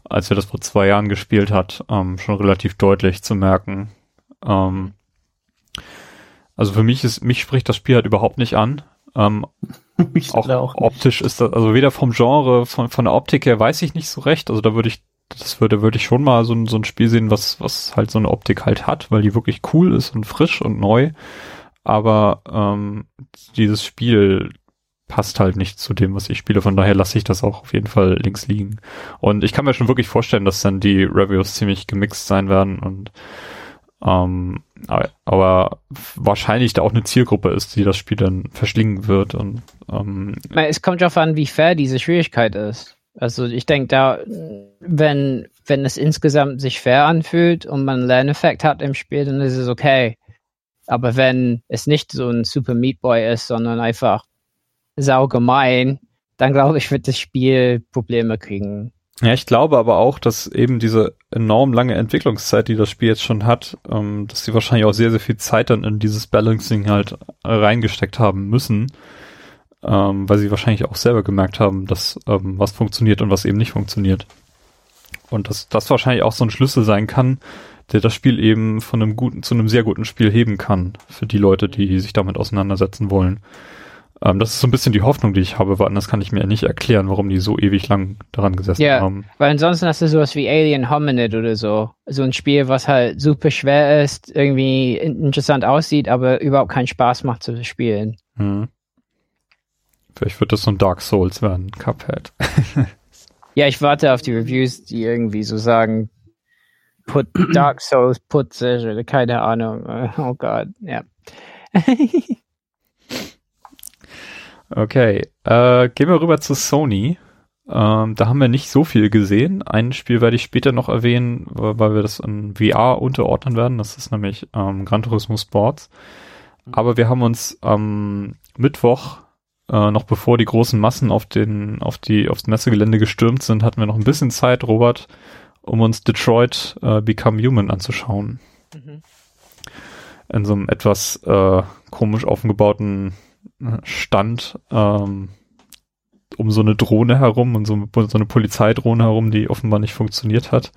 als wir das vor zwei Jahren gespielt hat, ähm, schon relativ deutlich zu merken. Ähm, also für mich ist, mich spricht das Spiel halt überhaupt nicht an. Ähm, [laughs] auch, auch optisch ist das, also weder vom Genre, von, von der Optik her weiß ich nicht so recht. Also da würde ich, das würde, würde ich schon mal so ein, so ein Spiel sehen, was, was halt so eine Optik halt hat, weil die wirklich cool ist und frisch und neu. Aber ähm, dieses Spiel passt halt nicht zu dem, was ich spiele. Von daher lasse ich das auch auf jeden Fall links liegen. Und ich kann mir schon wirklich vorstellen, dass dann die Reviews ziemlich gemixt sein werden und ähm, aber wahrscheinlich da auch eine Zielgruppe ist, die das Spiel dann verschlingen wird. Und ähm, es kommt darauf an, wie fair diese Schwierigkeit ist. Also ich denke da, wenn, wenn es insgesamt sich fair anfühlt und man einen Lerneffekt hat im Spiel, dann ist es okay. Aber wenn es nicht so ein Super Meat Boy ist, sondern einfach saugemein, dann glaube ich, wird das Spiel Probleme kriegen. Ja, ich glaube aber auch, dass eben diese enorm lange Entwicklungszeit, die das Spiel jetzt schon hat, ähm, dass sie wahrscheinlich auch sehr, sehr viel Zeit dann in dieses Balancing halt reingesteckt haben müssen, ähm, weil sie wahrscheinlich auch selber gemerkt haben, dass ähm, was funktioniert und was eben nicht funktioniert. Und dass das wahrscheinlich auch so ein Schlüssel sein kann, der das Spiel eben von einem guten zu einem sehr guten Spiel heben kann für die Leute, die sich damit auseinandersetzen wollen. Ähm, das ist so ein bisschen die Hoffnung, die ich habe, weil anders kann ich mir nicht erklären, warum die so ewig lang daran gesessen ja, haben. Weil ansonsten hast du sowas wie Alien Hominid oder so. So ein Spiel, was halt super schwer ist, irgendwie interessant aussieht, aber überhaupt keinen Spaß macht zu spielen. Hm. Vielleicht wird das so ein Dark Souls werden, Cuphead. Ja, ich warte auf die Reviews, die irgendwie so sagen, put [clears throat] Dark Souls, put sich oder keine Ahnung. Oh Gott, ja. [laughs] okay, äh, gehen wir rüber zu Sony. Ähm, da haben wir nicht so viel gesehen. Ein Spiel werde ich später noch erwähnen, weil wir das in VR unterordnen werden. Das ist nämlich ähm, Gran Turismo Sports. Aber wir haben uns am Mittwoch, äh, noch bevor die großen Massen auf den, auf die, aufs Messegelände gestürmt sind, hatten wir noch ein bisschen Zeit, Robert, um uns Detroit äh, Become Human anzuschauen. Mhm. In so einem etwas äh, komisch aufgebauten Stand ähm, um so eine Drohne herum und so, so eine Polizeidrohne herum, die offenbar nicht funktioniert hat.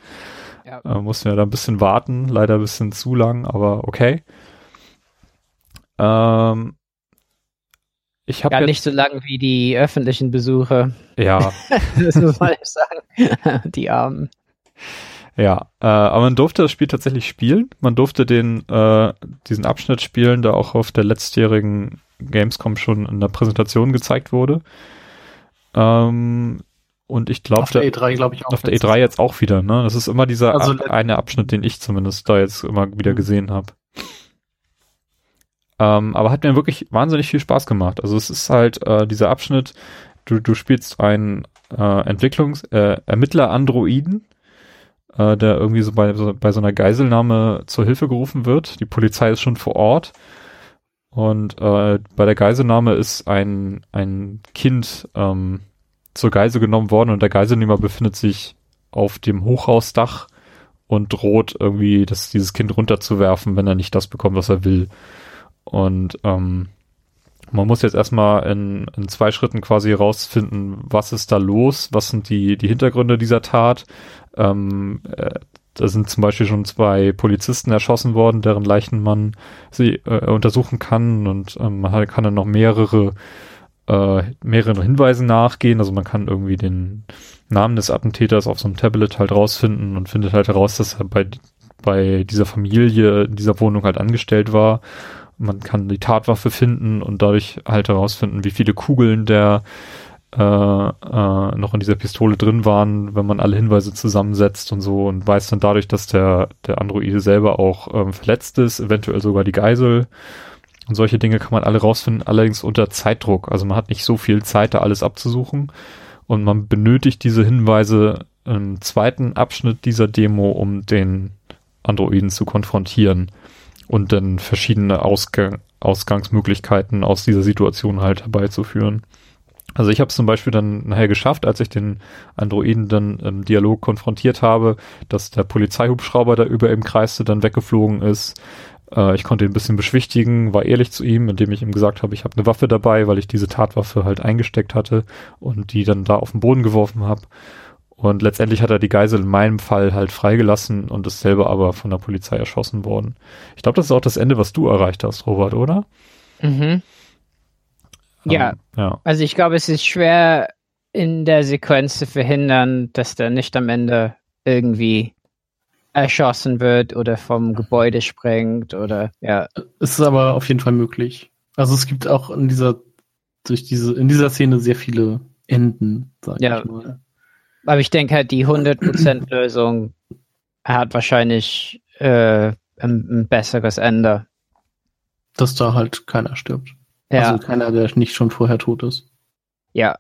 Ja. Äh, mussten wir da ein bisschen warten, leider ein bisschen zu lang, aber okay. Ähm, ich habe ja nicht so lang wie die öffentlichen Besuche. Ja. [laughs] das muss man nicht sagen. [laughs] die Armen. Ja, äh, aber man durfte das Spiel tatsächlich spielen. Man durfte den äh, diesen Abschnitt spielen, der auch auf der letztjährigen Gamescom schon in der Präsentation gezeigt wurde. Ähm, und ich glaube, auf der E3 glaube ich auch. Auf der E3 jetzt auch wieder, ne? Das ist immer dieser also, Ab eine Abschnitt, den ich zumindest da jetzt immer wieder mhm. gesehen habe. Ähm, aber hat mir wirklich wahnsinnig viel Spaß gemacht. Also es ist halt äh, dieser Abschnitt, du, du spielst einen äh, Entwicklungs-, äh, Ermittler-Androiden, äh, der irgendwie so bei, so bei so einer Geiselnahme zur Hilfe gerufen wird. Die Polizei ist schon vor Ort und äh, bei der Geiselnahme ist ein, ein Kind ähm, zur Geisel genommen worden und der Geiselnehmer befindet sich auf dem Hochhausdach und droht irgendwie, das, dieses Kind runterzuwerfen, wenn er nicht das bekommt, was er will. Und ähm, man muss jetzt erstmal in, in zwei Schritten quasi herausfinden, was ist da los, was sind die, die Hintergründe dieser Tat. Ähm, äh, da sind zum Beispiel schon zwei Polizisten erschossen worden, deren Leichen man sie äh, untersuchen kann und ähm, man kann dann noch mehrere äh, mehreren Hinweisen nachgehen. Also man kann irgendwie den Namen des Attentäters auf so einem Tablet halt rausfinden und findet halt heraus, dass er bei bei dieser Familie in dieser Wohnung halt angestellt war. Man kann die Tatwaffe finden und dadurch halt herausfinden, wie viele Kugeln der äh, äh, noch in dieser Pistole drin waren, wenn man alle Hinweise zusammensetzt und so und weiß dann dadurch, dass der, der Androide selber auch ähm, verletzt ist, eventuell sogar die Geisel. Und solche Dinge kann man alle rausfinden, allerdings unter Zeitdruck. Also man hat nicht so viel Zeit, da alles abzusuchen. Und man benötigt diese Hinweise im zweiten Abschnitt dieser Demo, um den Androiden zu konfrontieren und dann verschiedene Ausgang Ausgangsmöglichkeiten aus dieser Situation halt herbeizuführen. Also ich habe es zum Beispiel dann nachher geschafft, als ich den Androiden dann im Dialog konfrontiert habe, dass der Polizeihubschrauber, der über ihm kreiste, dann weggeflogen ist. Äh, ich konnte ihn ein bisschen beschwichtigen, war ehrlich zu ihm, indem ich ihm gesagt habe, ich habe eine Waffe dabei, weil ich diese Tatwaffe halt eingesteckt hatte und die dann da auf den Boden geworfen habe. Und letztendlich hat er die Geisel in meinem Fall halt freigelassen und ist selber aber von der Polizei erschossen worden. Ich glaube, das ist auch das Ende, was du erreicht hast, Robert, oder? Mhm. Ja. Um, ja. Also ich glaube, es ist schwer in der Sequenz zu verhindern, dass der nicht am Ende irgendwie erschossen wird oder vom Gebäude sprengt oder ja. Es ist aber auf jeden Fall möglich. Also es gibt auch in dieser durch diese in dieser Szene sehr viele Enden, sag ja. ich mal. Aber ich denke halt die 100% Lösung hat wahrscheinlich äh, ein, ein besseres Ende. Dass da halt keiner stirbt. Ja. Also keiner, der nicht schon vorher tot ist. Ja.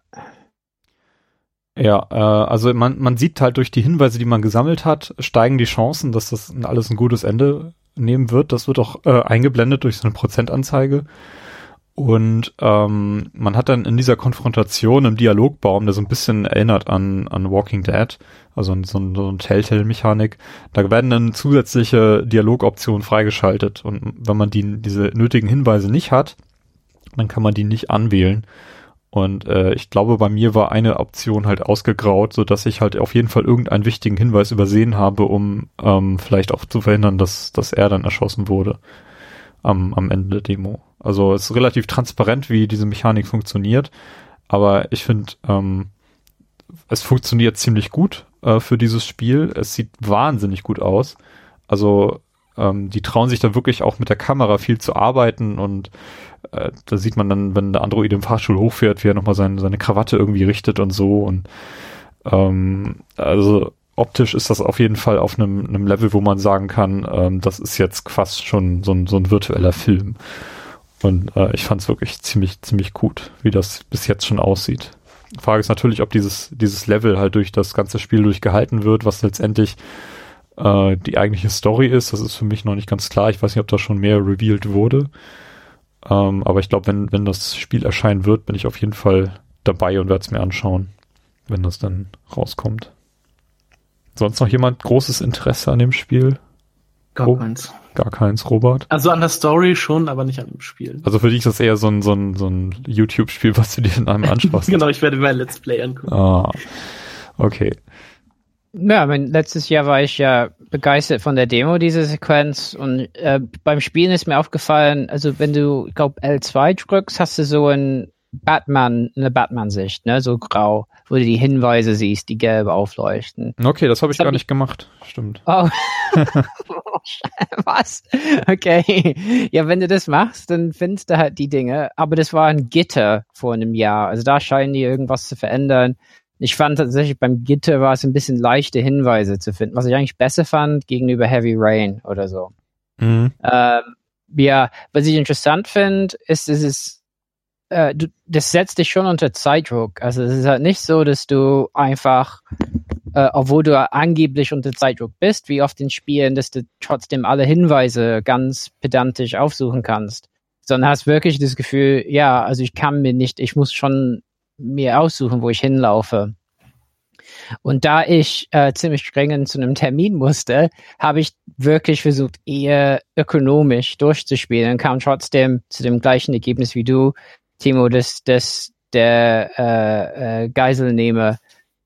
Ja, äh, also man, man sieht halt durch die Hinweise, die man gesammelt hat, steigen die Chancen, dass das alles ein gutes Ende nehmen wird. Das wird auch äh, eingeblendet durch so eine Prozentanzeige. Und ähm, man hat dann in dieser Konfrontation im Dialogbaum, der so ein bisschen erinnert an, an Walking Dead, also so, ein, so eine Telltale-Mechanik, da werden dann zusätzliche Dialogoptionen freigeschaltet. Und wenn man die, diese nötigen Hinweise nicht hat, dann kann man die nicht anwählen. Und äh, ich glaube, bei mir war eine Option halt ausgegraut, so dass ich halt auf jeden Fall irgendeinen wichtigen Hinweis übersehen habe, um ähm, vielleicht auch zu verhindern, dass, dass er dann erschossen wurde am, am Ende der Demo. Also es ist relativ transparent, wie diese Mechanik funktioniert, aber ich finde, ähm, es funktioniert ziemlich gut äh, für dieses Spiel. Es sieht wahnsinnig gut aus. Also ähm, die trauen sich da wirklich auch mit der Kamera viel zu arbeiten und äh, da sieht man dann, wenn der Android im Fahrstuhl hochfährt, wie er nochmal seine, seine Krawatte irgendwie richtet und so und äh, Ähm, also optisch ist das auf jeden Fall auf einem, einem Level, wo man sagen kann, ähm, das ist jetzt fast schon so ein, so ein virtueller Film. Und äh, ich fand es wirklich ziemlich, ziemlich gut, wie das bis jetzt schon aussieht. Frage ist natürlich, ob dieses, dieses Level halt durch das ganze Spiel durchgehalten wird, was letztendlich äh, die eigentliche Story ist. Das ist für mich noch nicht ganz klar. Ich weiß nicht, ob da schon mehr revealed wurde. Ähm, aber ich glaube, wenn, wenn das Spiel erscheinen wird, bin ich auf jeden Fall dabei und werde es mir anschauen, wenn das dann rauskommt. Sonst noch jemand großes Interesse an dem Spiel? Gar Oh. keins. Gar keins, Robert. Also an der Story schon, aber nicht an dem Spiel. Also für dich ist das eher so ein, so ein, so ein YouTube-Spiel, was du dir in einem [laughs] anschaust. genau, ich werde mir ein Let's Play angucken. Ah, okay. Ja, mein, letztes Jahr war ich ja begeistert von der Demo dieser Sequenz und äh, beim Spielen ist mir aufgefallen, also wenn du, ich glaube, L2 drückst, hast du so ein Batman, eine Batman-Sicht, ne, so grau, wo du die Hinweise siehst, die gelb aufleuchten. Okay, das habe ich Das hab gar ich- nicht gemacht. Stimmt. [laughs] Oh. [laughs] Was? Okay. Ja, wenn du das machst, dann findest du halt die Dinge. Aber das war ein Gitter vor einem Jahr. Also da scheinen die irgendwas zu verändern. Ich fand tatsächlich beim Gitter war es ein bisschen leichte Hinweise zu finden, was ich eigentlich besser fand gegenüber Heavy Rain oder so. Mhm. Ähm, ja, was ich interessant finde, ist, es ist, äh, du, das setzt dich schon unter Zeitdruck. Also es ist halt nicht so, dass du einfach, äh, obwohl du angeblich unter Zeitdruck bist, wie oft in Spielen, dass du trotzdem alle Hinweise ganz pedantisch aufsuchen kannst, sondern hast wirklich das Gefühl, ja, also ich kann mir nicht, ich muss schon mir aussuchen, wo ich hinlaufe. Und da ich äh, ziemlich dringend zu einem Termin musste, habe ich wirklich versucht, eher ökonomisch durchzuspielen und kam trotzdem zu dem gleichen Ergebnis wie du, Timo, dass, dass der äh, äh, Geiselnehmer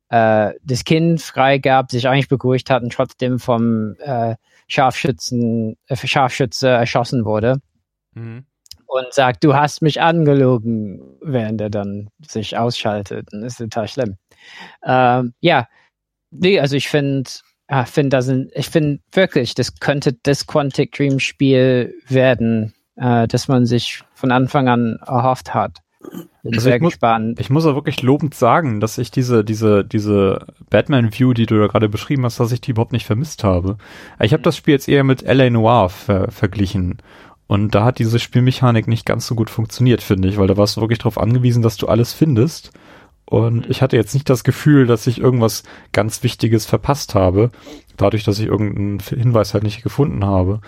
äh, das Kind freigab, sich eigentlich beruhigt hat und trotzdem vom äh, Scharfschützen, äh, Scharfschütze erschossen wurde Mhm. Und sagt, du hast mich angelogen, während er dann sich ausschaltet. Und das ist total schlimm. Ähm, ja, nee, also ich finde, ah, find, sind, ich finde wirklich, das könnte das Quantic Dream Spiel werden, äh, das man sich von Anfang an erhofft hat. Bin Also sehr ich muss- gespannt. Ich muss auch wirklich lobend sagen, dass ich diese, diese, diese Batman-View, die du da gerade beschrieben hast, dass ich die überhaupt nicht vermisst habe. Ich habe das Spiel jetzt eher mit L.A. Noir ver verglichen. Und da hat diese Spielmechanik nicht ganz so gut funktioniert, finde ich, weil da warst du wirklich darauf angewiesen, dass du alles findest. Und ich hatte jetzt nicht das Gefühl, dass ich irgendwas ganz Wichtiges verpasst habe, dadurch, dass ich irgendeinen Hinweis halt nicht gefunden habe.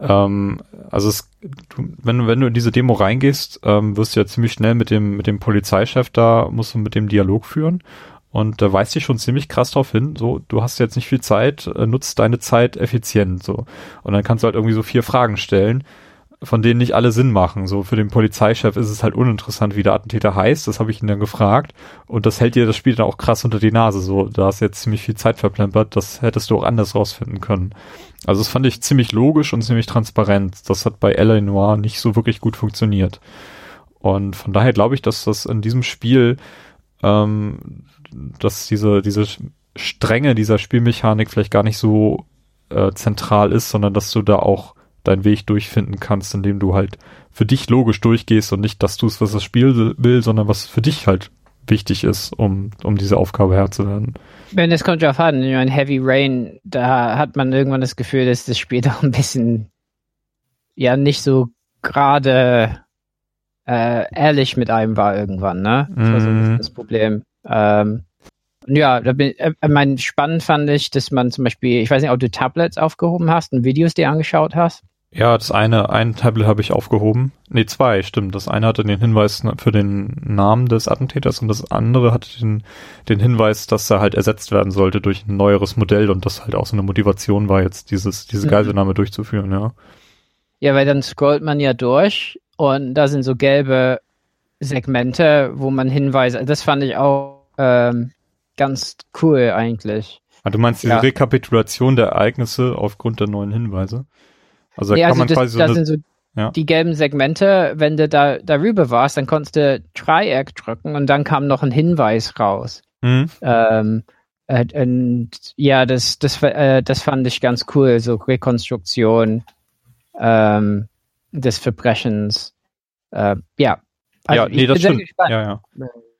Ähm, also es, du, wenn, du- wenn du in diese Demo reingehst, ähm, wirst du ja ziemlich schnell mit dem, mit dem Polizeichef da, musst du mit dem Dialog führen. Und da weist dich schon ziemlich krass drauf hin, so, du hast jetzt nicht viel Zeit, äh, nutzt deine Zeit effizient, so. Und dann kannst du halt irgendwie so vier Fragen stellen, von denen nicht alle Sinn machen. So, für den Polizeichef ist es halt uninteressant, wie der Attentäter heißt, das habe ich ihn dann gefragt. Und das hält dir das Spiel dann auch krass unter die Nase, so, da hast jetzt ziemlich viel Zeit verplempert, das hättest du auch anders rausfinden können. Also das fand ich ziemlich logisch und ziemlich transparent. Das hat bei L.A. Noir nicht so wirklich gut funktioniert. Und von daher glaube ich, dass das in diesem Spiel, ähm, dass diese, diese Strenge dieser Spielmechanik vielleicht gar nicht so äh, zentral ist, sondern dass du da auch deinen Weg durchfinden kannst, indem du halt für dich logisch durchgehst und nicht das tust, was das Spiel will, sondern was für dich halt wichtig ist, um, um diese Aufgabe Herr zu werden. Wenn es kommt drauf an, ich meine, Heavy Rain, da hat man irgendwann das Gefühl, dass das Spiel [laughs] doch ein bisschen, ja, nicht so gerade äh, ehrlich mit einem war irgendwann, ne? Das war so ein bisschen Mhm. das Problem. Ähm, ja, da bin, äh, ich mein, spannend fand ich, dass man zum Beispiel, ich weiß nicht, ob du Tablets aufgehoben hast und Videos dir angeschaut hast. Ja, das eine, ein Tablet habe ich aufgehoben. Nee, zwei, stimmt. Das eine hatte den Hinweis für den Namen des Attentäters und das andere hatte den, den Hinweis, dass er halt ersetzt werden sollte durch ein neueres Modell und das halt auch so eine Motivation war, jetzt dieses, diese Mhm. Geiselnahme durchzuführen, ja. Ja, weil dann scrollt man ja durch und da sind so gelbe Segmente, wo man Hinweise, das fand ich auch ähm, ganz cool eigentlich. Ah, du meinst diese Ja. Rekapitulation der Ereignisse aufgrund der neuen Hinweise? Also da kann also man das, quasi so das eine, sind so ja. die gelben Segmente, wenn du da darüber warst, dann konntest du Dreieck drücken und dann kam noch ein Hinweis raus. Hm? Ähm, äh, und ja, das, das, äh, das fand ich ganz cool, so Rekonstruktion ähm, des Verbrechens. Äh, ja. Also ja, ich nee, das stimmt. Ja, ja.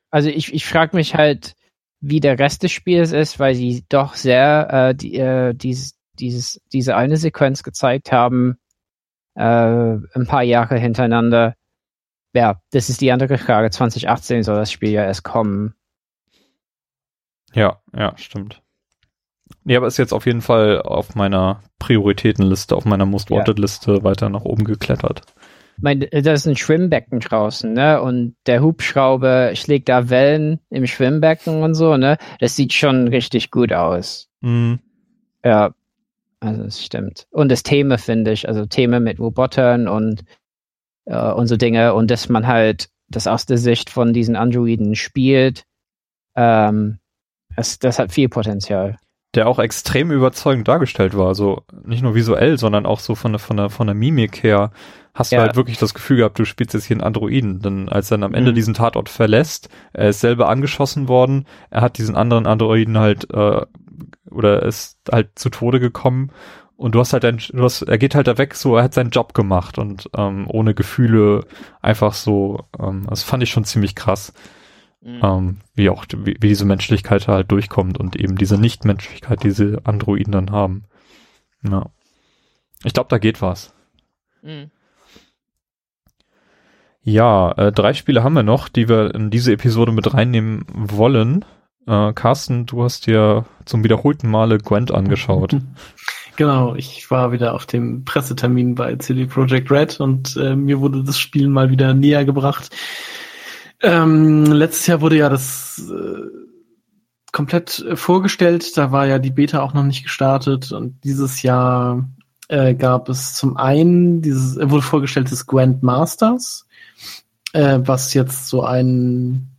Also ich, ich frage mich halt, wie der Rest des Spiels ist, weil sie doch sehr äh, die, äh, dieses, dieses, diese eine Sequenz gezeigt haben, äh, ein paar Jahre hintereinander. Ja, das ist die andere Frage. 2018 soll das Spiel ja erst kommen. Ja, ja, stimmt. Nee, aber ist jetzt auf jeden Fall auf meiner Prioritätenliste, auf meiner Most Wanted Liste weiter nach oben geklettert. Ich meine, da ist ein Schwimmbecken draußen, ne? Und der Hubschrauber schlägt da Wellen im Schwimmbecken und so, ne? Das sieht schon richtig gut aus. Mhm. Ja, also es stimmt. Und das Thema finde ich, also Thema mit Robotern und, äh, und so Dinge und dass man halt das aus der Sicht von diesen Androiden spielt, ähm, das, das hat viel Potenzial der auch extrem überzeugend dargestellt war. Also nicht nur visuell, sondern auch so von der, von der, von der Mimik her hast ja. du halt wirklich das Gefühl gehabt, du spielst jetzt hier einen Androiden. Denn als er dann am Ende mhm. diesen Tatort verlässt, er ist selber angeschossen worden, er hat diesen anderen Androiden halt, äh, oder ist halt zu Tode gekommen und du hast halt ein, du hast, er geht halt da weg, so, er hat seinen Job gemacht und ähm, ohne Gefühle einfach so, ähm, das fand ich schon ziemlich krass. Mhm. Ähm, wie auch, wie, wie diese Menschlichkeit halt durchkommt und eben diese Nichtmenschlichkeit, die diese Androiden dann haben. Ja. Ich glaube, da geht was. Mhm. Ja, äh, drei Spiele haben wir noch, die wir in diese Episode mit reinnehmen wollen. Äh, Carsten, du hast dir zum wiederholten Male Gwent angeschaut. [laughs] Genau, ich war wieder auf dem Pressetermin bei CD Projekt Red und äh, mir wurde das Spiel mal wieder näher gebracht. Ähm, letztes Jahr wurde ja das äh, komplett äh, vorgestellt. Da war ja die Beta auch noch nicht gestartet. Und dieses Jahr äh, gab es zum einen dieses, äh, wurde vorgestellt das Grand Masters, äh, was jetzt so ein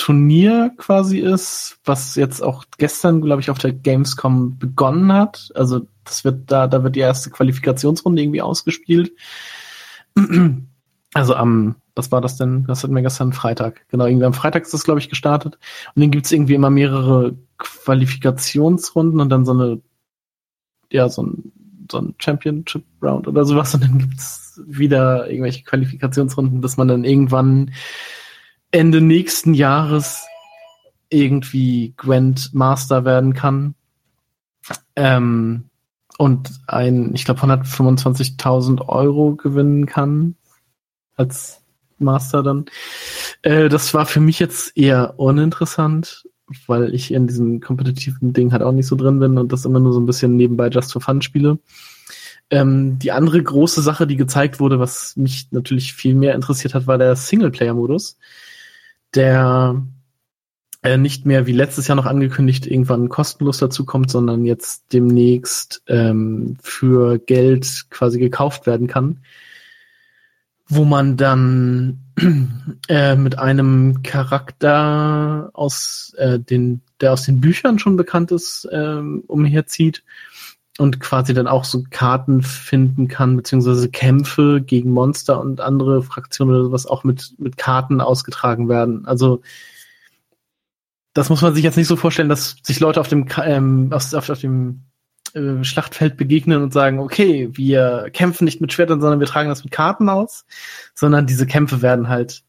Turnier quasi ist, was jetzt auch gestern, glaube ich, auf der Gamescom begonnen hat. Also das wird da, da wird die erste Qualifikationsrunde irgendwie ausgespielt. [clears throat] Also am was war das denn? Das hatten wir gestern Freitag. Genau, irgendwie am Freitag ist das, glaube ich, gestartet. Und dann gibt's irgendwie immer mehrere Qualifikationsrunden und dann so eine, ja, so ein, so ein Championship Round oder sowas. Und dann gibt's wieder irgendwelche Qualifikationsrunden, dass man dann irgendwann Ende nächsten Jahres irgendwie Grand Master werden kann. Ähm, und ein, ich glaube, 125.000 Euro gewinnen kann als Master dann. Äh, das war für mich jetzt eher uninteressant, weil ich in diesem kompetitiven Ding halt auch nicht so drin bin und das immer nur so ein bisschen nebenbei Just for Fun spiele. Ähm, die andere große Sache, die gezeigt wurde, was mich natürlich viel mehr interessiert hat, war der Singleplayer-Modus, der äh, nicht mehr wie letztes Jahr noch angekündigt irgendwann kostenlos dazu kommt, sondern jetzt demnächst ähm, für Geld quasi gekauft werden kann wo man dann [clears throat] äh, mit einem Charakter aus äh, den, der aus den Büchern schon bekannt ist, äh, umherzieht und quasi dann auch so Karten finden kann, beziehungsweise Kämpfe gegen Monster und andere Fraktionen oder sowas auch mit, mit Karten ausgetragen werden. Also das muss man sich jetzt nicht so vorstellen, dass sich Leute auf dem ähm, auf, auf, auf dem äh, Schlachtfeld begegnen und sagen, okay, wir kämpfen nicht mit Schwertern, sondern wir tragen das mit Karten aus, sondern diese Kämpfe werden halt,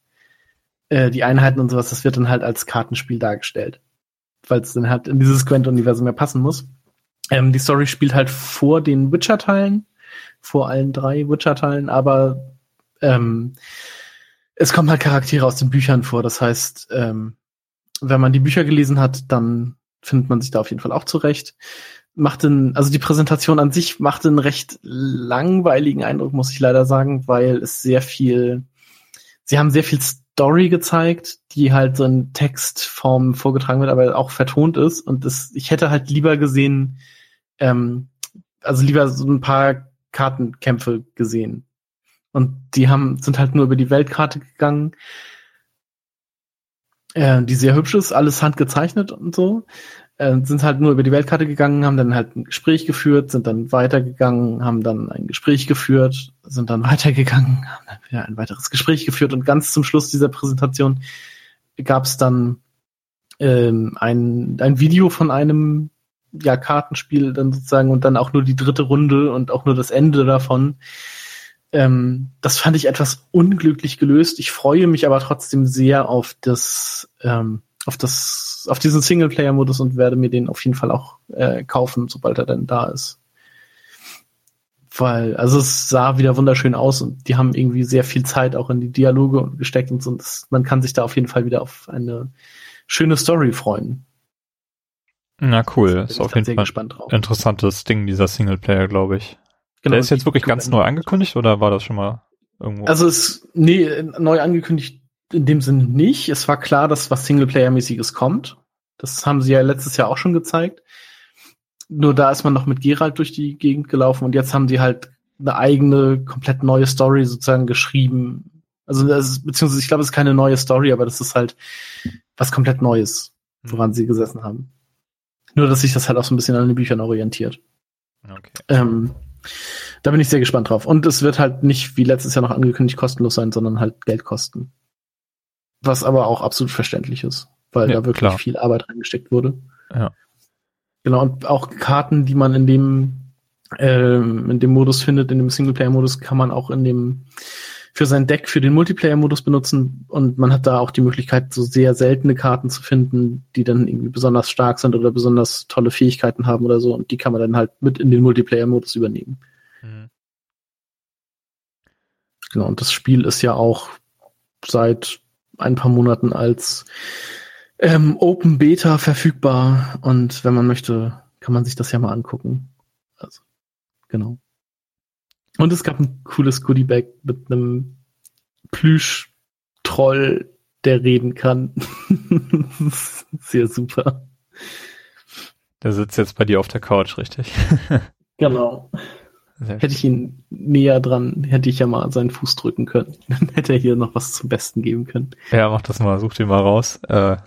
äh, die Einheiten und sowas, das wird dann halt als Kartenspiel dargestellt, weil es dann halt in dieses Gwent-Universum mehr passen muss. Ähm, die Story spielt halt vor den Witcher-Teilen, vor allen drei Witcher-Teilen, aber ähm, es kommen halt Charaktere aus den Büchern vor. Das heißt, ähm, wenn man die Bücher gelesen hat, dann findet man sich da auf jeden Fall auch zurecht macht den, also die Präsentation an sich macht einen recht langweiligen Eindruck, muss ich leider sagen, weil es sehr viel, sie haben sehr viel Story gezeigt, die halt so in Textform vorgetragen wird, aber auch vertont ist. Und das, ich hätte halt lieber gesehen, ähm, also lieber so ein paar Kartenkämpfe gesehen. Und die haben, sind halt nur über die Weltkarte gegangen, äh, die sehr hübsch ist, alles handgezeichnet und so. Äh, sind halt nur über die Weltkarte gegangen, haben dann halt ein Gespräch geführt, sind dann weitergegangen, haben dann ein Gespräch geführt, sind dann [laughs] weitergegangen, haben dann wieder ein weiteres Gespräch geführt. Und ganz zum Schluss dieser Präsentation gab es dann ähm, ein, ein Video von einem ja, Kartenspiel dann sozusagen und dann auch nur die dritte Runde und auch nur das Ende davon. Ähm, das fand ich etwas unglücklich gelöst. Ich freue mich aber trotzdem sehr auf das ähm, auf das, auf diesen Singleplayer-Modus und werde mir den auf jeden Fall auch äh, kaufen, sobald er denn da ist. Weil, also es sah wieder wunderschön aus und die haben irgendwie sehr viel Zeit auch in die Dialoge gesteckt und so. Und das, man kann sich da auf jeden Fall wieder auf eine schöne Story freuen. Na cool, ist auf jeden Fall ein interessantes Ding, dieser Singleplayer, glaube ich. Genau, Der ist jetzt wirklich ganz neu angekündigt oder war das schon mal irgendwo? Also es, nee, neu angekündigt in dem Sinne nicht. Es war klar, dass was Singleplayer-mäßiges kommt. Das haben sie ja letztes Jahr auch schon gezeigt. Nur da ist man noch mit Gerald durch die Gegend gelaufen und jetzt haben sie halt eine eigene, komplett neue Story sozusagen geschrieben. Also, das, beziehungsweise ich glaube, es ist keine neue Story, aber das ist halt was komplett Neues, woran mhm. sie gesessen haben. Nur, dass sich das halt auch so ein bisschen an den Büchern orientiert. Okay. Ähm, da bin ich sehr gespannt drauf. Und es wird halt nicht wie letztes Jahr noch angekündigt kostenlos sein, sondern halt Geld kosten. Was aber auch absolut verständlich ist, weil ja, da wirklich klar. viel Arbeit reingesteckt wurde. Ja. Genau, und auch Karten, die man in dem, ähm, in dem Modus findet, in dem Singleplayer-Modus, kann man auch in dem für sein Deck für den Multiplayer-Modus benutzen und man hat da auch die Möglichkeit, so sehr seltene Karten zu finden, die dann irgendwie besonders stark sind oder besonders tolle Fähigkeiten haben oder so und die kann man dann halt mit in den Multiplayer-Modus übernehmen. Mhm. Genau, und das Spiel ist ja auch seit ein paar Monaten als ähm, Open Beta verfügbar und wenn man möchte, kann man sich das ja mal angucken. Also, genau. Und es gab ein cooles Goodiebag mit einem Plüsch-Troll, der reden kann. [laughs] Sehr super. Der sitzt jetzt bei dir auf der Couch, richtig? [laughs] genau. Hätte ich ihn näher dran, hätte ich ja mal seinen Fuß drücken können. [laughs] Dann hätte er hier noch was zum Besten geben können. Ja, mach das mal, such den mal raus. Äh,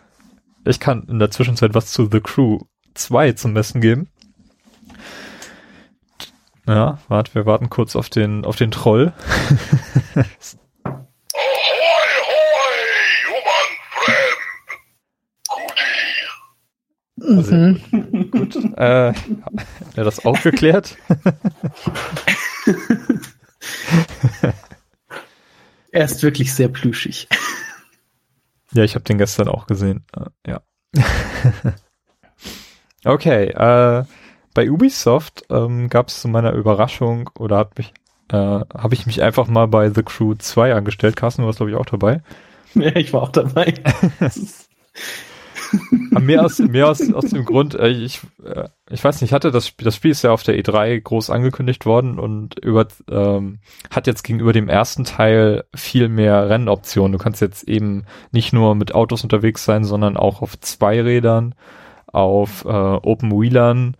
ich kann in der Zwischenzeit was zu The Crew 2 zum Besten geben. Ja, warte, wir warten kurz auf den, auf den Troll. Also, mhm. gut. Äh, ja, das auch geklärt. [laughs] er ist wirklich sehr plüschig. Ja, ich habe den gestern auch gesehen. Äh, ja. [laughs] okay, äh, bei Ubisoft ähm, gab es zu meiner Überraschung oder hat mich äh, habe ich mich einfach mal bei The Crew 2 angestellt. Carsten, du warst glaube ich auch dabei. [laughs] Ja, ich war auch dabei. [laughs] [laughs] mehr aus, mehr aus, aus dem Grund, äh, ich, äh, ich weiß nicht, hatte das Spiel, das Spiel ist ja auf der E3 groß angekündigt worden und über, ähm, hat jetzt gegenüber dem ersten Teil viel mehr Rennoptionen. Du kannst jetzt eben nicht nur mit Autos unterwegs sein, sondern auch auf Zweirädern, auf äh, Open Wheelern,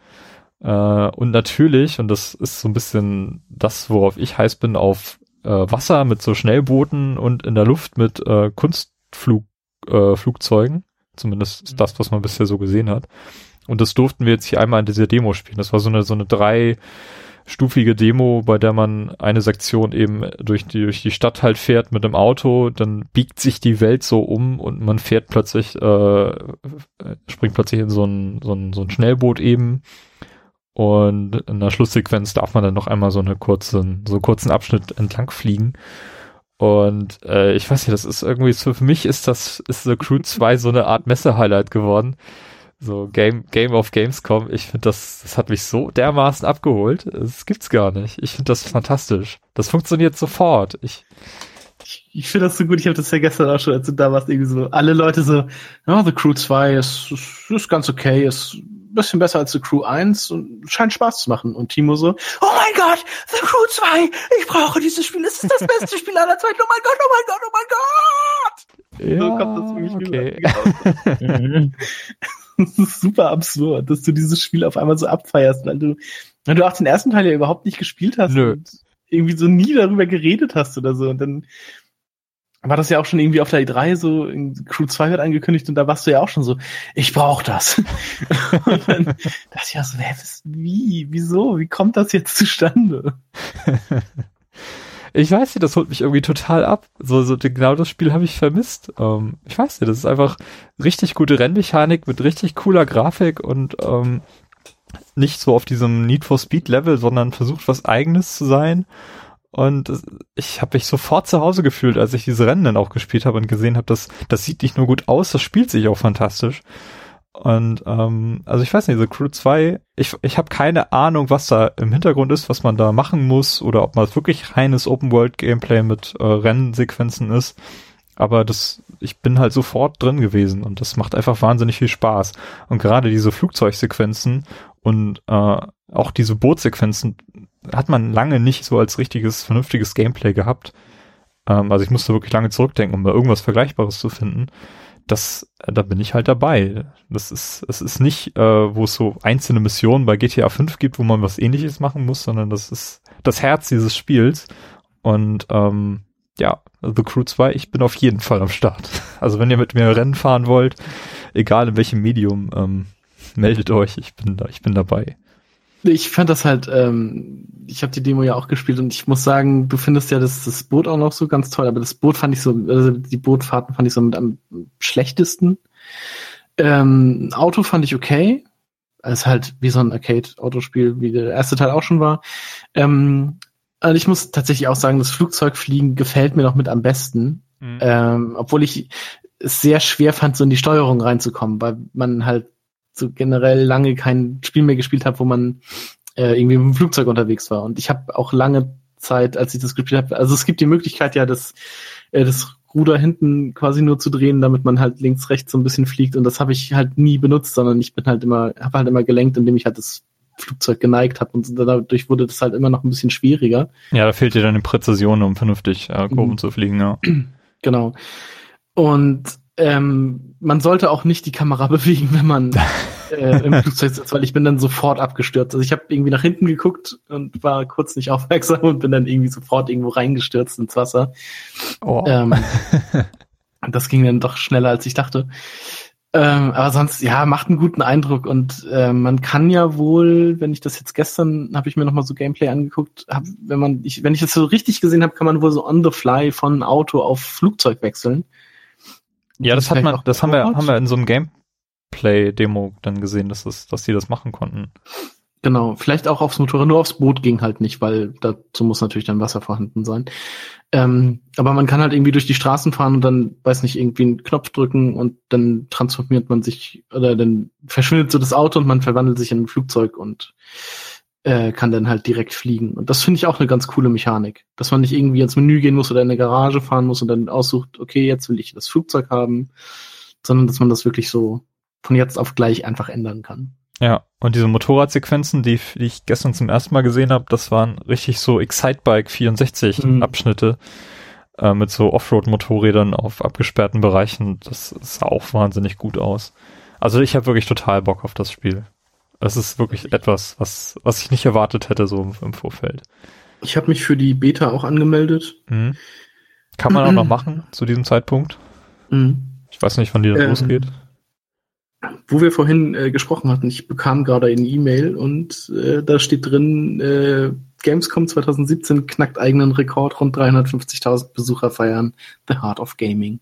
äh, und natürlich, und das ist so ein bisschen das, worauf ich heiß bin, auf äh, Wasser mit so Schnellbooten und in der Luft mit äh, Kunstflugzeugen. Äh, Zumindest ist das, was man bisher so gesehen hat. Und das durften wir jetzt hier einmal in dieser Demo spielen. Das war so eine, so eine dreistufige Demo, bei der man eine Sektion eben durch die, durch die Stadt halt fährt mit dem Auto, dann biegt sich die Welt so um und man fährt plötzlich, äh, springt plötzlich in so ein, so ein, so ein Schnellboot eben und in der Schlusssequenz darf man dann noch einmal so eine kurze, so einen kurzen Abschnitt entlang fliegen. Und äh, ich weiß nicht, das ist irgendwie so, für mich ist das, ist The Crew 2 so eine Art Messe-Highlight geworden. So Game, Game of Gamescom. Ich finde das, das hat mich so dermaßen abgeholt. Das gibt's gar nicht. Ich finde das fantastisch. Das funktioniert sofort. Ich, ich, ich finde das so gut. Ich habe das ja gestern auch schon, als du da warst, irgendwie so, alle Leute so, oh, The Crew 2 ist, ist, ist ganz okay, ist bisschen besser als The Crew 1 und scheint Spaß zu machen. Und Timo so, oh mein Gott, The Crew 2, ich brauche dieses Spiel, es ist das beste Spiel aller Zeiten, oh mein Gott, oh mein Gott, oh mein Gott! Ja, so kommt das für mich okay. rüber. [laughs] das ist super absurd, dass du dieses Spiel auf einmal so abfeierst, weil du, weil du auch den ersten Teil ja überhaupt nicht gespielt hast Nö. und irgendwie so nie darüber geredet hast oder so. Und dann war das ja auch schon irgendwie auf der E3 so, Crew 2 wird angekündigt und da warst du ja auch schon so, ich brauch das. [laughs] und dann dachte ich ja so, wie, wieso, wie kommt das jetzt zustande? [laughs] ich weiß nicht, das holt mich irgendwie total ab. So, so genau das Spiel habe ich vermisst. Ähm, ich weiß nicht, das ist einfach richtig gute Rennmechanik mit richtig cooler Grafik und ähm, nicht so auf diesem Need for Speed Level, sondern versucht was eigenes zu sein Und ich habe mich sofort zu Hause gefühlt, als ich diese Rennen dann auch gespielt habe und gesehen habe, dass das sieht nicht nur gut aus, das spielt sich auch fantastisch. Und ähm, also ich weiß nicht, The Crew 2, ich, ich habe keine Ahnung, was da im Hintergrund ist, was man da machen muss oder ob man wirklich reines Open-World-Gameplay mit äh, Rennsequenzen ist. Aber das, ich bin halt sofort drin gewesen und das macht einfach wahnsinnig viel Spaß. Und gerade diese Flugzeugsequenzen und äh, auch diese Bootsequenzen hat man lange nicht so als richtiges, vernünftiges Gameplay gehabt. Ähm, also ich musste wirklich lange zurückdenken, um da irgendwas Vergleichbares zu finden. Das, äh, da bin ich halt dabei. Das ist, es ist nicht, äh, wo es so einzelne Missionen bei GTA 5 gibt, wo man was ähnliches machen muss, sondern das ist das Herz dieses Spiels. Und ähm, ja, The Crew 2, ich bin auf jeden Fall am Start. [laughs] Also wenn ihr mit mir Rennen fahren wollt, egal in welchem Medium, ähm, meldet euch, ich bin da, ich bin dabei. Ich fand das halt, ähm, ich habe die Demo ja auch gespielt und ich muss sagen, du findest ja das, das Boot auch noch so ganz toll, aber das Boot fand ich so, also die Bootfahrten fand ich so mit am schlechtesten. Ähm, Auto fand ich okay. Es ist halt wie so ein Arcade-Autospiel, wie der erste Teil auch schon war. Ähm, also ich muss tatsächlich auch sagen, das Flugzeugfliegen gefällt mir noch mit am besten. Mhm. Ähm, obwohl ich es sehr schwer fand, so in die Steuerung reinzukommen, weil man halt so generell lange kein Spiel mehr gespielt hat, wo man äh, irgendwie mit dem Flugzeug unterwegs war. Und ich habe auch lange Zeit, als ich das gespielt habe, also es gibt die Möglichkeit ja, das, äh, das Ruder hinten quasi nur zu drehen, damit man halt links, rechts so ein bisschen fliegt. Und das habe ich halt nie benutzt, sondern ich bin halt immer, habe halt immer gelenkt, indem ich halt das Flugzeug geneigt habe und dadurch wurde das halt immer noch ein bisschen schwieriger. Ja, da fehlt dir dann die Präzision, um vernünftig äh, Kurven mhm. zu fliegen, ja. Genau. Und ähm, man sollte auch nicht die Kamera [laughs] bewegen, wenn man äh, im [laughs] Flugzeug sitzt, weil ich bin dann sofort abgestürzt. Also ich habe irgendwie nach hinten geguckt und war kurz nicht aufmerksam und bin dann irgendwie sofort irgendwo reingestürzt ins Wasser. Oh. Ähm, [laughs] das ging dann doch schneller, als ich dachte. Ähm, aber sonst, ja, macht einen guten Eindruck und äh, man kann ja wohl, wenn ich das jetzt gestern, habe ich mir nochmal so Gameplay angeguckt, hab, wenn man, ich, wenn ich das so richtig gesehen habe, kann man wohl so on the fly von Auto auf Flugzeug wechseln. Ja, das hat man, das haben wir, haben wir in so einem Gameplay-Demo dann gesehen, dass das, dass die das machen konnten. Genau, vielleicht auch aufs Motorrad, nur aufs Boot ging halt nicht, weil dazu muss natürlich dann Wasser vorhanden sein. Ähm, aber man kann halt irgendwie durch die Straßen fahren und dann, weiß nicht, irgendwie einen Knopf drücken und dann transformiert man sich oder dann verschwindet so das Auto und man verwandelt sich in ein Flugzeug und äh, kann dann halt direkt fliegen. Und das finde ich auch eine ganz coole Mechanik, dass man nicht irgendwie ins Menü gehen muss oder in eine Garage fahren muss und dann aussucht, okay, jetzt will ich das Flugzeug haben, sondern dass man das wirklich so von jetzt auf gleich einfach ändern kann. Ja, und diese Motorradsequenzen, die, die ich gestern zum ersten Mal gesehen habe, das waren richtig so Excitebike 64 mhm. Abschnitte äh, mit so Offroad-Motorrädern auf abgesperrten Bereichen. Das sah auch wahnsinnig gut aus. Also ich habe wirklich total Bock auf das Spiel. Es ist wirklich etwas, was, was ich nicht erwartet hätte so im, im Vorfeld. Ich habe mich für die Beta auch angemeldet. Mhm. Kann man auch noch machen zu diesem Zeitpunkt? Mhm. Ich weiß nicht, wann die dann ähm, losgeht wo wir vorhin äh, gesprochen hatten, ich bekam gerade eine E-Mail und äh, da steht drin, äh, Gamescom 2017 knackt eigenen Rekord, rund 350.000 Besucher feiern The Heart of Gaming.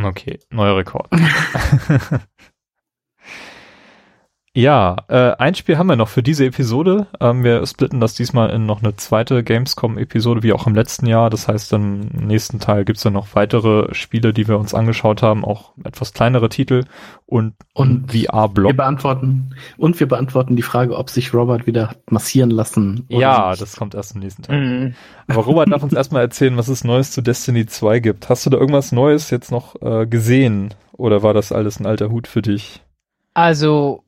Okay, neuer Rekord. [laughs] [laughs] Ja, äh, ein Spiel haben wir noch für diese Episode. Ähm, wir splitten das diesmal in noch eine zweite Gamescom-Episode, wie auch im letzten Jahr. Das heißt, im nächsten Teil gibt's dann noch weitere Spiele, die wir uns angeschaut haben, auch etwas kleinere Titel und, und VR-Blog. Wir beantworten, und wir beantworten die Frage, ob sich Robert wieder massieren lassen. ja, nicht. das kommt erst im nächsten Teil. Mhm. Aber Robert darf uns [laughs] erstmal erzählen, was es Neues zu Destiny 2 gibt. Hast du da irgendwas Neues jetzt noch äh, gesehen? Oder war das alles ein alter Hut für dich? Also,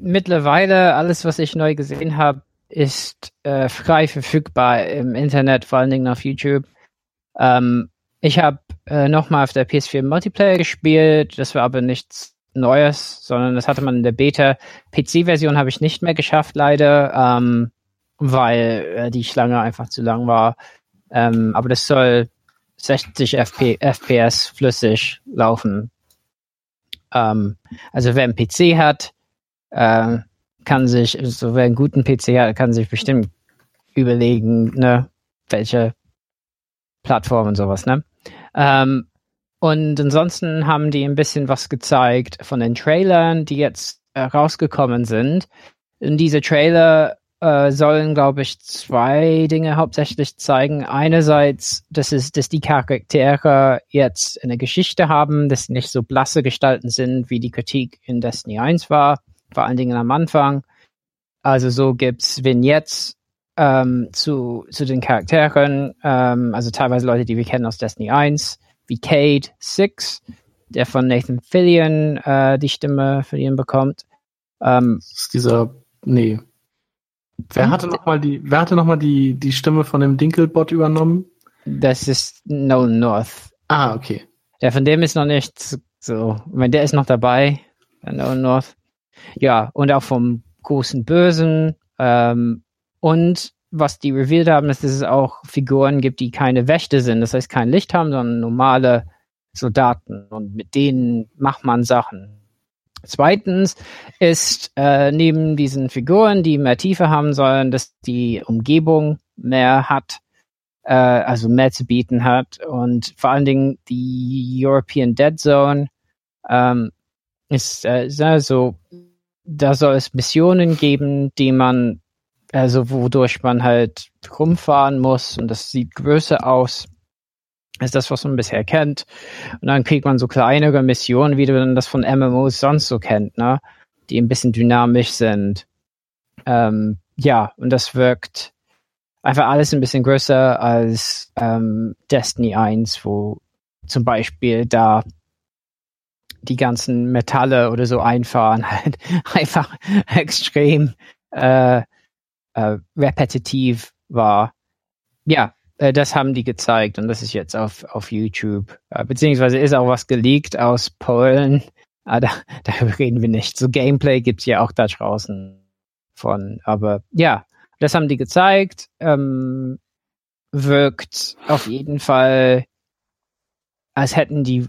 mittlerweile alles, was ich neu gesehen habe, ist äh, frei verfügbar im Internet, vor allen Dingen auf YouTube. Ähm, ich habe äh, nochmal auf der PS4 Multiplayer gespielt, das war aber nichts Neues, sondern das hatte man in der Beta. PC-Version habe ich nicht mehr geschafft, leider, ähm, weil äh, die Schlange einfach zu lang war. Ähm, aber das soll 60 FP FPS flüssig laufen. Ähm, also wer einen PC hat, äh, kann sich, so wer einen guten PC hat, kann sich bestimmt überlegen, ne, welche Plattform und sowas, ne? Ähm, und ansonsten haben die ein bisschen was gezeigt von den Trailern, die jetzt äh, rausgekommen sind. Und diese Trailer äh, sollen, glaube ich, zwei Dinge hauptsächlich zeigen. Einerseits, dass es, dass die Charaktere jetzt eine Geschichte haben, dass sie nicht so blasse Gestalten sind, wie die Kritik in Destiny 1 war, vor allen Dingen am Anfang. Also so gibt's Vignettes ähm, zu, zu den Charakteren, ähm, also teilweise Leute, die wir kennen aus Destiny 1, wie Cade Six, der von Nathan Fillion äh, die Stimme für ihn bekommt. Ähm, das ist dieser, nee, Wer hatte nochmal die, wer hatte noch mal die, die Stimme von dem Dinkelbot übernommen? Das ist Nolan North. Ah, okay. Ja, von dem ist noch nichts so. Meine, der ist noch dabei, Nolan North. Ja, und auch vom großen Bösen. Ähm, und was die revealed haben, ist, dass es auch Figuren gibt, die keine Wächte sind. Das heißt, kein Licht haben, sondern normale Soldaten. Und mit denen macht man Sachen. Zweitens ist äh, neben diesen Figuren, die mehr Tiefe haben sollen, dass die Umgebung mehr hat, äh, also mehr zu bieten hat und vor allen Dingen die European Dead Zone ähm, ist äh, so, da soll es Missionen geben, die man, also wodurch man halt rumfahren muss und das sieht größer aus ist das, was man bisher kennt. Und dann kriegt man so kleinere Missionen, wie man das von MMOs sonst so kennt, ne? Die ein bisschen dynamisch sind. Ähm, ja, und das wirkt einfach alles ein bisschen größer als ähm, Destiny 1, wo zum Beispiel da die ganzen Metalle oder so einfahren [laughs] halt einfach extrem äh, äh, repetitiv war. Ja, äh, das haben die gezeigt und das ist jetzt auf, auf YouTube. Äh, beziehungsweise ist auch was geleakt aus Polen. Ah, da, [laughs] darüber reden wir nicht. So Gameplay gibt's ja auch da draußen von. Aber ja, das haben die gezeigt. Ähm, wirkt auf jeden Fall, als hätten die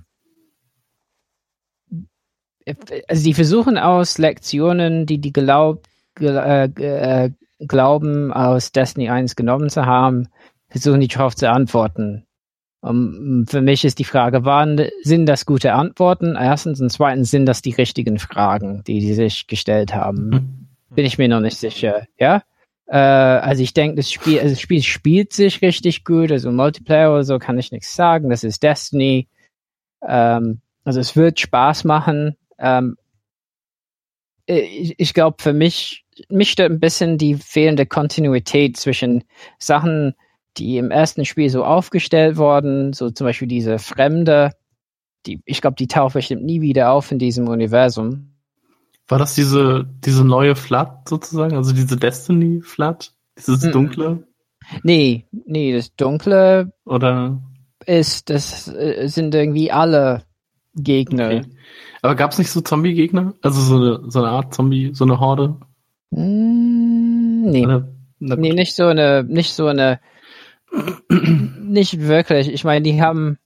also die versuchen aus Lektionen, die die glaub, äh, äh, glauben, aus Destiny 1 genommen zu haben, versuchen die darauf zu antworten. Um, für mich ist die Frage, waren, sind das gute Antworten? Erstens und zweitens sind das die richtigen Fragen, die die sich gestellt haben. Mhm. Bin ich mir noch nicht sicher, ja? Äh, also ich denke, das Spiel, also das Spiel spielt sich richtig gut, also Multiplayer oder so kann ich nichts sagen, das ist Destiny. Ähm, also es wird Spaß machen. Ähm, ich, ich glaube, für mich, mich stört ein bisschen die fehlende Kontinuität zwischen Sachen, die im ersten Spiel so aufgestellt worden, so zum Beispiel diese Fremde, die, ich glaube, die taucht bestimmt nie wieder auf in diesem Universum. War das diese, diese neue Flat sozusagen, also diese Destiny Flat? Dieses mm dunkle? Nee, nee, das dunkle oder ist, das äh, sind irgendwie alle Gegner. Okay. Aber gab es nicht so Zombie-Gegner? Also so eine, so eine Art Zombie, so eine Horde? Mm, nee. Eine, eine nee, nicht so eine, nicht so eine [clears throat] nicht wirklich. Ich meine, die haben.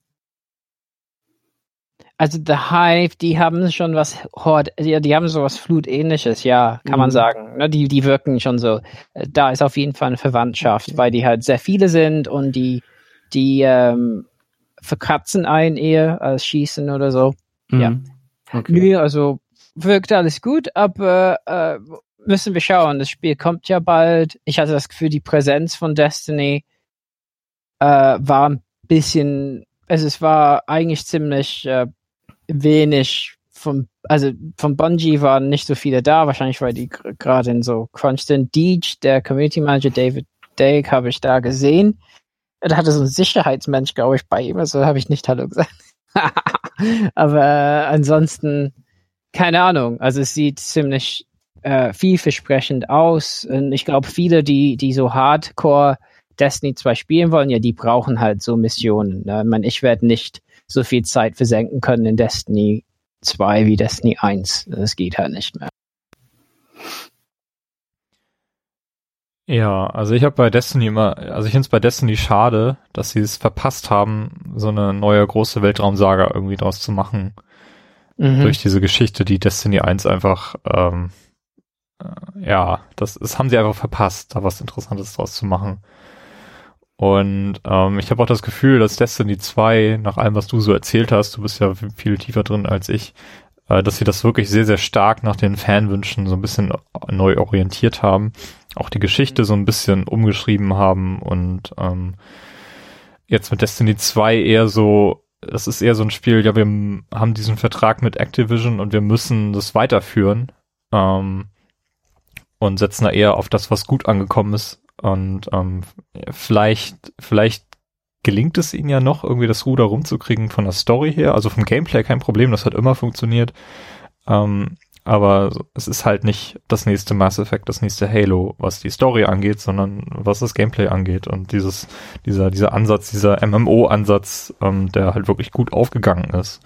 Also The Hive, die haben schon was Horde, die, die haben sowas Flutähnliches, ja, kann mhm. man sagen. Ne, die, die wirken schon so. Da ist auf jeden Fall eine Verwandtschaft, weil die halt sehr viele sind und die, die ähm, verkratzen ein eher als schießen oder so. Mhm. Ja. Okay. Nö, also wirkt alles gut, aber äh, müssen wir schauen. Das Spiel kommt ja bald. Ich hatte das Gefühl, die Präsenz von Destiny äh, war ein bisschen, also es war eigentlich ziemlich äh, wenig vom, also von Bungie waren nicht so viele da, wahrscheinlich weil die gerade in so Crunch sind. Deej, der Community Manager David Dake, habe ich da gesehen. Da hatte so ein Sicherheitsmensch, glaube ich, bei ihm, also habe ich nicht Hallo gesagt. [laughs] Aber äh, ansonsten, keine Ahnung. Also es sieht ziemlich äh, vielversprechend aus. Und ich glaube, viele, die, die so Hardcore Destiny 2 spielen wollen, ja, die brauchen halt so Missionen. Ne? Ich, meine, ich werde nicht so viel Zeit versenken können in Destiny 2 wie Destiny 1. Das geht halt nicht mehr. Ja, also ich habe bei Destiny immer, also ich finde es bei Destiny schade, dass sie es verpasst haben, so eine neue große Weltraumsaga irgendwie draus zu machen. Mhm. Durch diese Geschichte, die Destiny 1 einfach, ähm, äh, ja, das, das haben sie einfach verpasst, da was Interessantes draus zu machen. Und ähm, ich habe auch das Gefühl, dass Destiny 2, nach allem, was du so erzählt hast, du bist ja viel tiefer drin als ich, äh, dass sie das wirklich sehr, sehr stark nach den Fanwünschen so ein bisschen neu orientiert haben. Auch die Geschichte so ein bisschen umgeschrieben haben und ähm, jetzt mit Destiny 2 eher so, das ist eher so ein Spiel, ja, wir haben diesen Vertrag mit Activision und wir müssen das weiterführen ähm, und setzen da eher auf das, was gut angekommen ist. Und ähm, vielleicht, vielleicht gelingt es ihnen ja noch, irgendwie das Ruder rumzukriegen von der Story her. Also vom Gameplay kein Problem, das hat immer funktioniert. Ähm, aber es ist halt nicht das nächste Mass Effect, das nächste Halo, was die Story angeht, sondern was das Gameplay angeht. Und dieses, dieser, dieser Ansatz, dieser MMO-Ansatz, ähm, der halt wirklich gut aufgegangen ist.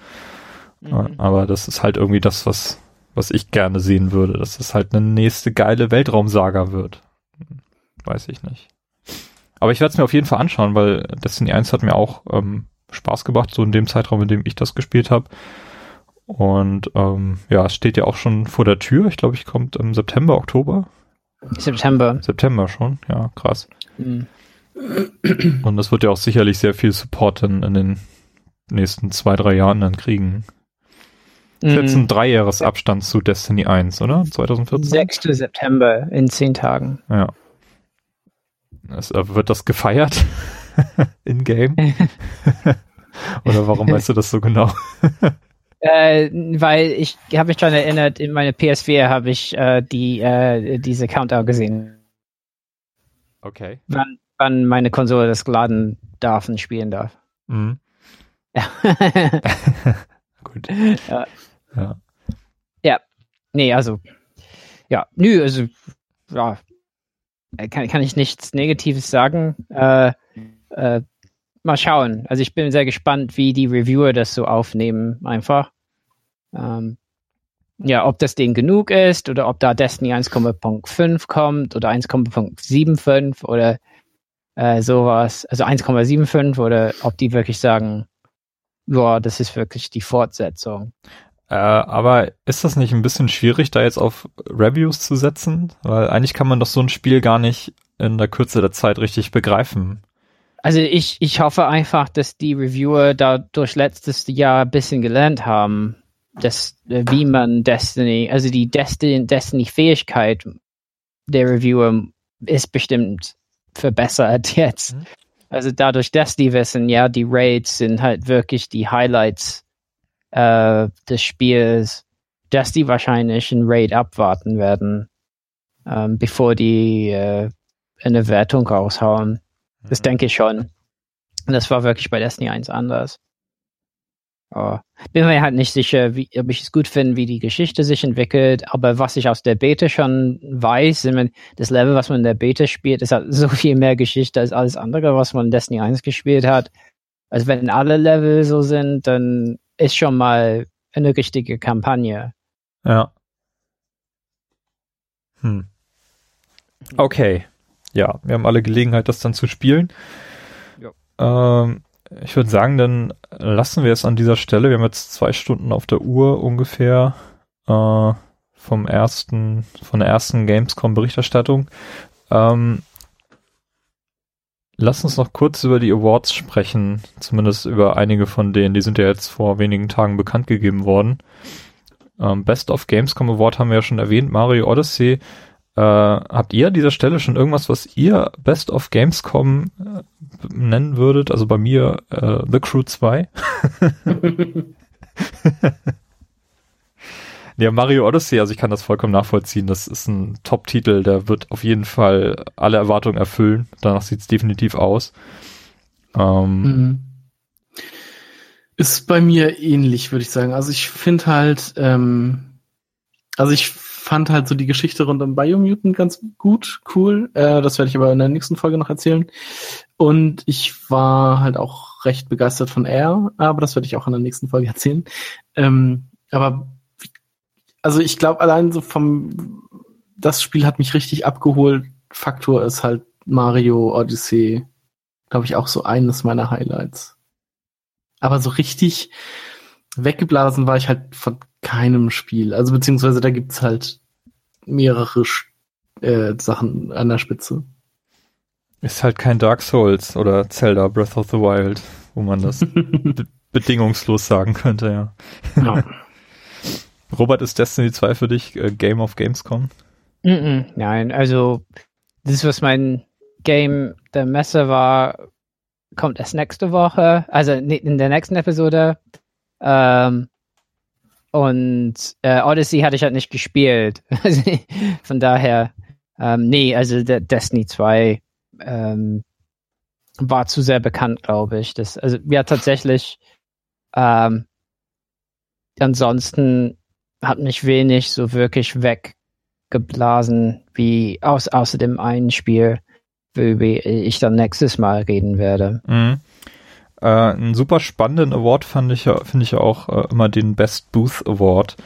Mhm. Aber das ist halt irgendwie das, was, was ich gerne sehen würde, dass es halt eine nächste geile Weltraumsaga wird. Weiß ich nicht. Aber ich werde es mir auf jeden Fall anschauen, weil Destiny 1 hat mir auch ähm, Spaß gemacht, so in dem Zeitraum, in dem ich das gespielt habe. Und ähm, ja, es steht ja auch schon vor der Tür. Ich glaube, ich kommt im September, Oktober. September. September schon, ja, krass. Mhm. Und das wird ja auch sicherlich sehr viel Support in, in den nächsten zwei, drei Jahren dann kriegen. Ist jetzt ein mhm. Dreijahresabstand zu Destiny 1, oder? 2014? 6. September in zehn Tagen. Ja. Es, äh, wird das gefeiert [laughs] in-game? [laughs] Oder warum weißt du das so genau? [laughs] äh, weil ich habe mich schon erinnert, in meiner PS4 habe ich äh, die, äh, diese Countdown gesehen. Okay. Wann, wann meine Konsole das laden darf und spielen darf. Mhm. Ja. Gut. Ja. ja. Ja. Nee, also, ja, nö, also, ja, kann, kann ich nichts Negatives sagen. Äh, äh, mal schauen. Also ich bin sehr gespannt, wie die Reviewer das so aufnehmen, einfach. Ähm, ja, ob das denen genug ist oder ob da Destiny 1,5 kommt oder 1,75 oder äh, sowas. Also 1,75 oder ob die wirklich sagen, ja, das ist wirklich die Fortsetzung. Äh, aber ist das nicht ein bisschen schwierig, da jetzt auf Reviews zu setzen? Weil eigentlich kann man doch so ein Spiel gar nicht in der Kürze der Zeit richtig begreifen. Also ich, ich hoffe einfach, dass die Reviewer da durch letztes Jahr ein bisschen gelernt haben, dass, äh, wie man Destiny, also die Destiny, Destiny-Fähigkeit der Reviewer ist bestimmt verbessert jetzt. Mhm. Also dadurch, dass die wissen, ja, die Raids sind halt wirklich die Highlights äh, des Spiels, dass die wahrscheinlich ein Raid abwarten werden, ähm, bevor die äh, eine Wertung raushauen. Das mhm. denke ich schon. Das war wirklich bei Destiny 1 anders. Oh. Bin mir halt nicht sicher, wie, ob ich es gut finde, wie die Geschichte sich entwickelt, aber was ich aus der Beta schon weiß, das Level, was man in der Beta spielt, ist halt so viel mehr Geschichte als alles andere, was man in Destiny 1 gespielt hat. Also wenn alle Level so sind, dann ist schon mal eine richtige Kampagne. Ja. Hm. Okay. Ja, wir haben alle Gelegenheit, das dann zu spielen. Ähm, ich würde sagen, dann lassen wir es an dieser Stelle. Wir haben jetzt zwei Stunden auf der Uhr ungefähr äh, vom ersten, von der ersten Gamescom-Berichterstattung. Ähm, Lass uns noch kurz über die Awards sprechen, zumindest über einige von denen. Die sind ja jetzt vor wenigen Tagen bekannt gegeben worden. Ähm, Best of Gamescom Award haben wir ja schon erwähnt, Mario Odyssey. Äh, habt ihr an dieser Stelle schon irgendwas, was ihr Best of Gamescom äh, nennen würdet? Also bei mir äh, The Crew 2. [laughs] [laughs] Ja, Mario Odyssey, also ich kann das vollkommen nachvollziehen. Das ist ein Top-Titel, der wird auf jeden Fall alle Erwartungen erfüllen. Danach sieht es definitiv aus. Ähm, mhm. Ist bei mir ähnlich, würde ich sagen. Also ich finde halt, ähm, also ich fand halt so die Geschichte rund um Biomutant ganz gut, cool. Äh, das werde ich aber in der nächsten Folge noch erzählen. Und ich war halt auch recht begeistert von Air, aber das werde ich auch in der nächsten Folge erzählen. Ähm, aber also ich glaube allein so vom, das Spiel hat mich richtig abgeholt. Faktor ist halt Mario Odyssey, glaube ich, auch so eines meiner Highlights. Aber so richtig weggeblasen war ich halt von keinem Spiel. Also beziehungsweise da gibt's halt mehrere äh, Sachen an der Spitze. Ist halt kein Dark Souls oder Zelda Breath of the Wild, wo man das [laughs] be bedingungslos sagen könnte, ja. ja. [laughs] Robert, ist Destiny 2 für dich äh, Game of Gamescom? Mm -mm, nein, also das, was mein Game der Messe war, kommt erst nächste Woche, also in der nächsten Episode. Ähm, und äh, Odyssey hatte ich halt nicht gespielt. [laughs] Von daher, ähm, nee, also der Destiny 2 ähm, war zu sehr bekannt, glaube ich. Das, also ja, tatsächlich. Ähm, ansonsten hat mich wenig so wirklich weggeblasen, wie aus, außer dem einen Spiel, worüber ich dann nächstes Mal reden werde. Mhm. Äh, einen super spannenden Award fand ich ja, finde ich ja auch äh, immer den Best Booth Award.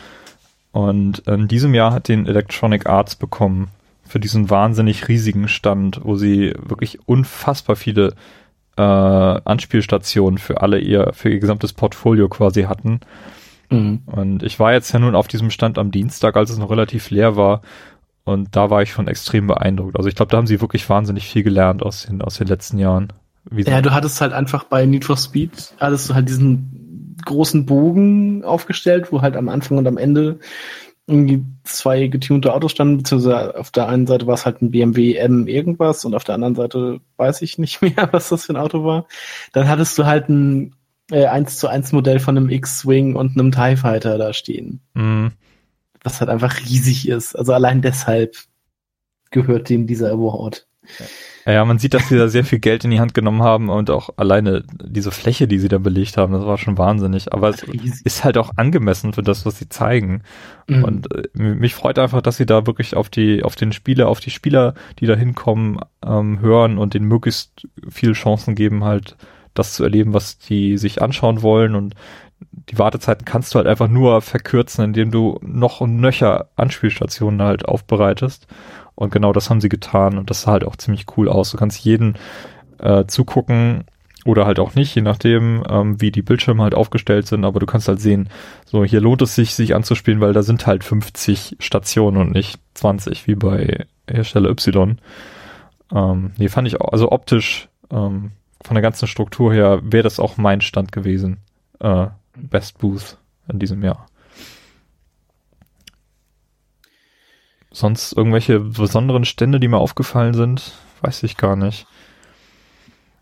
Und in diesem Jahr hat den Electronic Arts bekommen für diesen wahnsinnig riesigen Stand, wo sie wirklich unfassbar viele äh, Anspielstationen für alle ihr, für ihr gesamtes Portfolio quasi hatten. Mhm. Und ich war jetzt ja nun auf diesem Stand am Dienstag, als es noch relativ leer war. Und da war ich schon extrem beeindruckt. Also ich glaube, da haben sie wirklich wahnsinnig viel gelernt aus den, aus den letzten Jahren. Wie ja, du hattest halt einfach bei Need for Speed, hattest du halt diesen großen Bogen aufgestellt, wo halt am Anfang und am Ende irgendwie zwei getunte Autos standen, beziehungsweise auf der einen Seite war es halt ein BMW M irgendwas und auf der anderen Seite weiß ich nicht [laughs] mehr, was das für ein Auto war. Dann hattest du halt ein äh, 1 zu 1 Modell von einem X-Wing und einem TIE Fighter da stehen. Mhm. Was halt einfach riesig ist. Also allein deshalb gehört dem dieser Award. Ja. Man sieht, dass sie da sehr viel Geld in die Hand genommen haben und auch alleine diese Fläche, die sie da belegt haben, das war schon wahnsinnig. Aber es ist halt auch angemessen für das, was sie zeigen. Mhm. Und äh, mich freut einfach, dass sie da wirklich auf die, auf den Spieler, auf die Spieler, die da hinkommen, ähm, hören und denen möglichst viele Chancen geben, halt das zu erleben, was die sich anschauen wollen und die Wartezeiten kannst du halt einfach nur verkürzen, indem du noch und nöcher Anspielstationen halt aufbereitest. Und genau das haben sie getan und das sah halt auch ziemlich cool aus. Du kannst jeden äh, zugucken oder halt auch nicht, je nachdem, ähm, wie die Bildschirme halt aufgestellt sind, aber du kannst halt sehen, so hier lohnt es sich, sich anzuspielen, weil da sind halt 50 Stationen und nicht 20, wie bei Hersteller Y. Ähm, nee, fand ich auch, also optisch, ähm, von der ganzen Struktur her, wäre das auch mein Stand gewesen. Äh, Best Booth in diesem Jahr. Sonst irgendwelche besonderen Stände, die mir aufgefallen sind, weiß ich gar nicht.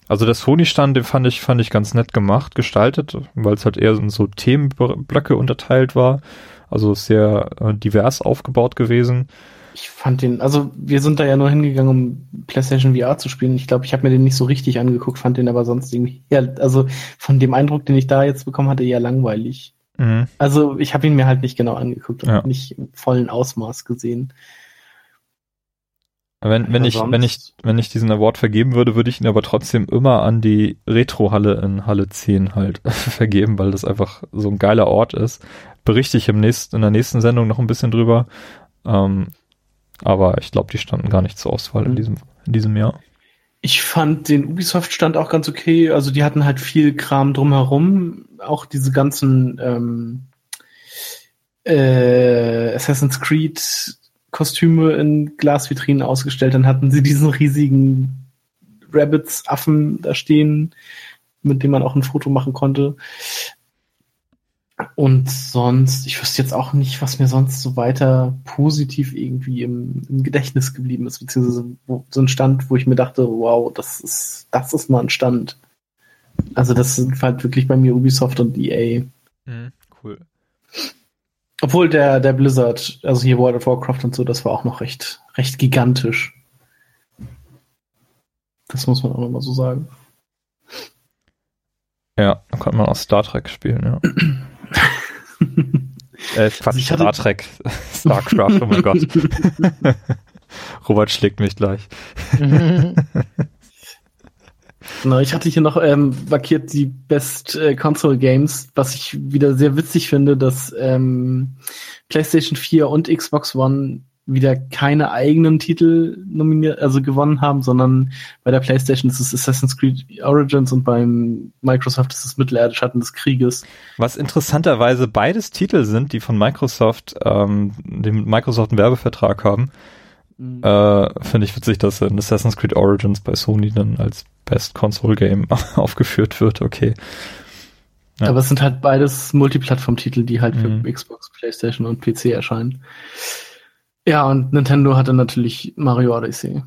Also der Sony-Stand, den fand ich, fand ich ganz nett gemacht, gestaltet, weil es halt eher in so Themenblöcke unterteilt war. Also sehr äh, divers aufgebaut gewesen. Ich fand den, also wir sind da ja nur hingegangen, um PlayStation VR zu spielen. Ich glaube, ich habe mir den nicht so richtig angeguckt, fand den aber sonst irgendwie, ja, also von dem Eindruck, den ich da jetzt bekommen hatte, eher langweilig. Mhm. Also ich habe ihn mir halt nicht genau angeguckt und ja. nicht im vollen Ausmaß gesehen. Wenn, wenn ich, wenn ich, wenn ich diesen Award vergeben würde, würde ich ihn aber trotzdem immer an die Retro-Halle in Halle 10 halt [laughs] vergeben, weil das einfach so ein geiler Ort ist. Berichte ich im nächsten, in der nächsten Sendung noch ein bisschen drüber. Ähm, aber ich glaube, die standen gar nicht zur Auswahl in mhm. diesem, in diesem Jahr. Ich fand den Ubisoft-Stand auch ganz okay. Also die hatten halt viel Kram drumherum. Auch diese ganzen ähm, äh, Assassin's Creed Kostüme in Glasvitrinen ausgestellt. Dann hatten sie diesen riesigen Rabbits-Affen da stehen, mit dem man auch ein Foto machen konnte. Und sonst, ich wüsste jetzt auch nicht, was mir sonst so weiter positiv irgendwie im, im Gedächtnis geblieben ist, beziehungsweise wo, so ein Stand, wo ich mir dachte, wow, das ist, das ist mal ein Stand. Also das sind halt wirklich bei mir Ubisoft und EA. Mhm, cool. Obwohl der, der Blizzard, also hier World of Warcraft und so, das war auch noch recht, recht gigantisch. Das muss man auch nochmal so sagen. Ja, da konnte man auch Star Trek spielen, ja. [clears throat] [laughs] äh, fast also Star Trek. [laughs] Starcraft, oh mein Gott. [laughs] Robert schlägt mich gleich. Genau, ich hatte hier noch ähm, markiert die Best äh, Console Games, was ich wieder sehr witzig finde, dass ähm, PlayStation 4 und Xbox One wieder keine eigenen Titel nominiert, also gewonnen haben, sondern bei der PlayStation ist es Assassin's Creed Origins und beim Microsoft ist es Mittelerde Schatten des Krieges. Was interessanterweise beides Titel sind, die von Microsoft, ähm, dem Microsoft einen Werbevertrag haben. Mhm. Äh, Finde ich witzig, dass in Assassin's Creed Origins bei Sony dann als Best Console Game [laughs] aufgeführt wird. Okay. Ja. Aber es sind halt beides Multiplattform-Titel, die halt mhm. für Xbox, PlayStation und PC erscheinen. Ja, und Nintendo hatte natürlich Mario Odyssey.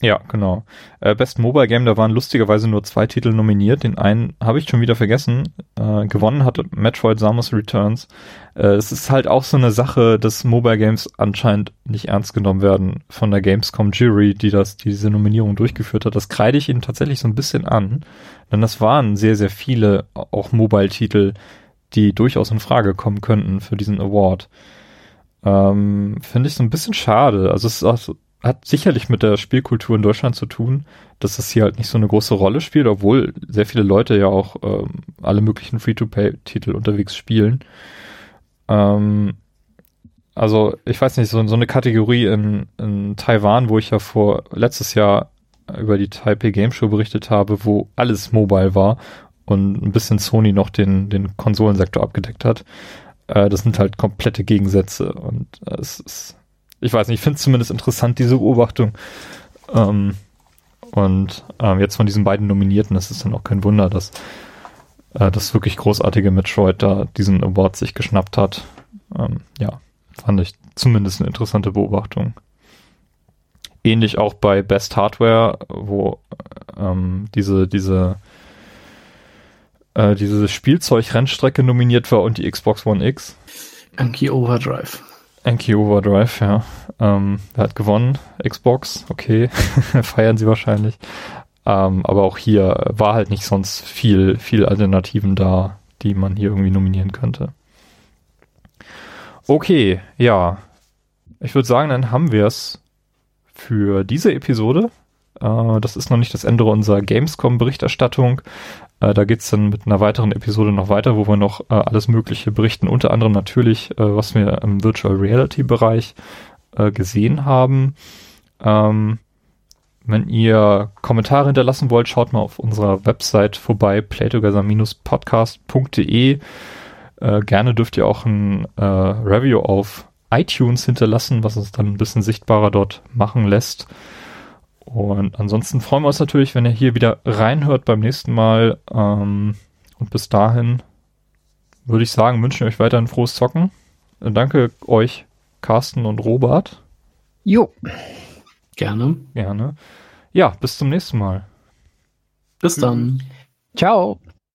Ja, genau. Äh, Best Mobile Game, da waren lustigerweise nur zwei Titel nominiert. Den einen habe ich schon wieder vergessen. Äh, gewonnen hat Metroid Samus Returns. Äh, es ist halt auch so eine Sache, dass Mobile Games anscheinend nicht ernst genommen werden von der Gamescom Jury, die das, die diese Nominierung durchgeführt hat. Das kreide ich ihnen tatsächlich so ein bisschen an. Denn das waren sehr, sehr viele auch Mobile-Titel, die durchaus in Frage kommen könnten für diesen Award. Ähm, Finde ich so ein bisschen schade. Also es auch hat sicherlich mit der Spielkultur in Deutschland zu tun, dass es hier halt nicht so eine große Rolle spielt, obwohl sehr viele Leute ja auch ähm, alle möglichen Free-to-Pay-Titel unterwegs spielen. Ähm, also ich weiß nicht, so, so eine Kategorie in, in Taiwan, wo ich ja vor letztes Jahr über die Taipei Game Show berichtet habe, wo alles mobile war und ein bisschen Sony noch den, den Konsolensektor abgedeckt hat. Äh, das sind halt komplette Gegensätze und äh, es ist ich weiß nicht, ich finde es zumindest interessant, diese Beobachtung. Ähm, und ähm, jetzt von diesen beiden Nominierten, das ist dann auch kein Wunder, dass äh, das wirklich großartige Metroid da diesen Award sich geschnappt hat. Ähm, ja, fand ich zumindest eine interessante Beobachtung. Ähnlich auch bei Best Hardware, wo ähm, diese, diese, äh, diese Spielzeug-Rennstrecke nominiert war und die Xbox One X. Anki Overdrive. Enki Overdrive, ja. Ähm, wer hat gewonnen? Xbox, okay. [laughs] Feiern sie wahrscheinlich. Ähm, aber auch hier war halt nicht sonst viel, viel Alternativen da, die man hier irgendwie nominieren könnte. Okay, ja. Ich würde sagen, dann haben wir es für diese Episode. Äh, das ist noch nicht das Ende unserer Gamescom-Berichterstattung. Äh, da geht's dann mit einer weiteren Episode noch weiter, wo wir noch äh, alles Mögliche berichten. Unter anderem natürlich, äh, was wir im Virtual Reality-Bereich äh, gesehen haben. Ähm, wenn ihr Kommentare hinterlassen wollt, schaut mal auf unserer Website vorbei, playtogether-podcast.de. Äh, gerne dürft ihr auch ein äh, Review auf iTunes hinterlassen, was uns dann ein bisschen sichtbarer dort machen lässt. Und ansonsten freuen wir uns natürlich, wenn ihr hier wieder reinhört beim nächsten Mal. Ähm, und bis dahin würde ich sagen, wünschen wir euch weiterhin frohes Zocken. Danke euch, Carsten und Robert. Jo. Gerne. Gerne. Ja, bis zum nächsten Mal. Bis dann. Ciao.